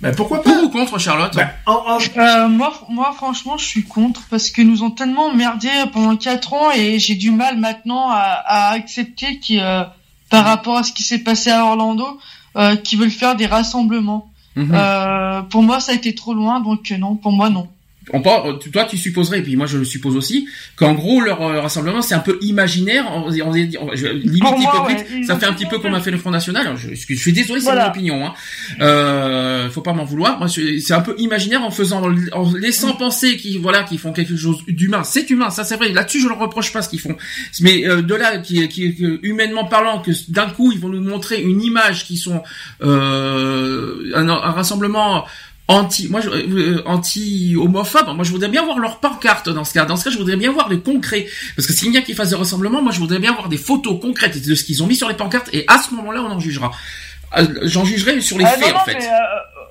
S5: Ben pourquoi pas?
S2: Pour ou contre Charlotte ben,
S3: euh, moi, moi, franchement, je suis contre parce que nous ont tellement merdé pendant 4 ans et j'ai du mal maintenant à, accepter qui, euh, par rapport à ce qui s'est passé à Orlando, euh, qu'ils veulent faire des rassemblements. Mhm. pour moi, ça a été trop loin, donc non, pour moi, non.
S2: On, toi tu supposerais, et puis moi je le suppose aussi, qu'en gros leur euh, rassemblement c'est un peu imaginaire, on, on, limite hypocrite, ça fait un petit peu comme a fait le Front National. Je, je, suis désolé, c'est mon opinion. Hein. Euh, faut pas m'en vouloir. Moi, c'est un peu imaginaire en faisant, en laissant penser qu'ils voilà qu'ils font quelque chose d'humain. C'est humain, ça c'est vrai. Là-dessus, je leur reproche pas ce qu'ils font. Mais euh, de là, qui, qui, humainement parlant, que d'un coup ils vont nous montrer une image qui sont euh, un, un rassemblement anti moi euh, anti homophobe moi je voudrais bien voir leur pancarte dans ce cas. Dans ce cas je voudrais bien voir des concrets. Parce que s'il y a qu'ils fassent des rassemblements moi je voudrais bien voir des photos concrètes de ce qu'ils ont mis sur les pancartes et à ce moment-là on en jugera. Euh, j'en jugerai sur les ah, faits en fait. euh,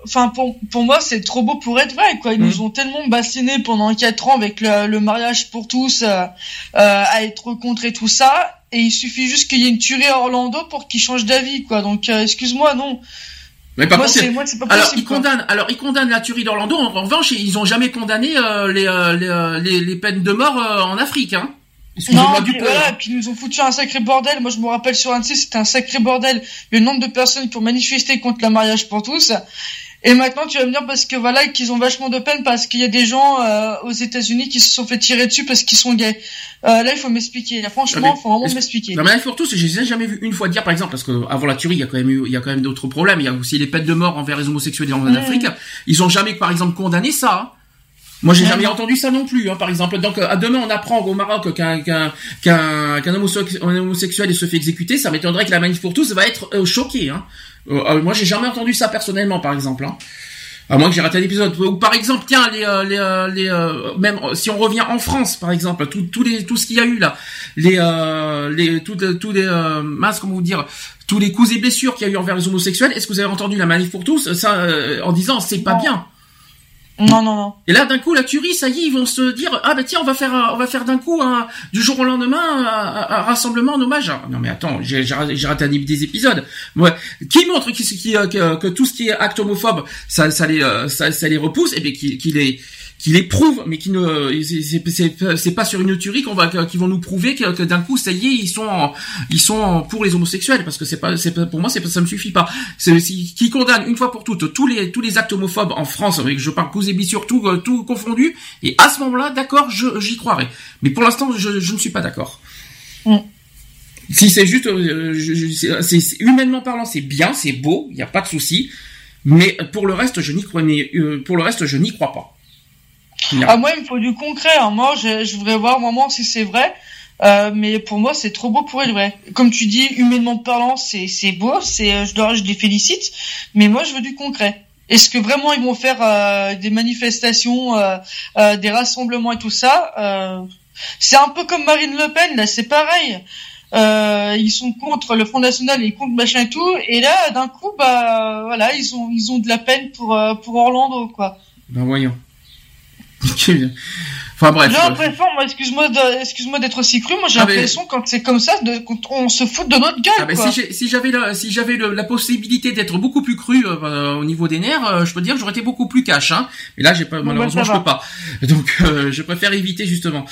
S3: enfin pour, pour moi c'est trop beau pour être vrai quoi. Ils nous mmh. ont tellement bassiné pendant quatre ans avec le, mariage pour tous à être contre et tout ça et il suffit juste qu'il y ait une tuerie à Orlando pour qu'ils changent d'avis quoi. Donc excuse-moi non
S2: mais moi, pas alors, ils condamnent, alors, ils condamnent la tuerie d'Orlando. En, revanche, ils ont jamais condamné euh, les, euh, euh, les, les, peines de mort en Afrique, hein.
S3: Non, du voilà, puis ils nous ont foutu un sacré bordel. Moi, je me rappelle sur Annecy, c'était un sacré bordel. Le nombre de personnes qui ont manifesté contre le mariage pour tous. Et maintenant, tu vas me dire parce que voilà qu'ils ont vachement de peine parce qu'il y a des gens euh, aux États-Unis qui se sont fait tirer dessus parce qu'ils sont gays. Euh, là, il faut m'expliquer. franchement, il faut vraiment m'expliquer.
S2: Non, mais surtout, je les ai jamais vu une fois dire, par exemple, parce que avant la tuerie, il y a quand même eu, il y a quand même d'autres problèmes. Il y a aussi les peines de mort envers les homosexuels en mmh. Afrique. Ils ont jamais, par exemple, condamné ça. Hein. Moi, j'ai jamais entendu ça non plus, hein, par exemple. Donc, à demain, on apprend au Maroc qu'un qu'un qu'un qu'un homosexuel se fait exécuter. Ça m'étonnerait que la manif pour tous va être euh, choqué. Hein. Euh, euh, moi, j'ai jamais entendu ça personnellement, par exemple. Hein. À moins que j'ai raté l'épisode. Ou par exemple, tiens, les, euh, les, les même si on revient en France, par exemple, tout, tout les, tout ce qu'il y a eu là, les, les, tous les, mince, comment vous dire, tous les coups et blessures qu'il y a eu envers les homosexuels. Est-ce que vous avez entendu la manif pour tous, ça, en disant c'est pas bien.
S3: Non, non, non.
S2: Et là, d'un coup, la tuerie, ça y est, ils vont se dire, ah ben tiens, on va faire, on va faire d'un coup, du jour au lendemain, un, rassemblement en hommage. Non mais attends, j'ai raté des épisodes. Ouais. Qui montre qui, euh, que, tout ce qui est acte homophobe, ça, les, euh, les repousse, et bien qu'il est qui les prouve, mais qui ne, c'est pas sur une tuerie qu'on va, qui vont nous prouver que, d'un coup, ça y est, ils sont, ils sont pour les homosexuels, parce que c'est pas, c'est pour moi, c'est ça me suffit pas. C'est qui condamne une fois pour toutes tous les, tous les actes homophobes en France, avec je parle cause et sur tout, euh, tout confondu, et à ce moment-là, d'accord, j'y croirais. Mais pour l'instant, je, je ne suis pas d'accord. Mm. Si c'est juste, euh, c'est humainement parlant, c'est bien, c'est beau, il n'y a pas de souci. Mais pour le reste, je n'y crois, euh, pour le reste, je n'y crois pas.
S3: Ah, moi, il me faut du concret. Hein. Moi, je, je, voudrais voir vraiment si c'est vrai. Euh, mais pour moi, c'est trop beau pour être vrai. Comme tu dis, humainement parlant, c'est c'est beau. C'est euh, je dois je les félicite. Mais moi, je veux du concret. Est-ce que vraiment ils vont faire euh, des manifestations, euh, euh, des rassemblements et tout ça C'est un peu comme Marine Le Pen. Là, c'est pareil. ils sont contre le Front National et contre machin et tout. Et là, d'un coup, bah voilà, ils ont ils ont de la peine pour pour Orlando, quoi.
S2: Ben voyons.
S3: Enfin bref. J'ai l'impression, moi, excuse-moi, excuse-moi d'être aussi cru. Moi, j'ai ah, l'impression quand c'est comme ça, de, on se fout de notre gueule. Ah, ben,
S2: si j'avais la, si j'avais la possibilité d'être beaucoup plus cru euh, au niveau des nerfs, euh, je peux dire que j'aurais été beaucoup plus cash. Hein. Mais là, j'ai pas, bah, malheureusement, je peux pas. Donc, euh, je préfère éviter justement.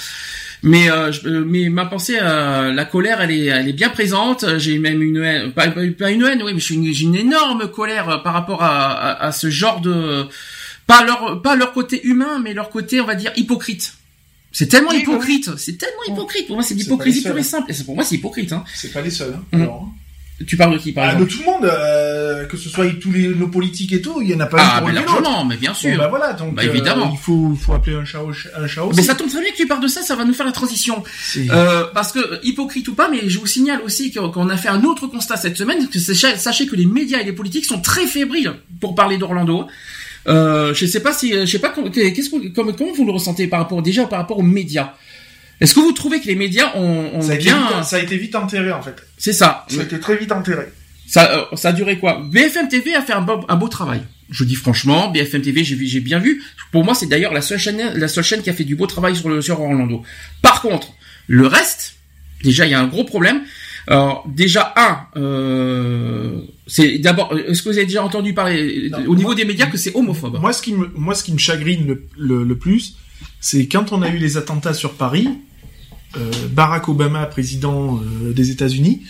S2: Mais mais ma pensée, la colère, elle est elle est bien présente. J'ai même une haine, pas, une haine, oui, mais j'ai une, une, énorme colère par rapport à, à, à ce genre de pas leur, pas leur côté humain, mais leur côté, on va dire, hypocrite. C'est tellement hypocrite, c'est tellement hypocrite. Pour moi, c'est l'hypocrisie pure et simple. Et pour moi, c'est hypocrite. Hein.
S5: C'est pas les seuls. Hein, alors,
S2: hein. Tu parles de qui, par ah, exemple?
S5: De tout le monde, euh, que ce soit tous les nos politiques et tout, il y en a pas
S2: ah, mais largement, mais bien sûr.
S5: bah voilà, donc
S2: bah, évidemment.
S5: Euh, il faut, faut appeler un chat un chat
S2: Mais ça tombe très bien que tu parles de ça, ça va nous faire la transition. Euh, parce que hypocrite ou pas, mais je vous signale aussi qu'on a fait un autre constat cette semaine, que sachez que les médias et les politiques sont très fébriles pour parler d'Orlando. Euh, je sais pas si, je sais pas qu'est-ce que, comment, comment vous le ressentez par rapport déjà par rapport aux médias? Est-ce que vous trouvez que les médias ont, ont
S5: ça
S2: bien,
S5: ça a été vite enterré en fait.
S2: C'est ça.
S5: Ça a été très vite enterré.
S2: Ça, euh, ça a duré quoi? BFM TV a fait un beau, un beau travail. Je dis franchement, BFM TV, j'ai j'ai bien vu. Pour moi, c'est d'ailleurs la seule chaîne, la seule chaîne qui a fait du beau travail sur le sur Orlando. Par contre, le reste, déjà, il y a un gros problème. Alors déjà un, euh, c'est d'abord, est-ce que vous avez déjà entendu parler au niveau des médias que c'est homophobe?
S5: Moi, ce qui me, moi, ce qui me chagrine le, le, plus, c'est quand on a eu les attentats sur Paris, euh, Barack Obama, président euh, des États-Unis,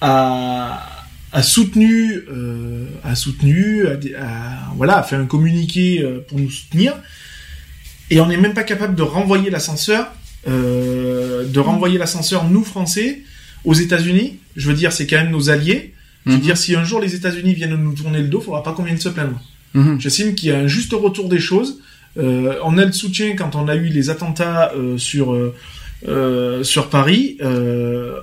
S5: a, a soutenu, euh, a soutenu, a, voilà, a fait un communiqué euh, pour nous soutenir. et on n'est même pas capable de renvoyer l'ascenseur, euh, de renvoyer l'ascenseur nous Français aux États-Unis. Je veux dire, c'est quand même nos alliés. Je veux mhm. dire, si un jour les États-Unis viennent nous tourner le dos, il faudra pas qu'on vienne se plaindre. Mhm. J'estime qu'il y a un juste retour des choses. Euh, on a le soutien quand on a eu les attentats euh, sur euh, sur Paris.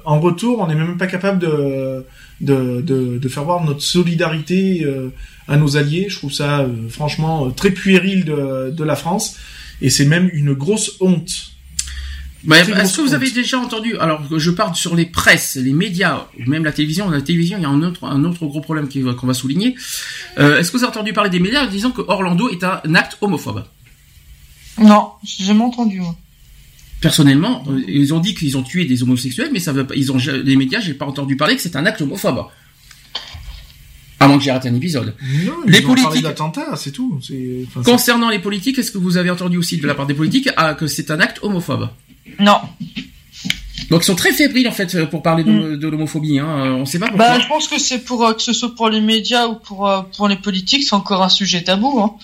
S5: en retour, on n'est même pas capable de de, de, faire voir notre solidarité à nos alliés. Je trouve ça franchement très puéril de, de la France et c'est même une grosse honte.
S2: Est-ce que vous avez déjà entendu Alors, je parle sur les presses, les médias, ou même la télévision. La télévision, il y a un autre, un autre gros problème qu'on va souligner. Euh, Est-ce que vous avez entendu parler des médias disant que Orlando est un acte homophobe?
S3: Non, j'ai jamais entendu. Moi.
S2: Personnellement, euh, ils ont dit qu'ils ont tué des homosexuels, mais ça veut pas. Ils ont les médias, j'ai pas entendu parler que c'est un acte homophobe. À moins que j'ai raté un épisode.
S5: Non, les politiques. d'attentats, c'est tout.
S2: Concernant les politiques, est-ce que vous avez entendu aussi de la part des politiques ah, que c'est un acte homophobe?
S3: Non.
S2: Donc ils sont très fébriles en fait pour parler de, mm. l'homophobie. Hein. Euh, on sait pas pourquoi.
S3: Bah, je pense que c'est pour euh, que ce soit pour les médias ou pour euh, pour les politiques, c'est encore un sujet tabou. Hein.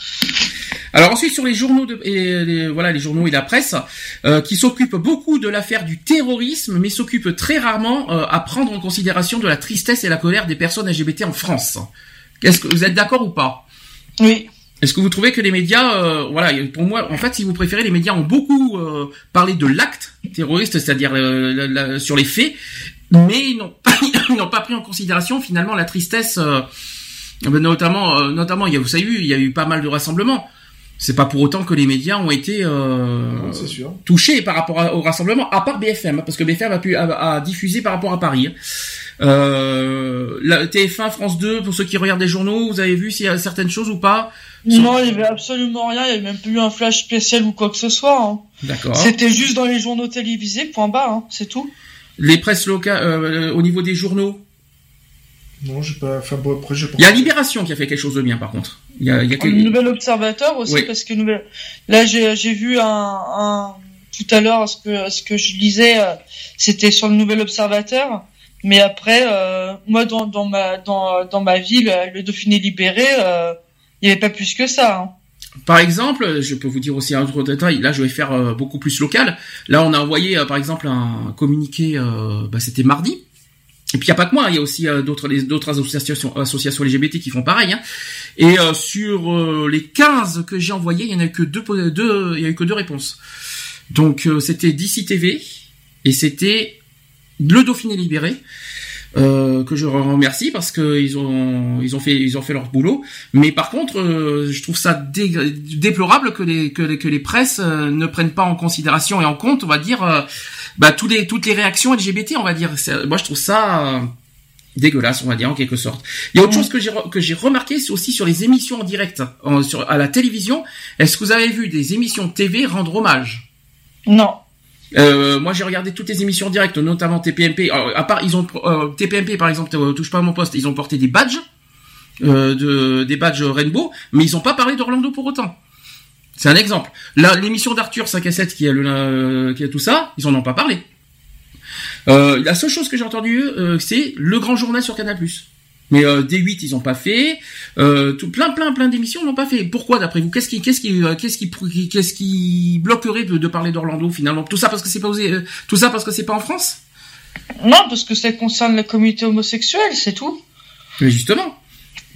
S2: Alors ensuite sur les journaux de, et les, voilà les journaux et la presse qui s'occupent beaucoup de l'affaire du terrorisme, mais s'occupent très rarement à prendre en considération de la tristesse et la colère des personnes LGBT en France. Est-ce que vous êtes d'accord ou pas?
S3: Oui.
S2: Est-ce que vous trouvez que les médias, euh, voilà, pour moi, en fait, si vous préférez, les médias ont beaucoup euh, parlé de l'acte terroriste, c'est-à-dire euh, sur les faits, mais ils n'ont pas pris en considération finalement la tristesse, notamment, notamment, il y a, vous savez, il y a eu pas mal de rassemblements. C'est pas pour autant que les médias ont été touchés par rapport au rassemblement, à part BFM, parce que BFM a pu a, diffusé par rapport à Paris. Euh, la TF1, France 2, pour ceux qui regardent les journaux, vous avez vu s'il y a certaines choses ou pas
S3: Non, il y avait absolument rien. Il y avait même plus eu un flash spécial ou quoi que ce soit. Hein.
S2: D'accord.
S3: C'était juste dans les journaux télévisés, point bas, hein, c'est tout.
S2: Les presses locales, euh, au niveau des journaux
S5: Non, j'ai pas. Enfin, bon, après,
S2: Il y a Libération qui a fait quelque chose de bien, par contre. Il y a, il y a
S3: Nouvel Observateur aussi, parce que nouvelle... là, j'ai vu un, un, tout à l'heure ce que ce que je lisais, euh, c'était sur le Nouvel Observateur mais après, euh, moi, dans, ma, dans, dans ma ville, euh, le Dauphiné libéré, euh, il n'y avait pas plus que ça. Hein.
S2: Par exemple, je peux vous dire aussi un autre détail. Là, je vais faire beaucoup plus local. Là, on a envoyé, par exemple, un communiqué. bah, C'était mardi. Et puis il y a pas que moi, il y a aussi d'autres d'autres associations associations LGBT qui font pareil. Hein. Et sur les 15 que j'ai envoyés, il y en a eu que deux, il y a eu que deux réponses. Donc c'était DC TV et c'était le Dauphiné libéré. Euh, que je remercie parce que ils ont ils ont fait ils ont fait leur boulot. Mais par contre euh, je trouve ça déplorable que les que les, que les presses euh, ne prennent pas en considération et en compte on va dire bah tous les toutes les réactions LGBT on va dire. Moi je trouve ça dégueulasse on va dire en quelque sorte. Il y a autre chose que j'ai que j'ai remarqué c'est aussi sur les émissions en direct sur à la télévision. Est-ce que vous avez vu des émissions TV rendre hommage?
S3: Non
S2: euh, moi, j'ai regardé toutes les émissions directes, notamment TPMP. à part, ils ont euh, TPMP par exemple, euh, touche pas à mon poste. Ils ont porté des badges, de, des badges Rainbow, mais ils ont pas parlé d'Orlando pour autant. C'est un exemple. L'émission d'Arthur 5 à 7 qui a le, qui a tout ça, ils en ont pas parlé. la seule chose que j'ai entendue, c'est le grand journal sur Canal+. Mais euh, D8 ils ont pas fait, euh, tout, plein plein plein d'émissions n'ont pas fait. Pourquoi d'après vous? Qu'est-ce qui qu'est-ce qui euh, qu'est-ce qui qu'est-ce qui bloquerait de, parler d'Orlando finalement? Tout ça parce que c'est pas euh, tout ça parce que c'est pas en France?
S3: Non, parce que ça concerne la communauté homosexuelle, c'est tout.
S2: Mais justement.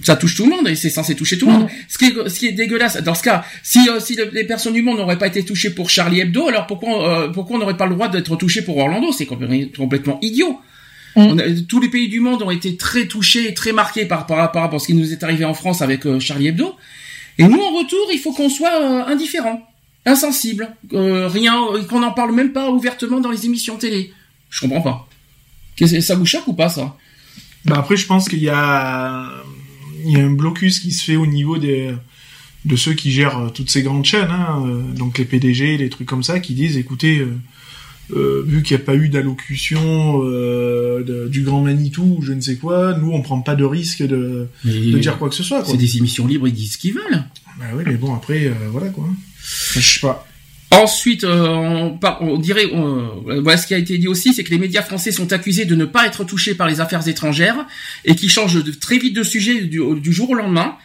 S2: Ça touche tout le monde et c'est censé toucher tout le monde. Ce qui, est, ce qui est dégueulasse, dans ce cas, si, si les personnes du monde n'auraient pas été touchées pour Charlie Hebdo, alors pourquoi, pourquoi on n'aurait pas le droit d'être touché pour Orlando? C'est complètement idiot. Mm. tous les pays du monde ont été très touchés, très marqués par, par, rapport à ce qui nous est arrivé en France avec euh, Charlie Hebdo. Et nous, en retour, il faut qu'on soit euh, indifférent, insensible, euh, rien, qu'on n'en parle même pas ouvertement dans les émissions télé. Je comprends pas. Ça vous choque ou pas ça?
S5: Bah Après, je pense qu'il y a, il y a un blocus qui se fait au niveau des de ceux qui gèrent toutes ces grandes chaînes, hein, donc les PDG, les trucs comme ça, qui disent écoutez, euh, vu qu'il n'y a pas eu d'allocution euh, du grand Manitou ou je ne sais quoi, nous on prend pas de risque de, de dire quoi que ce soit.
S2: C'est des émissions libres, ils disent ce qu'ils veulent.
S5: Bah oui, mais bon après, euh, voilà quoi. Je sais pas.
S2: Ensuite, euh, on, dirait, voilà ce qui a été dit aussi, c'est que les médias français sont accusés de ne pas être touchés par les affaires étrangères et qui changent très vite de sujet du, jour au lendemain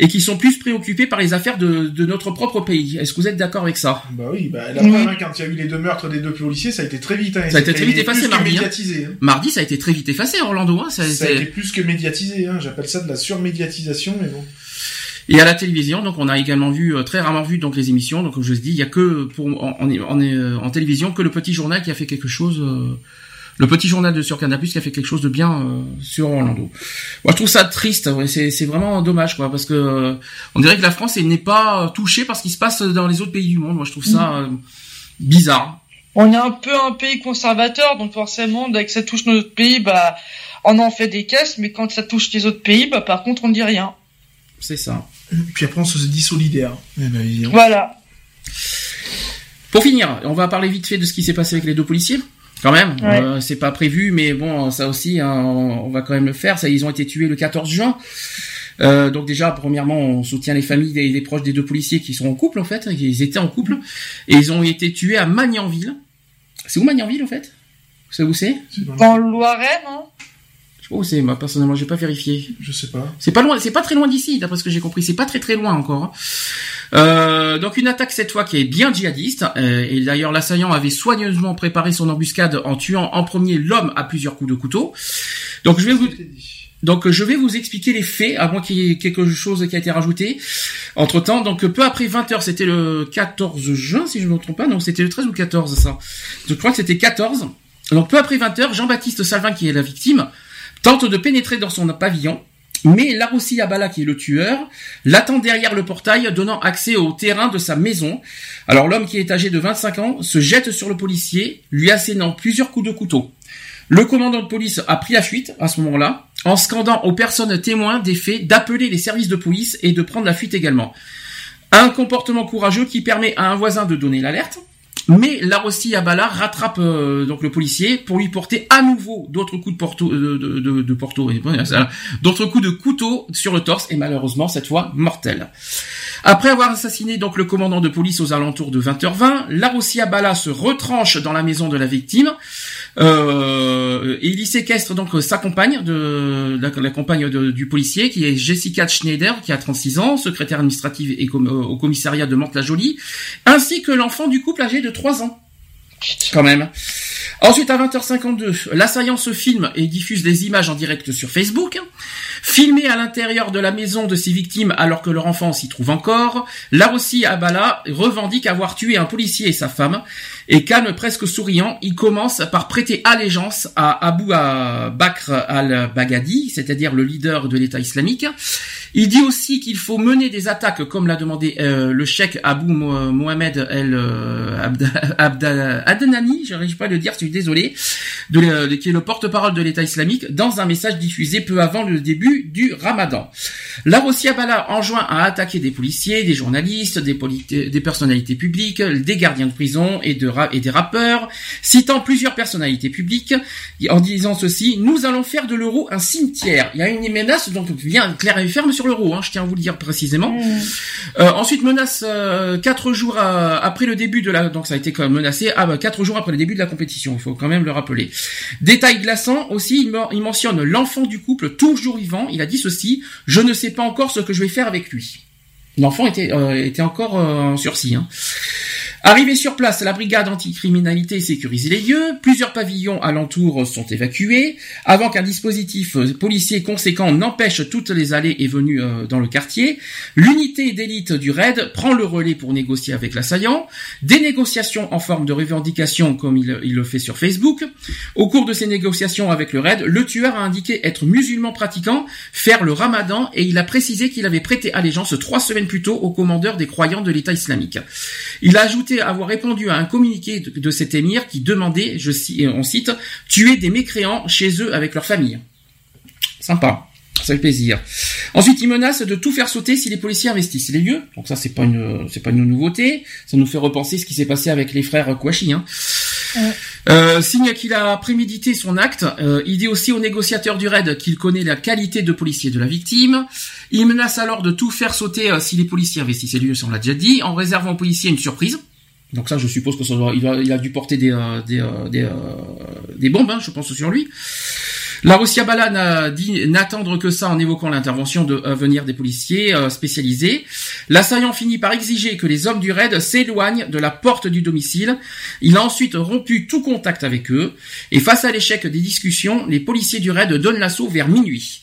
S2: et qui sont plus préoccupés par les affaires de, notre propre pays. Est-ce que vous êtes d'accord avec ça?
S5: Bah oui, bah, la première, quand il y a eu les deux meurtres des deux policiers, ça a été très vite. Hein,
S2: ça a été très vite effacé mardi. Hein. Hein. Mardi, ça a été très vite effacé, Orlando.
S5: Ça, ça, a été plus que médiatisé. J'appelle ça de la surmédiatisation, mais bon.
S2: Et à la télévision, donc on a également vu euh, très rarement vu donc les émissions. Donc comme je vous dis, il y a que pour en, en, euh, en, télévision que le petit journal qui a fait quelque chose. Euh, le petit journal de sur Canal+ qui a fait quelque chose de bien sur Orlando. Moi, je trouve ça triste. Ouais, c'est vraiment dommage, quoi, parce que on dirait que la France n'est pas touchée par ce qui se passe dans les autres pays du monde. Moi, je trouve ça bizarre.
S3: On est un peu un pays conservateur, donc forcément, dès que ça touche notre pays, bah, on en fait des caisses, mais quand ça touche les autres pays, bah, par contre, on dit rien.
S2: C'est ça.
S5: Puis après, on se dit solidaire.
S3: Eh ben, voilà.
S2: Pour finir, on va parler vite fait de ce qui s'est passé avec les deux policiers. Quand même, euh, c'est pas prévu, mais bon, ça aussi, hein, on va quand même le faire. Ça, ils ont été tués le 14 juin. Euh, donc déjà, premièrement, on soutient les familles des, des, proches des deux policiers qui sont en couple en fait. Ils étaient en couple et ils ont été tués à Magnanville. C'est où Magnanville en fait? Vous savez où c'est
S3: Dans le Loiret, non?
S2: Oh, c'est moi personnellement, j'ai pas vérifié.
S5: Je sais pas.
S2: C'est pas loin, c'est pas très loin d'ici, d'après ce que j'ai compris. C'est pas très très loin encore. Hein. Euh, donc une attaque cette fois qui est bien djihadiste. Euh, et d'ailleurs, l'assaillant avait soigneusement préparé son embuscade en tuant en premier l'homme à plusieurs coups de couteau. Donc je vais vous donc je vais vous expliquer les faits, à moins qu'il y ait quelque chose qui a été rajouté. Entre temps, donc peu après 20 heures, c'était le 14 juin, si je ne me trompe pas. Non, c'était le 13 ou 14 ça. Je crois que c'était 14. Donc peu après 20 heures, Jean-Baptiste Salvin, qui est la victime, tente de pénétrer dans son pavillon, mais Larossi Abala, qui est le tueur, l'attend derrière le portail, donnant accès au terrain de sa maison. Alors l'homme qui est âgé de 25 ans se jette sur le policier, lui assénant plusieurs coups de couteau. Le commandant de police a pris la fuite à ce moment-là, en scandant aux personnes témoins des faits d'appeler les services de police et de prendre la fuite également. Un comportement courageux qui permet à un voisin de donner l'alerte, mais là aussi, Abala rattrape euh, donc le policier pour lui porter à nouveau d'autres coups de euh, de, d'autres coups de couteau sur le torse et malheureusement cette fois mortel. Après avoir assassiné donc le commandant de police aux alentours de 20h20, Larossi Abala se retranche dans la maison de la victime euh, il y séquestre donc sa compagne, de la, compagne du policier, qui est Jessica Schneider, qui a 36 ans, secrétaire administrative et au commissariat de Mantes-la-Jolie, ainsi que l'enfant du couple âgé de 3 ans. Quand même. Ensuite, à 20h52, l'assaillant se filme et diffuse des images en direct sur Facebook. Filmé à l'intérieur de la maison de ses victimes alors que leur enfant s'y trouve encore, là aussi Abala revendique avoir tué un policier et sa femme, et calme presque souriant, il commence par prêter allégeance à Abu Bakr al-Baghdadi, c'est-à-dire le leader de l'État islamique. Il dit aussi qu'il faut mener des attaques comme l'a demandé euh, le cheikh Abu Mohamed El euh, Adnani, j'arrive pas à le dire, je suis désolé, qui est le porte-parole de l'État islamique, dans un message diffusé peu avant le début du Ramadan. Là aussi, Abala enjoint à attaquer des policiers, des journalistes, des, des personnalités publiques, des gardiens de prison et de et des rappeurs, citant plusieurs personnalités publiques, en disant ceci, nous allons faire de l'euro un cimetière. Il y a une menace, donc bien clair et ferme sur l'euro, hein, je tiens à vous le dire précisément. Mmh. Euh, ensuite, menace euh, quatre jours après le début de la, donc ça a été quand même menacé, ah, bah, quatre jours après le début de la compétition, il faut quand même le rappeler. Détail glaçant aussi, il, mentionne l'enfant du couple toujours vivant. Il a dit ceci, je ne sais pas encore ce que je vais faire avec lui. L'enfant était, euh, encore en sursis. Hein. Arrivé sur place, la brigade anticriminalité sécurise les lieux, plusieurs pavillons alentours sont évacués, avant qu'un dispositif policier conséquent n'empêche toutes les allées et venues euh, dans le quartier. L'unité d'élite du raid prend le relais pour négocier avec l'assaillant, des négociations en forme de revendication comme il, le fait sur Facebook. Au cours de ces négociations avec le raid, le tueur a indiqué être musulman pratiquant, faire le ramadan et il a précisé qu'il avait prêté allégeance trois semaines plus tôt au commandeur des croyants de l'État islamique. Il a ajouté avoir répondu à un communiqué de, cet émir qui demandait, je cite, on cite, tuer des mécréants chez eux avec leur famille. Sympa. Ça fait plaisir. Ensuite, il menace de tout faire sauter si les policiers investissent les lieux. Donc ça, c'est pas une, c'est pas une nouveauté. Ça nous fait repenser ce qui s'est passé avec les frères Kouachi. Hein. Euh, signe qu'il a prémédité son acte. Euh, il dit aussi au négociateur du raid qu'il connaît la qualité de policier de la victime. Il menace alors de tout faire sauter euh, si les policiers investissent les lieux, on l'a déjà dit, en réservant aux policiers une surprise. Donc ça, je suppose que ça il, a, dû porter des des, des, des bombes, hein, je pense sur lui. La Bala n'a dit n'attendre que ça en évoquant l'intervention de venir des policiers euh, spécialisés. L'assaillant finit par exiger que les hommes du raid s'éloignent de la porte du domicile. Il a ensuite rompu tout contact avec eux. Et face à l'échec des discussions, les policiers du raid donnent l'assaut vers minuit.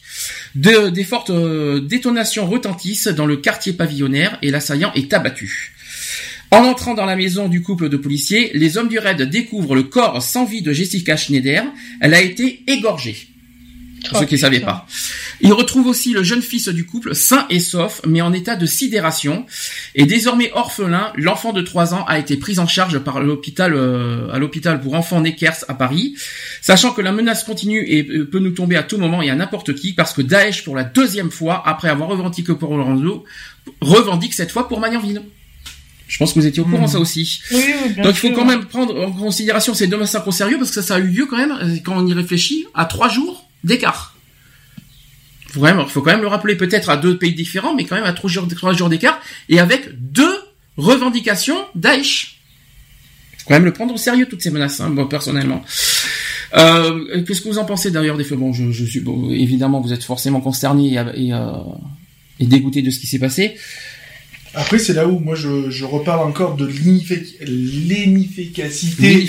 S2: des fortes euh, détonations retentissent dans le quartier pavillonnaire et l'assaillant est abattu. En entrant dans la maison du couple de policiers, les hommes du raid découvrent le corps sans vie de Jessica Schneider. Elle a été égorgée. Pour ceux qui ne savaient pas. Ils retrouvent aussi le jeune fils du couple, sain et sauf, mais en état de sidération. Et désormais orphelin, l'enfant de 3 ans a été pris en charge par l'hôpital, euh, à l'hôpital pour enfants Neckers à Paris. Sachant que la menace continue et euh, peut nous tomber à tout moment et à n'importe qui, parce que Daesh, pour la deuxième fois, après avoir revendiqué pour Orlando, revendique cette fois pour Magnanville. Je pense que vous étiez au courant hmm. ça aussi.
S3: Oui,
S2: Donc il faut quand même prendre en considération ces deux massacres au sérieux parce que ça, ça a eu lieu quand même, euh, quand on y réfléchit, à trois jours d'écart. Vraiment, il faut quand même le rappeler peut-être à deux pays différents, mais quand même à trois jours, trois jours d'écart, et avec deux revendications Daesh. Il faut quand même le prendre au sérieux toutes ces menaces, hein, moi personnellement. Euh, Qu'est-ce que vous en pensez d'ailleurs des faits Bon, je, je suis bon, évidemment vous êtes forcément consterné et, et, euh, et dégoûté de ce qui s'est passé.
S5: Après, c'est là où moi je, je reparle encore de
S2: l'inefficacité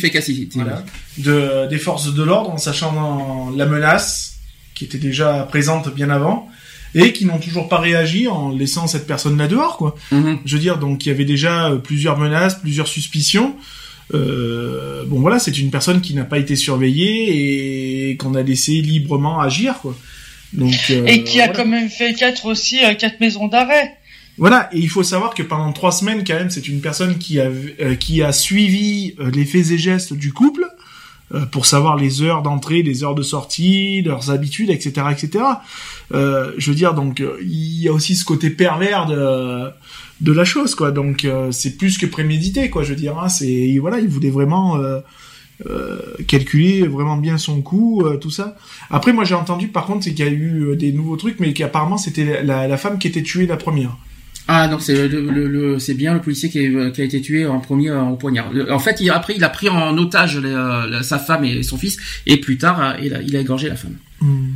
S5: voilà, de, des forces de l'ordre en sachant la menace qui était déjà présente bien avant et qui n'ont toujours pas réagi en laissant cette personne là dehors quoi. Mhm. Je veux dire donc il y avait déjà plusieurs menaces, plusieurs suspicions. Euh, bon voilà, c'est une personne qui n'a pas été surveillée et qu'on a laissé librement agir quoi. Donc
S3: euh, et qui a quand même fait quatre aussi euh, quatre maisons d'arrêt.
S5: Voilà, et il faut savoir que pendant trois semaines, quand même, c'est une personne qui a, euh, qui a suivi euh, les faits et gestes du couple euh, pour savoir les heures d'entrée, les heures de sortie, leurs habitudes, etc., etc. je veux dire, donc il y a aussi ce côté pervers de de la chose, quoi. Donc c'est plus que prémédité, quoi. Je veux dire, hein, c'est voilà, il voulait vraiment calculer vraiment bien son coup, tout ça. Après, moi j'ai entendu par contre c'est qu'il y a eu des nouveaux trucs, mais qu'apparemment c'était la, femme qui était tuée la première.
S2: Ah non, c'est le, le, c'est bien le policier qui, qui, a été tué en premier en poignard. En fait, il, après, il a pris en otage euh, sa femme et son fils, et plus tard, euh, il a, il a égorgé la femme. Hmm.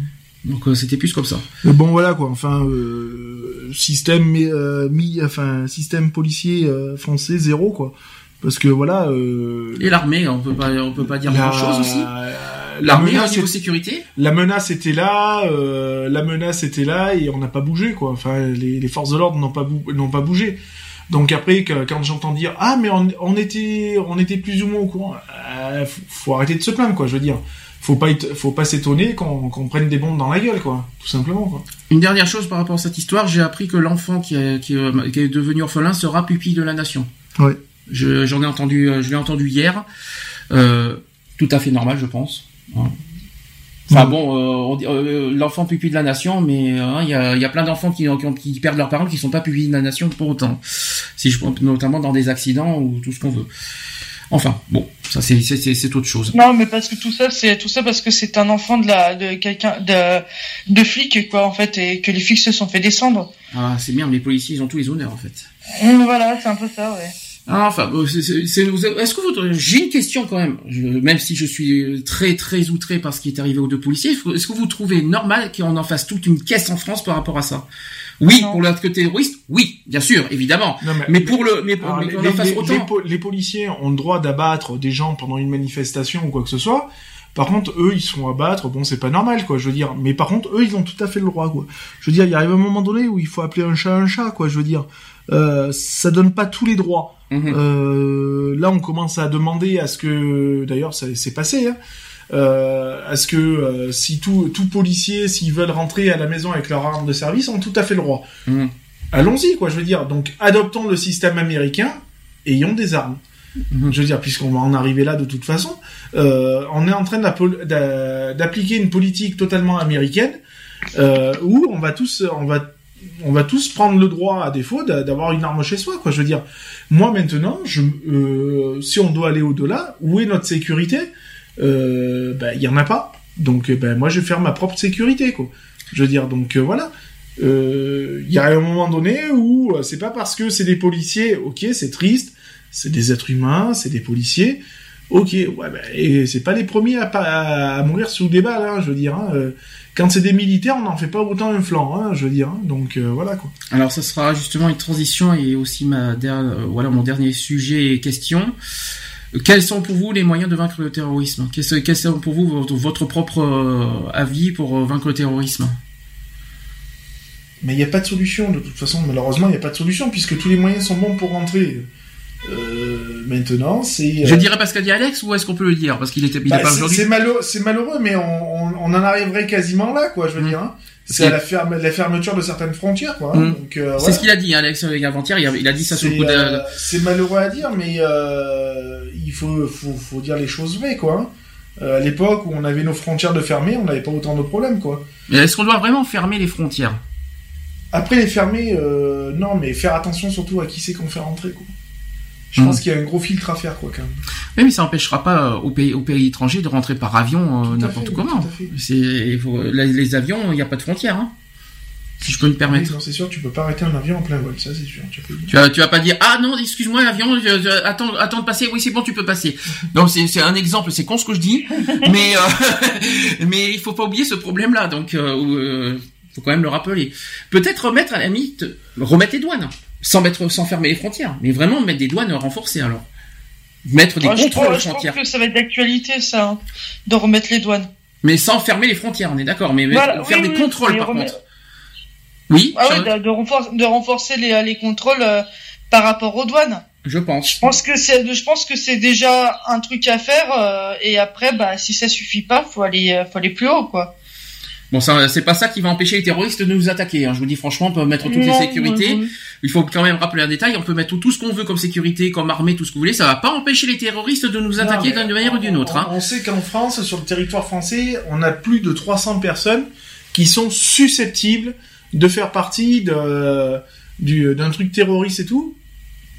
S2: Donc euh, c'était plus comme ça.
S5: Mais bon voilà quoi. Enfin système mi, enfin système policier français zéro quoi. Parce que voilà.
S2: Et l'armée, on peut pas, on peut pas dire grand chose aussi niveau sécurité
S5: La menace était là, euh, la menace était là et on n'a pas bougé quoi. Enfin, les, les forces de l'ordre n'ont pas n'ont pas bougé. Donc après, quand j'entends dire ah mais on, on, était on était plus ou moins au courant, euh, faut, arrêter de se plaindre quoi. Je veux dire, faut pas faut pas s'étonner qu'on prenne des bombes dans la gueule quoi, tout simplement quoi.
S2: Une dernière chose par rapport à cette histoire, j'ai appris que l'enfant qui est, qui, qui est devenu orphelin sera pupille de la nation.
S5: Oui.
S2: J'en ai entendu, je l'ai entendu hier. Euh, tout à fait normal, je pense. Enfin bon, euh, euh, l'enfant pupille de la nation, mais hein, il y, a, y, a, plein d'enfants qui, qui, perdent leurs parents qui sont pas pupilles de la nation pour autant. Si je notamment dans des accidents ou tout ce qu'on veut. Enfin, bon, ça c'est c'est autre chose.
S3: Non, mais parce que tout ça c'est tout ça parce que c'est un enfant de la de quelqu'un de de flic quoi en fait et que les flics se sont fait descendre.
S2: Ah, c'est bien, les policiers ils ont tous les honneurs en fait.
S3: Voilà, c'est un peu ça, ouais.
S2: Ah, enfin, est-ce que vous, j'ai une question quand même, même si je suis très très outré par ce qui est arrivé aux deux policiers, est-ce que vous trouvez normal qu'on en fasse toute une caisse en France par rapport à ça? Oui, pour l'acte terroriste, oui, bien sûr, évidemment. mais, pour le, mais, pour,
S5: les, les, policiers ont le droit d'abattre des gens pendant une manifestation ou quoi que ce soit. Par contre, eux, ils sont abattre, bon, c'est pas normal, quoi, je veux dire. Mais par contre, eux, ils ont tout à fait le droit, quoi. Je veux dire, il arrive un moment donné où il faut appeler un chat un chat, quoi, je veux dire. Euh, ça donne pas tous les droits. Mhm. Euh, là, on commence à demander à ce que, d'ailleurs, ça s'est passé, hein, euh, à ce que euh, si tout, tout policier, s'ils veulent rentrer à la maison avec leur arme de service, ont tout à fait le droit. Mhm. Allons-y, quoi, je veux dire. Donc, adoptons le système américain, ayons des armes. Mhm. Je veux dire, puisqu'on va en arriver là de toute façon, on est en train d'appliquer une politique totalement américaine euh, où on va tous, on va on va tous prendre le droit à défaut d'avoir une arme chez soi quoi. Je veux dire moi maintenant euh, si on doit aller au-delà où est notre sécurité? Euh, ben il y en a pas. Donc ben moi je vais faire ma propre sécurité quoi. Je veux dire donc euh, voilà. Il y a un moment donné où c'est pas parce que c'est des policiers ok c'est triste c'est des êtres humains, c'est des policiers. Ok, ouais, ben, et c'est pas les premiers à, à, mourir sous des balles, hein, je veux dire. Hein. Euh, quand c'est des militaires, on n'en fait pas autant un flanc, hein, je veux dire. Donc euh, voilà quoi.
S2: Alors ça sera justement une transition et aussi ma euh, voilà mon dernier sujet et question. Quels sont pour vous les moyens de vaincre le terrorisme? Quels sont pour vous votre propre avis pour vaincre le terrorisme?
S5: Mais il n'y a pas de solution de toute façon. Malheureusement, il n'y a pas de solution puisque tous les moyens sont bons pour rentrer. Euh, maintenant, c'est.
S2: Je dirais parce qu'a dit Alex ou est-ce qu'on peut le dire? Parce qu'il était
S5: bah, pas aujourd'hui. C'est malheureux, c'est malheureux, mais on, on, en arriverait quasiment là, quoi. Je veux mm. dire. Hein. C'est la, ferme, la fermeture de certaines frontières, quoi. Hein.
S2: Mm. Euh, c'est ce qu'il a dit, Alex, euh, avant-hier. Il, a dit ça sur le coup de.
S5: c'est malheureux à dire, mais il faut, faut, faut, dire les choses vraies, quoi. Hein. à l'époque où on avait nos frontières de fermées, on n'avait pas autant de problèmes, quoi.
S2: Mais est-ce qu'on doit vraiment fermer les frontières?
S5: Après les fermer, non, mais faire attention surtout à qui c'est qu'on fait rentrer, quoi. Je pense hmm. qu'il y a un gros filtre à faire, quoi, quand même.
S2: Oui, mais ça n'empêchera pas euh, au pays, au pays étranger de rentrer par avion euh, n'importe comment. C'est, les, avions, il n'y a pas de frontières, hein. Si je peux me permettre.
S5: c'est sûr, tu peux pas arrêter un avion en plein vol, ça c'est sûr.
S2: Tu, vas, tu vas pas dire ah non, excuse-moi l'avion, attends, attends de passer. Oui, c'est bon, tu peux passer. Donc c'est, c'est un exemple, c'est con ce que je dis, mais euh, mais il faut pas oublier ce problème-là. Donc euh, faut quand même le rappeler. Peut-être remettre à la limite, remettre les douanes sans mettre, sans fermer les frontières, mais vraiment mettre des douanes renforcées alors. Mettre des contrôles aux frontières.
S3: Je pense que ça va être d'actualité ça, hein, de remettre les douanes.
S2: Mais sans fermer les frontières, on est d'accord, mais faire des contrôles par contre.
S3: Oui. Ah de, de, renforcer, les, les contrôles euh, par rapport aux douanes.
S2: Je pense.
S3: Je pense que c'est, je pense que c'est déjà un truc à faire euh, et après, bah, si ça suffit pas, faut aller, euh, faut aller plus haut, quoi.
S2: Bon, c'est pas ça qui va empêcher les terroristes de nous attaquer. Hein. Je vous dis franchement, on peut mettre toutes les sécurités. Il faut quand même rappeler un détail. On peut mettre tout ce qu'on veut comme sécurité, comme armée, tout ce que vous voulez. Ça va pas empêcher les terroristes de nous attaquer d'une manière ou d'une autre. Hein.
S5: On sait qu'en France, sur le territoire français, on a plus de 300 personnes qui sont susceptibles de faire partie de, d'un truc terroriste et tout.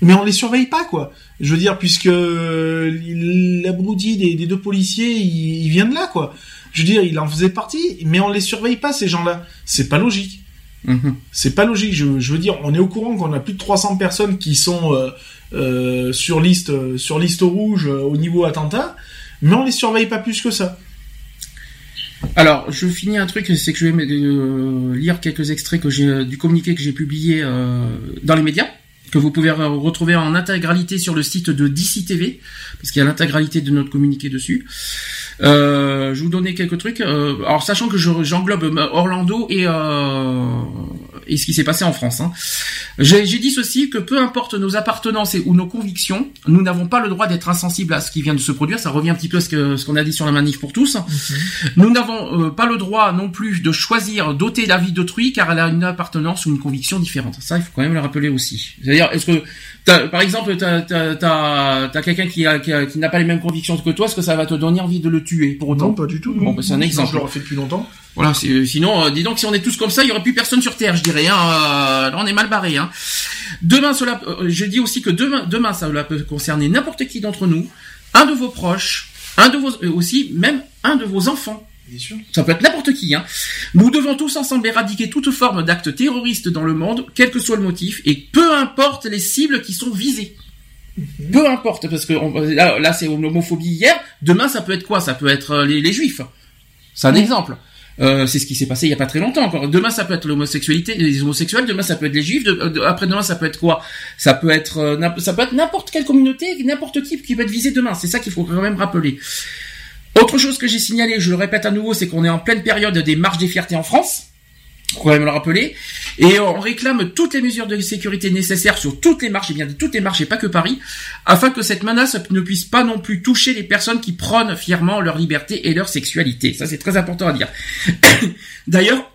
S5: Mais on les surveille pas, quoi. Je veux dire, puisque l'abruti des, des deux policiers, il vient de là, quoi. Je veux dire, il en faisait partie, mais on les surveille pas ces gens-là. C'est pas logique. Mhm. C'est pas logique. Je, veux dire, on est au courant qu'on a plus de 300 personnes qui sont euh, euh, sur liste euh, sur liste rouge au niveau attentat, mais on les surveille pas plus que ça.
S2: Alors, je finis un truc, c'est que je vais lire quelques extraits que j'ai du communiqué que j'ai publié dans les médias que vous pouvez retrouver en intégralité sur le site de DC TV, parce qu'il y a l'intégralité de notre communiqué dessus. Euh, je vous donnais quelques trucs. Euh, alors sachant que j'englobe Orlando et euh, et ce qui s'est passé en France. Hein. J'ai dit ceci que peu importe nos appartenances et, ou nos convictions, nous n'avons pas le droit d'être insensibles à ce qui vient de se produire. Ça revient un petit peu à ce qu'on a dit sur la manif pour tous. Nous n'avons pas le droit non plus de choisir d'ôter la vie d'autrui car elle a une appartenance ou une conviction différente. Ça, il faut quand même le rappeler aussi. C'est-à-dire, est-ce que par exemple, t'as as, as, quelqu'un qui, a, qui, n'a pas les mêmes convictions que toi, est-ce que ça va te donner envie de le tuer pour autant?
S5: Non, pas du tout.
S2: Bon, bah, c'est un exemple.
S5: Je l'aurais fait depuis longtemps.
S2: Voilà, sinon, euh, dis donc, si on est tous comme ça, il y aurait plus personne sur Terre, je dirais. Hein, euh, on est mal barré. Hein. Demain, cela, euh, je dis aussi que demain, demain, ça peut concerner n'importe qui d'entre nous, un de vos proches, un de vos, aussi, même un de vos enfants. Ça peut être n'importe qui. Hein. Nous devons tous ensemble éradiquer toute forme d'acte terroriste dans le monde, quel que soit le motif, et peu importe les cibles qui sont visées. Mhm. Peu importe, parce que là, c'est l'homophobie hier. Demain, ça peut être quoi? Ça peut être euh, les, juifs. C'est un exemple. Euh, c'est ce qui s'est passé il y a pas très longtemps encore. Demain ça peut être l'homosexualité, les homosexuels. Demain ça peut être les juifs. après demain ça peut être quoi? Ça peut être euh, ça peut être n'importe quelle communauté, n'importe qui qui peut être visé demain. C'est ça qu'il faut quand même rappeler. Autre chose que j'ai signalé, je le répète à nouveau, c'est qu'on est en pleine période des marches des fiertés en France. Quand même le rappeler. Et on réclame toutes les mesures de sécurité nécessaires sur toutes les marches, et bien toutes les marches et pas que Paris, afin que cette menace ne puisse pas non plus toucher les personnes qui prônent fièrement leur liberté et leur sexualité. Ça c'est très important à dire. D'ailleurs,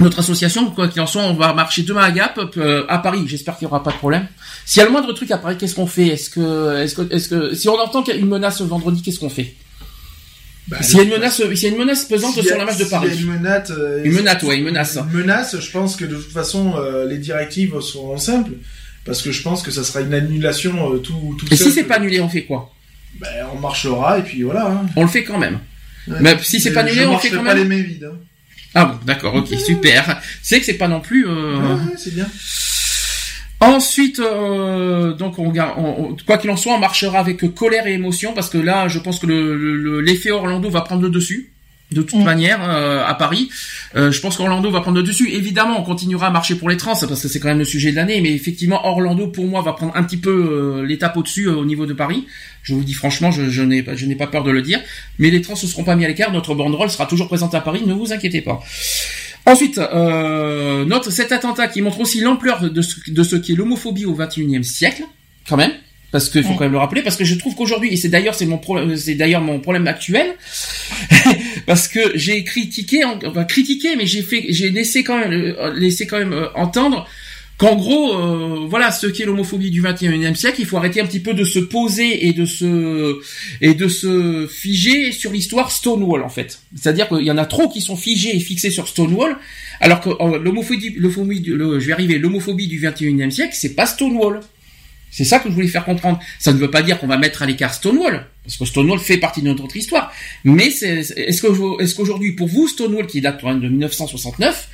S2: notre association, quoi qu'il en soit, on va marcher demain à Gap, euh, à Paris. J'espère qu'il n'y aura pas de problème. S'il y a le moindre truc à Paris, qu'est-ce qu'on fait? Est-ce que, est-ce que, est-ce que, si on entend qu'il y a une menace vendredi, qu'est-ce qu'on fait? Bah, s'il y a une menace, s'il y a une menace pesante sur la marche de Paris.
S5: Y a une menace,
S2: euh, une menace, ouais, une menace.
S5: Une menace, je pense que de toute façon, euh, les directives seront simples, parce que je pense que ça sera une annulation euh, tout, tout
S2: Et si c'est pas annulé, on fait quoi?
S5: Ben, on marchera et puis voilà. Hein.
S2: On le fait quand même. Mais si c'est pas annulé, on fait quand
S5: pas
S2: même.
S5: les mains vides. Hein.
S2: Ah bon, d'accord, ok, super. C'est que c'est pas non plus.
S5: Ouais, c'est bien.
S2: Ensuite, euh, donc on, on, quoi qu'il en soit, on marchera avec colère et émotion parce que là, je pense que l'effet le, Orlando va prendre le dessus de toute mm. manière euh, à Paris. Euh, je pense qu'Orlando va prendre le dessus. Évidemment, on continuera à marcher pour les trans parce que c'est quand même le sujet de l'année, mais effectivement, Orlando pour moi va prendre un petit peu l'étape au-dessus au niveau de Paris. Je vous dis franchement, je, je n'ai pas, je n'ai pas peur de le dire. Mais les trans ne seront pas mis à l'écart. Notre banderole sera toujours présente à Paris. Ne vous inquiétez pas. Ensuite, euh, note cet attentat qui montre aussi l'ampleur de ce, de ce qu'est l'homophobie au XXIe siècle, quand même, parce qu'il faut quand même le rappeler, parce que je trouve qu'aujourd'hui, et c'est d'ailleurs c'est mon problème, c'est d'ailleurs mon problème actuel, parce que j'ai critiqué, enfin critiqué, mais j'ai fait, j'ai laissé quand même, euh, laissé quand même euh, entendre qu'en gros, euh, voilà, ce qu'est l'homophobie du 21e siècle, il faut arrêter un petit peu de se poser et de se et de se figer sur l'histoire Stonewall en fait. C'est-à-dire qu'il y en a trop qui sont figés et fixés sur Stonewall, alors que l'homophobie, le, je vais arriver, l'homophobie du 21e siècle, c'est pas Stonewall. C'est ça que je voulais faire comprendre. Ça ne veut pas dire qu'on va mettre à l'écart Stonewall, parce que Stonewall fait partie de notre histoire. Mais est-ce qu'aujourd'hui, pour vous, Stonewall, qui date de 1969,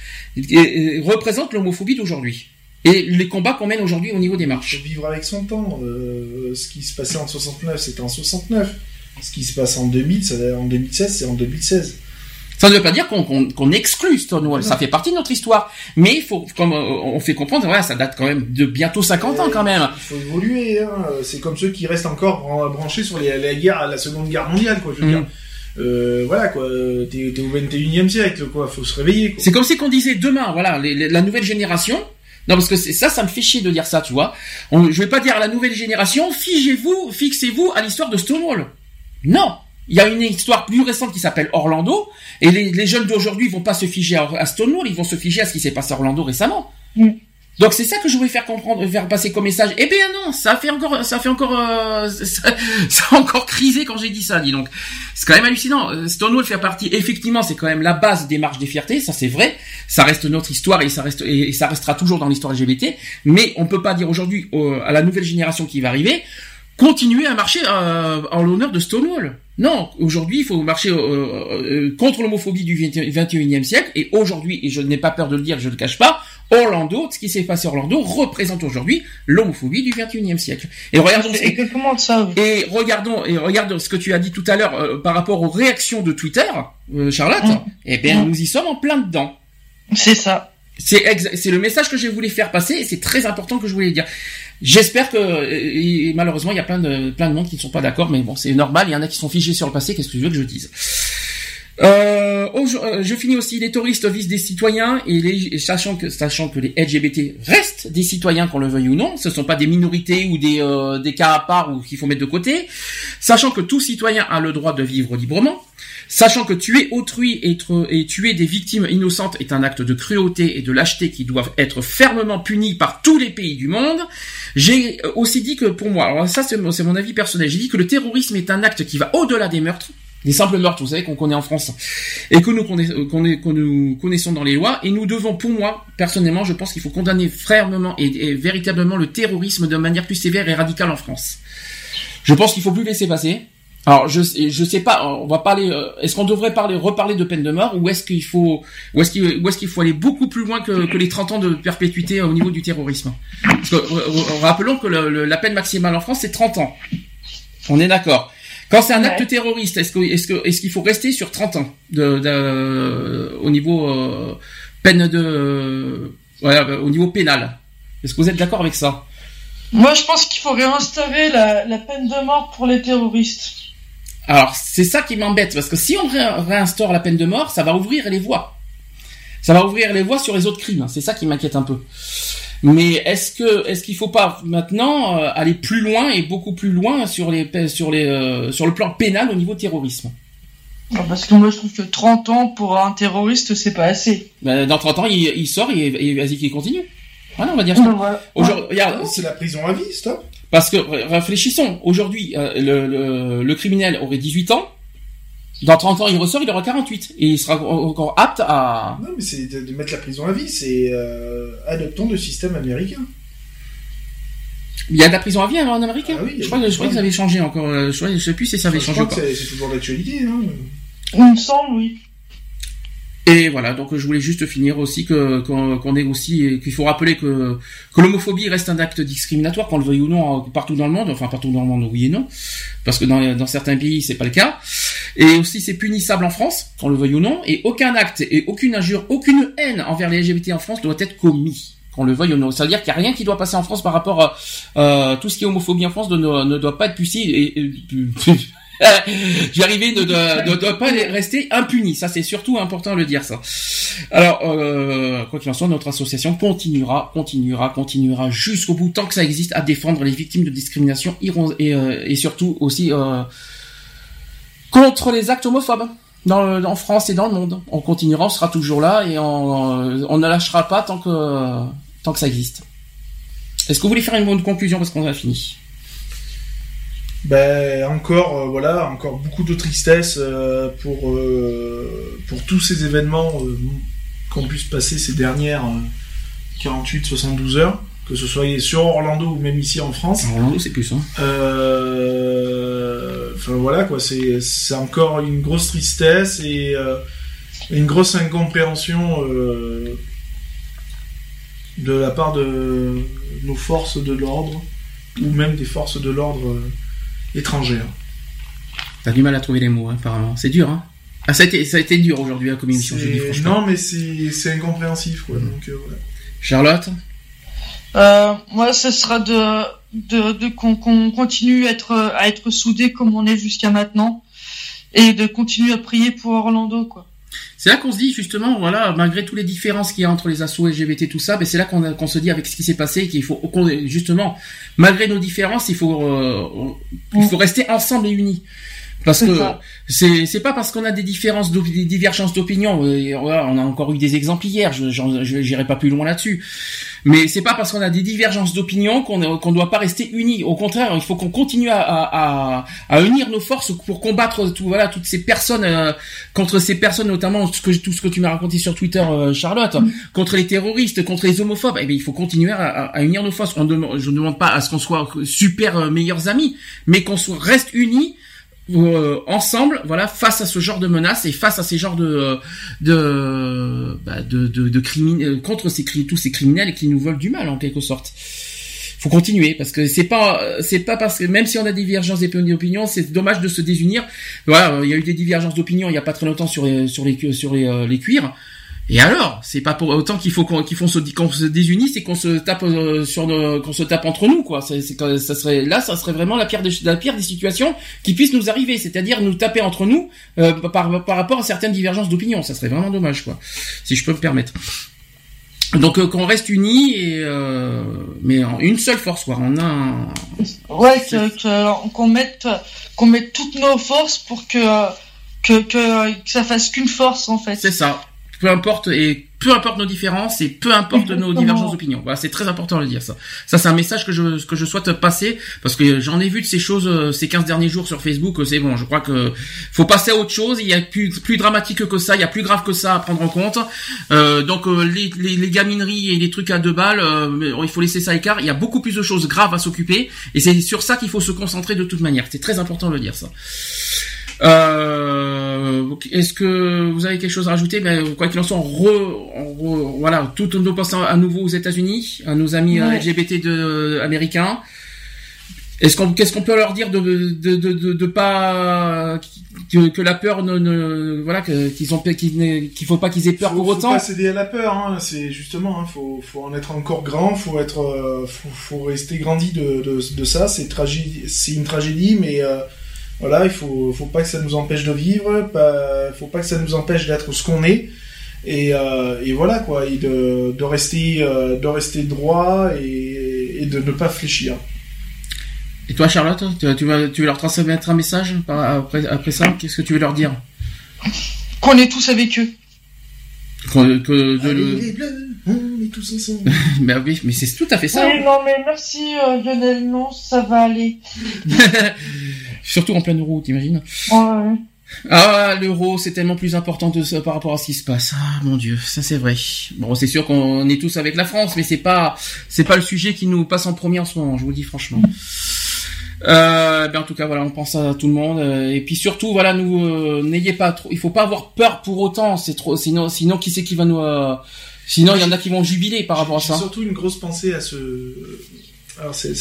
S2: représente l'homophobie d'aujourd'hui? Et les combats qu'on mène aujourd'hui au niveau des marches.
S5: Vivre avec son temps. Euh, ce qui se passait en 69, c'était en 69. Ce qui se passe en 2000, en 2016, c'est en 2016.
S2: Ça ne veut pas dire qu'on exclut Stonewall, ça fait partie de notre histoire. Mais il faut, comme euh, on fait comprendre, voilà, ça date quand même de bientôt 50 ans quand même.
S5: Il faut évoluer. Hein. C'est comme ceux qui restent encore branchés sur les, la guerre, la Seconde Guerre mondiale, quoi. Je veux mm. dire. Euh, voilà quoi, t'es au 21e siècle, quoi. Faut se réveiller.
S2: C'est comme si qu'on disait demain, voilà, la nouvelle génération non, parce que ça, ça me fait chier de dire ça, tu vois. On, je vais pas dire à la nouvelle génération, figez-vous, fixez-vous à l'histoire de Stonewall. Non. Il y a une histoire plus récente qui s'appelle Orlando, et les, jeunes d'aujourd'hui vont pas se figer à, Stonewall, ils vont se figer à ce qui s'est passé à Orlando récemment. Mm. Donc c'est ça que je voulais faire comprendre, faire passer comme message. Eh bien non, ça fait encore, ça fait encore, euh, ça, a encore crisé quand j'ai dit ça, dis donc. C'est quand même hallucinant. Euh, Stonewall fait partie, effectivement, c'est quand même la base des marches des fiertés, ça c'est vrai. Ça reste notre histoire et ça reste et ça restera toujours dans l'histoire LGBT. Mais on peut pas dire aujourd'hui à la nouvelle génération qui va arriver, continuer à marcher euh, en l'honneur de Stonewall. Non, aujourd'hui, il faut marcher euh, euh, contre l'homophobie du 21e siècle. Et aujourd'hui, et je n'ai pas peur de le dire, je ne le cache pas, Orlando, ce qui s'est passé à Orlando, représente aujourd'hui l'homophobie du 21e siècle. Et regardons, ça. Et regardons, et regardons ce que tu as dit tout à l'heure par rapport aux réactions de Twitter, Charlotte. Mmh. Eh bien, mmh. nous y sommes en plein dedans.
S3: C'est ça.
S2: C'est le message que je voulais faire passer et c'est très important que je voulais dire. J'espère que malheureusement il y a plein de plein de monde qui ne sont pas d'accord, mais bon c'est normal. Il y en a qui sont figés sur le passé. Qu'est-ce que tu veux que je dise? Euh, euh, je finis aussi les touristes visent des citoyens et, les, sachant que sachant que les LGBT restent des citoyens qu'on le veuille ou non, ce ne sont pas des minorités ou des euh, des cas à part ou qu'il faut mettre de côté, sachant que tout citoyen a le droit de vivre librement, Sachant que tuer autrui et, et, tuer des victimes innocentes est un acte de cruauté et de lâcheté qui doivent être fermement punis par tous les pays du monde, j'ai aussi dit que pour moi, alors ça c'est mon avis personnel, j'ai dit que le terrorisme est un acte qui va au-delà des meurtres, des simples meurtres, vous savez, qu'on connaît en France, et que nous, connaissons dans les lois, et nous devons, pour moi, personnellement, je pense qu'il faut condamner fermement et, véritablement le terrorisme de manière plus sévère et radicale en France. Je pense qu'il faut plus laisser passer. Alors je je sais pas, on va parler. Euh, est-ce qu'on devrait parler reparler de peine de mort ou est-ce qu'il faut ou est-ce qu'il faut aller beaucoup plus loin que, les 30 ans de perpétuité au niveau du terrorisme? Parce que rappelons que la peine maximale en France c'est 30 ans. On est d'accord. Quand c'est un acte terroriste, est-ce que qu'il faut rester sur 30 ans de, de au niveau euh, peine de voilà, au niveau pénal? Est-ce que vous êtes d'accord avec ça?
S3: Moi, je pense qu'il faut réinstaurer la, la peine de mort pour les terroristes.
S2: Alors, c'est ça qui m'embête, parce que si on réinstaure la peine de mort, ça va ouvrir les voies. Ça va ouvrir les voies sur les autres crimes. C'est ça qui m'inquiète un peu. Mais est-ce que est-ce qu'il faut pas maintenant euh, aller plus loin et beaucoup plus loin sur les sur les euh, sur le plan pénal au niveau terrorisme?
S3: Ah, Parce que moi je trouve que 30 ans pour un terroriste c'est pas assez.
S2: Ben, dans 30 ans il, sort et, vas-y qu'il continue. Voilà, on va dire ça.
S5: c'est la prison à vie, stop.
S2: Parce que réfléchissons, aujourd'hui, euh, le, le, criminel aurait 18 ans, dans 30 ans il ressort, il aura 48, et il sera encore apte à...
S5: Non mais c'est de, mettre la prison à vie, c'est euh, adoptons le système américain.
S2: Il y a de la prison à vie en Amérique ah oui, je, crois, je crois que ça avait changé encore, euh, je, ne sais plus si ça avait changé
S5: C'est toujours d'actualité. Hein.
S3: Il me semble, oui.
S2: Et voilà, donc je voulais juste finir aussi que qu'on est aussi qu'il faut rappeler que que l'homophobie reste un acte discriminatoire, qu'on le veuille ou non, partout dans le monde, enfin partout dans le monde, oui et non, parce que dans, dans certains pays c'est pas le cas. Et aussi c'est punissable en France, qu'on le veuille ou non, et aucun acte et aucune injure, aucune haine envers les LGBT en France doit être commis qu'on le veuille ou non. C'est-à-dire qu'il n'y a rien qui doit passer en France par rapport à euh, tout ce qui est homophobie en France ne, doit pas être et, et J'y arrivais ne doit, pas rester impuni. Ça, c'est surtout important de le dire, ça. Alors, euh, quoi qu'il en soit, notre association continuera, continuera, continuera jusqu'au bout, tant que ça existe, à défendre les victimes de discrimination et, euh, et surtout aussi euh, contre les actes homophobes. Dans, en France et dans le monde. On continuera, on sera toujours là et on, on ne lâchera pas tant que, tant que ça existe. Est-ce que vous voulez faire une bonne conclusion parce qu'on a fini?
S5: Ben encore euh, voilà encore beaucoup de tristesse euh, pour euh, pour tous ces événements qu'on puisse passer ces dernières 48 72 heures que ce soit sur Orlando ou même ici en France.
S2: Orlando c'est plus hein.
S5: Enfin voilà quoi c'est c'est encore une grosse tristesse et une grosse incompréhension de la part de nos forces de l'ordre ou même des forces de l'ordre étrangère.
S2: T'as du mal à trouver les mots, hein, apparemment. C'est dur, hein ah, ça a été, ça a été dur aujourd'hui, hein, comme émission, je dis
S5: franchement. Non, mais c'est incompréhensif, quoi. Donc, euh,
S2: Charlotte
S3: euh, Moi, ce sera de, de, de qu'on continue à être, à être soudés comme on est jusqu'à maintenant. Et de continuer à prier pour Orlando, quoi.
S2: C'est là qu'on se dit justement, voilà, malgré toutes les différences qu'il y a entre les assos LGBT, tout ça, mais c'est là qu'on se dit avec ce qui s'est passé qu'il faut justement, malgré nos différences, il faut euh, il faut rester ensemble et unis. Parce que c'est c'est pas parce qu'on a des différences des divergences d'opinion. Euh, on a encore eu des exemples hier. Je j'irai pas plus loin là-dessus. Mais c'est pas parce qu'on a des divergences d'opinion qu'on qu'on doit pas rester unis. Au contraire, il faut qu'on continue à, à, à, unir nos forces pour combattre tout voilà toutes ces personnes euh, contre ces personnes notamment tout ce que tout ce que tu m'as raconté sur Twitter, euh, Charlotte, mm. contre les terroristes, contre les homophobes. Eh bien, il faut continuer à, à unir nos forces. On demande, je ne demande pas à ce qu'on soit super meilleurs amis, mais qu'on soit reste unis euh, ensemble, voilà, face à ce genre de menaces et face à ces genres de de bah, de, de, de euh, contre ces tous ces criminels qui nous volent du mal en quelque sorte. Faut continuer parce que c'est pas c'est pas parce que même si on a des divergences d'opinion, c'est dommage de se désunir. Voilà, il y a eu des divergences d'opinion il y a pas très longtemps sur les, sur les sur les, euh, les cuirs. Et alors, c'est pas pour autant qu'il faut qu'on se, qu'on se désunisse et qu'on se tape euh, sur qu'on se tape entre nous quoi. C'est, ça serait là, ça serait vraiment la pire des la pire des situations qui puissent nous arriver, c'est-à-dire nous taper entre nous euh, par par rapport à certaines divergences d'opinion. Ça serait vraiment dommage quoi, si je peux me permettre. Donc euh, qu'on reste unis et mais en une seule force quoi. On a un...
S3: ouais qu'on mette qu'on mette toutes nos forces pour que que, que, que ça fasse qu'une force en fait.
S2: C'est ça peu importe et peu importe nos différences et peu importe nos divergences d'opinion. Voilà, c'est très important de le dire ça. Ça c'est un message que je que je souhaite passer parce que j'en ai vu de ces choses euh, ces 15 derniers jours sur Facebook, c'est bon, je crois que faut passer à autre chose, il y a plus plus dramatique que ça, il y a plus grave que ça à prendre en compte. Euh, donc euh, les, les, les, gamineries et les trucs à deux balles, euh, il faut laisser ça à l'écart, il y a beaucoup plus de choses graves à s'occuper et c'est sur ça qu'il faut se concentrer de toute manière. C'est très important de le dire ça. Euh, Est-ce que vous avez quelque chose à rajouter? Ben, Quoi qu'il en soit, re, voilà, tout nos pensées à nouveau aux États-Unis, à nos amis euh, LGBT de, américains. Est-ce qu'on, qu'est-ce qu'on peut leur dire de de, de, de, pas que, que, la peur ne, ne voilà qu'ils ont qu'il faut pas qu'ils aient peur pour autant? Faut
S5: pas céder à la peur, hein, c'est justement, hein, faut faut en être encore grand, faut être, euh, faut, faut rester grandi de, de, de ça. C'est tragédie, c'est une tragédie, mais euh, voilà, il faut, faut pas que ça nous empêche de vivre, pas, faut pas que ça nous empêche d'être ce qu'on est. Et, euh, et, voilà quoi, et de, de rester, euh, de rester droit et, et, de ne pas fléchir.
S2: Et toi, Charlotte, tu, tu, vas, tu veux leur transmettre un message après, après ça? Qu'est-ce que tu veux leur dire?
S3: Qu'on est tous avec eux.
S2: Que, que de le... les bleus, on est tous ensemble. mais oui, mais c'est tout à fait ça.
S3: Oui, non, mais merci euh, Lionel, non, ça va aller.
S2: Surtout en plein euro, t'imagines
S3: ouais.
S2: Ah, l'euro, c'est tellement plus important de ça par rapport à ce qui se passe. Ah, mon dieu, ça c'est vrai. Bon, c'est sûr qu'on est tous avec la France, mais c'est pas, c'est pas le sujet qui nous passe en premier en ce moment, je vous le dis franchement. Euh, ben en tout cas voilà, on pense à tout le monde et puis surtout voilà, nous n'ayez pas trop, il faut pas avoir peur pour autant, c'est trop, sinon sinon qui c'est qui va nous, sinon il y en a qui vont jubiler par rapport à ça.
S5: Surtout une grosse pensée à ce, alors c'est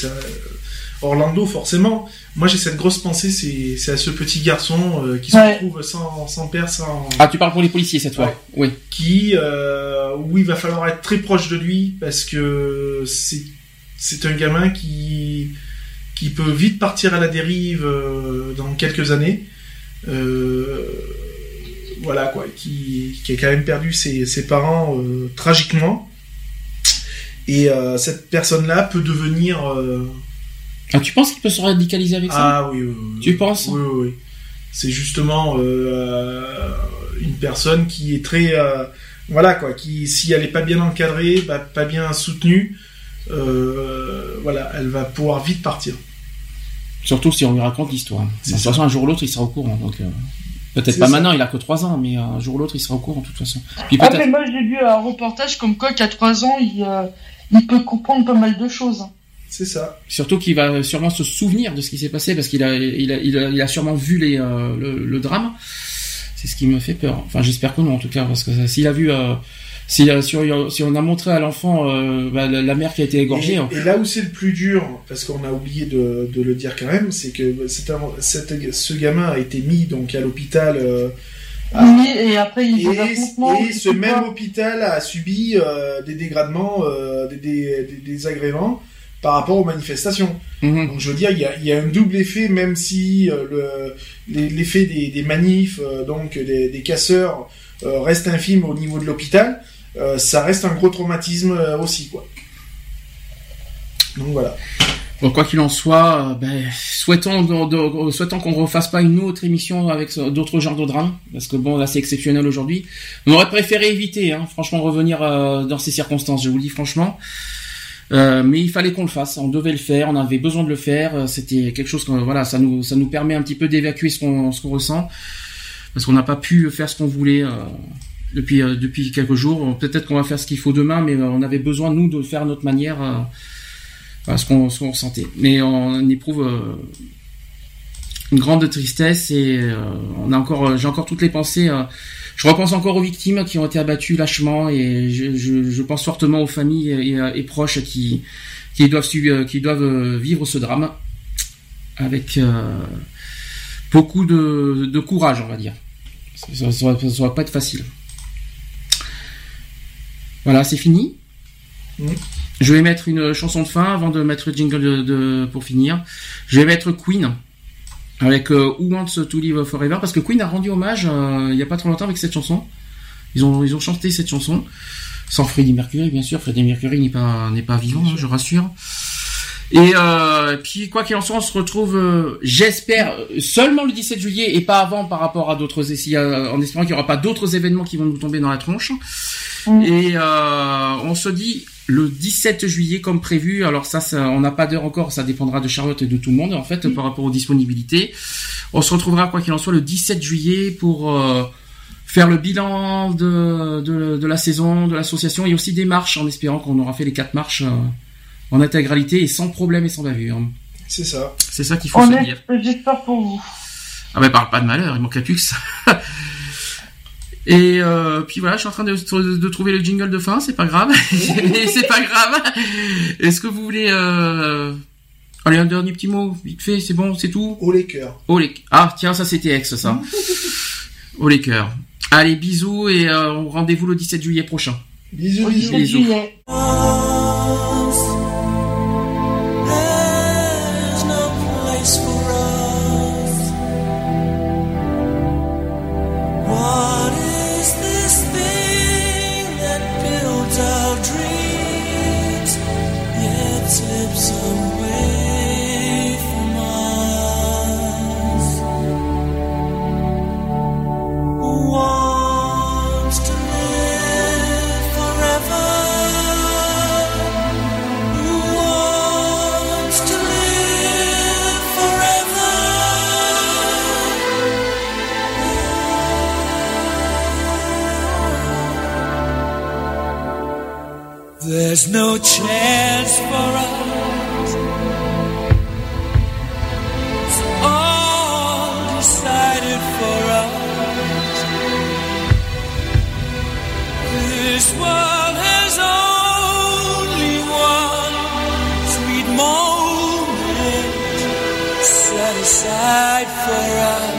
S5: Orlando, forcément. Moi, j'ai cette grosse pensée, c'est à ce petit garçon euh, qui se retrouve sans, sans père, sans...
S2: Ah, tu parles pour les policiers cette fois Oui.
S5: Qui, euh, où il va falloir être très proche de lui, parce que c'est un gamin qui, qui peut vite partir à la dérive euh, dans quelques années. Euh, voilà, quoi. Qui, qui a quand même perdu ses, ses parents tragiquement. Et cette personne-là peut devenir
S2: ah, tu penses qu'il peut se radicaliser avec ça?
S5: Ah oui, oui, oui.
S2: Tu penses?
S5: Oui, oui, oui. C'est justement euh, une personne qui est très... Euh, voilà, quoi, qui, si elle n'est pas bien encadrée, bah, pas bien soutenue, euh, voilà, elle va pouvoir vite partir.
S2: Surtout si on lui raconte l'histoire. De toute façon, un jour ou l'autre, il sera au courant. Donc, peut-être pas maintenant, il a que 3 ans, mais un jour ou l'autre, il sera au courant de toute façon.
S3: Puis Après, moi, j'ai vu un reportage comme quoi qu'à 3 ans, il, il peut comprendre pas mal de choses.
S5: C'est ça.
S2: Surtout qu'il va sûrement se souvenir de ce qui s'est passé parce qu'il a, il a, il a, sûrement vu les, euh, le, drame. C'est ce qui me fait peur. Enfin, j'espère que non, en tout cas, parce que s'il a vu, euh, si, si, on a montré à l'enfant euh, bah, la, mère qui a été égorgée.
S5: Et, et là où c'est le plus dur, parce qu'on a oublié de, de, le dire quand même, c'est que un, ce gamin a été mis donc à l'hôpital.
S3: oui, et après il
S5: et, et ce même hôpital a subi des dégradements, des, des, des désagréments par rapport aux manifestations. Mhm. Donc je veux dire, il y a, y a, un double effet, même si euh, l'effet des, des, manifs, euh, donc des, des casseurs, euh, reste infime au niveau de l'hôpital, ça reste un gros traumatisme aussi, quoi. Donc voilà.
S2: Bon, quoi qu'il en soit, ben, souhaitons, souhaitons qu'on refasse pas une autre émission avec d'autres genres de drames, parce que bon, là c'est exceptionnel aujourd'hui. On aurait préféré éviter, hein, franchement, revenir dans ces circonstances, je vous le dis franchement. Euh, mais il fallait qu'on le fasse, on devait le faire, on avait besoin de le faire. Euh, c'était quelque chose que voilà, ça nous ça nous permet un petit peu d'évacuer ce qu'on ce qu'on ressent parce qu'on n'a pas pu faire ce qu'on voulait euh, depuis depuis quelques jours. Peut-être qu'on va faire ce qu'il faut demain, mais on avait besoin nous de le faire à notre manière, ce qu'on ce qu'on ressentait. Mais on éprouve une grande tristesse et on a encore j'ai encore toutes les pensées je repense encore aux victimes qui ont été abattues lâchement et je, je, je pense fortement aux familles et, et, proches qui, qui doivent, qui doivent vivre ce drame avec euh, beaucoup de, de, courage, on va dire. Ça ne va, pas être facile. Voilà, c'est fini. Je vais mettre une chanson de fin avant de mettre le jingle de, de, pour finir. Je vais mettre Queen avec euh, Who Wants to Live Forever parce que Queen a rendu hommage euh, il y a pas trop longtemps avec cette chanson. Ils ont ils ont chanté cette chanson sans Freddie Mercury bien sûr. Freddie Mercury n'est pas n'est pas vivant, hein, je rassure. Et euh, puis quoi qu'il en soit, on se retrouve, euh, j'espère, seulement le 17 juillet et pas avant par rapport à d'autres, en espérant qu'il n'y aura pas d'autres événements qui vont nous tomber dans la tronche. Mm. Et euh, on se dit le 17 juillet comme prévu. Alors ça, on n'a pas d'heure encore, ça dépendra de Charlotte et de tout le monde en fait par rapport aux disponibilités. On se retrouvera quoi qu'il en soit le 17 juillet pour euh, faire le bilan de, de, la saison, de l'association et aussi des marches en espérant qu'on aura fait les quatre marches euh, en intégralité et sans problème et sans bavure.
S5: C'est ça.
S2: C'est ça qu'il faut se dire.
S3: J'espère pour vous.
S2: Ah mais parle pas de malheur, il manque plus que ça. Et euh, puis voilà, je suis en train de, de, trouver le jingle de fin, c'est pas grave. c'est pas grave. Est-ce que vous voulez... Euh... Allez, un dernier petit mot, vite fait, c'est bon, c'est tout?
S5: Au les cœurs.
S2: Au les... Ah, tiens, ça c'était ex, ça. Au les cœurs. Allez, bisous et euh, rendez-vous le 17 juillet prochain.
S5: Bisous, bisous. bisous. There's no chance for us.
S7: It's all decided for us. This world has only one sweet moment set aside for us.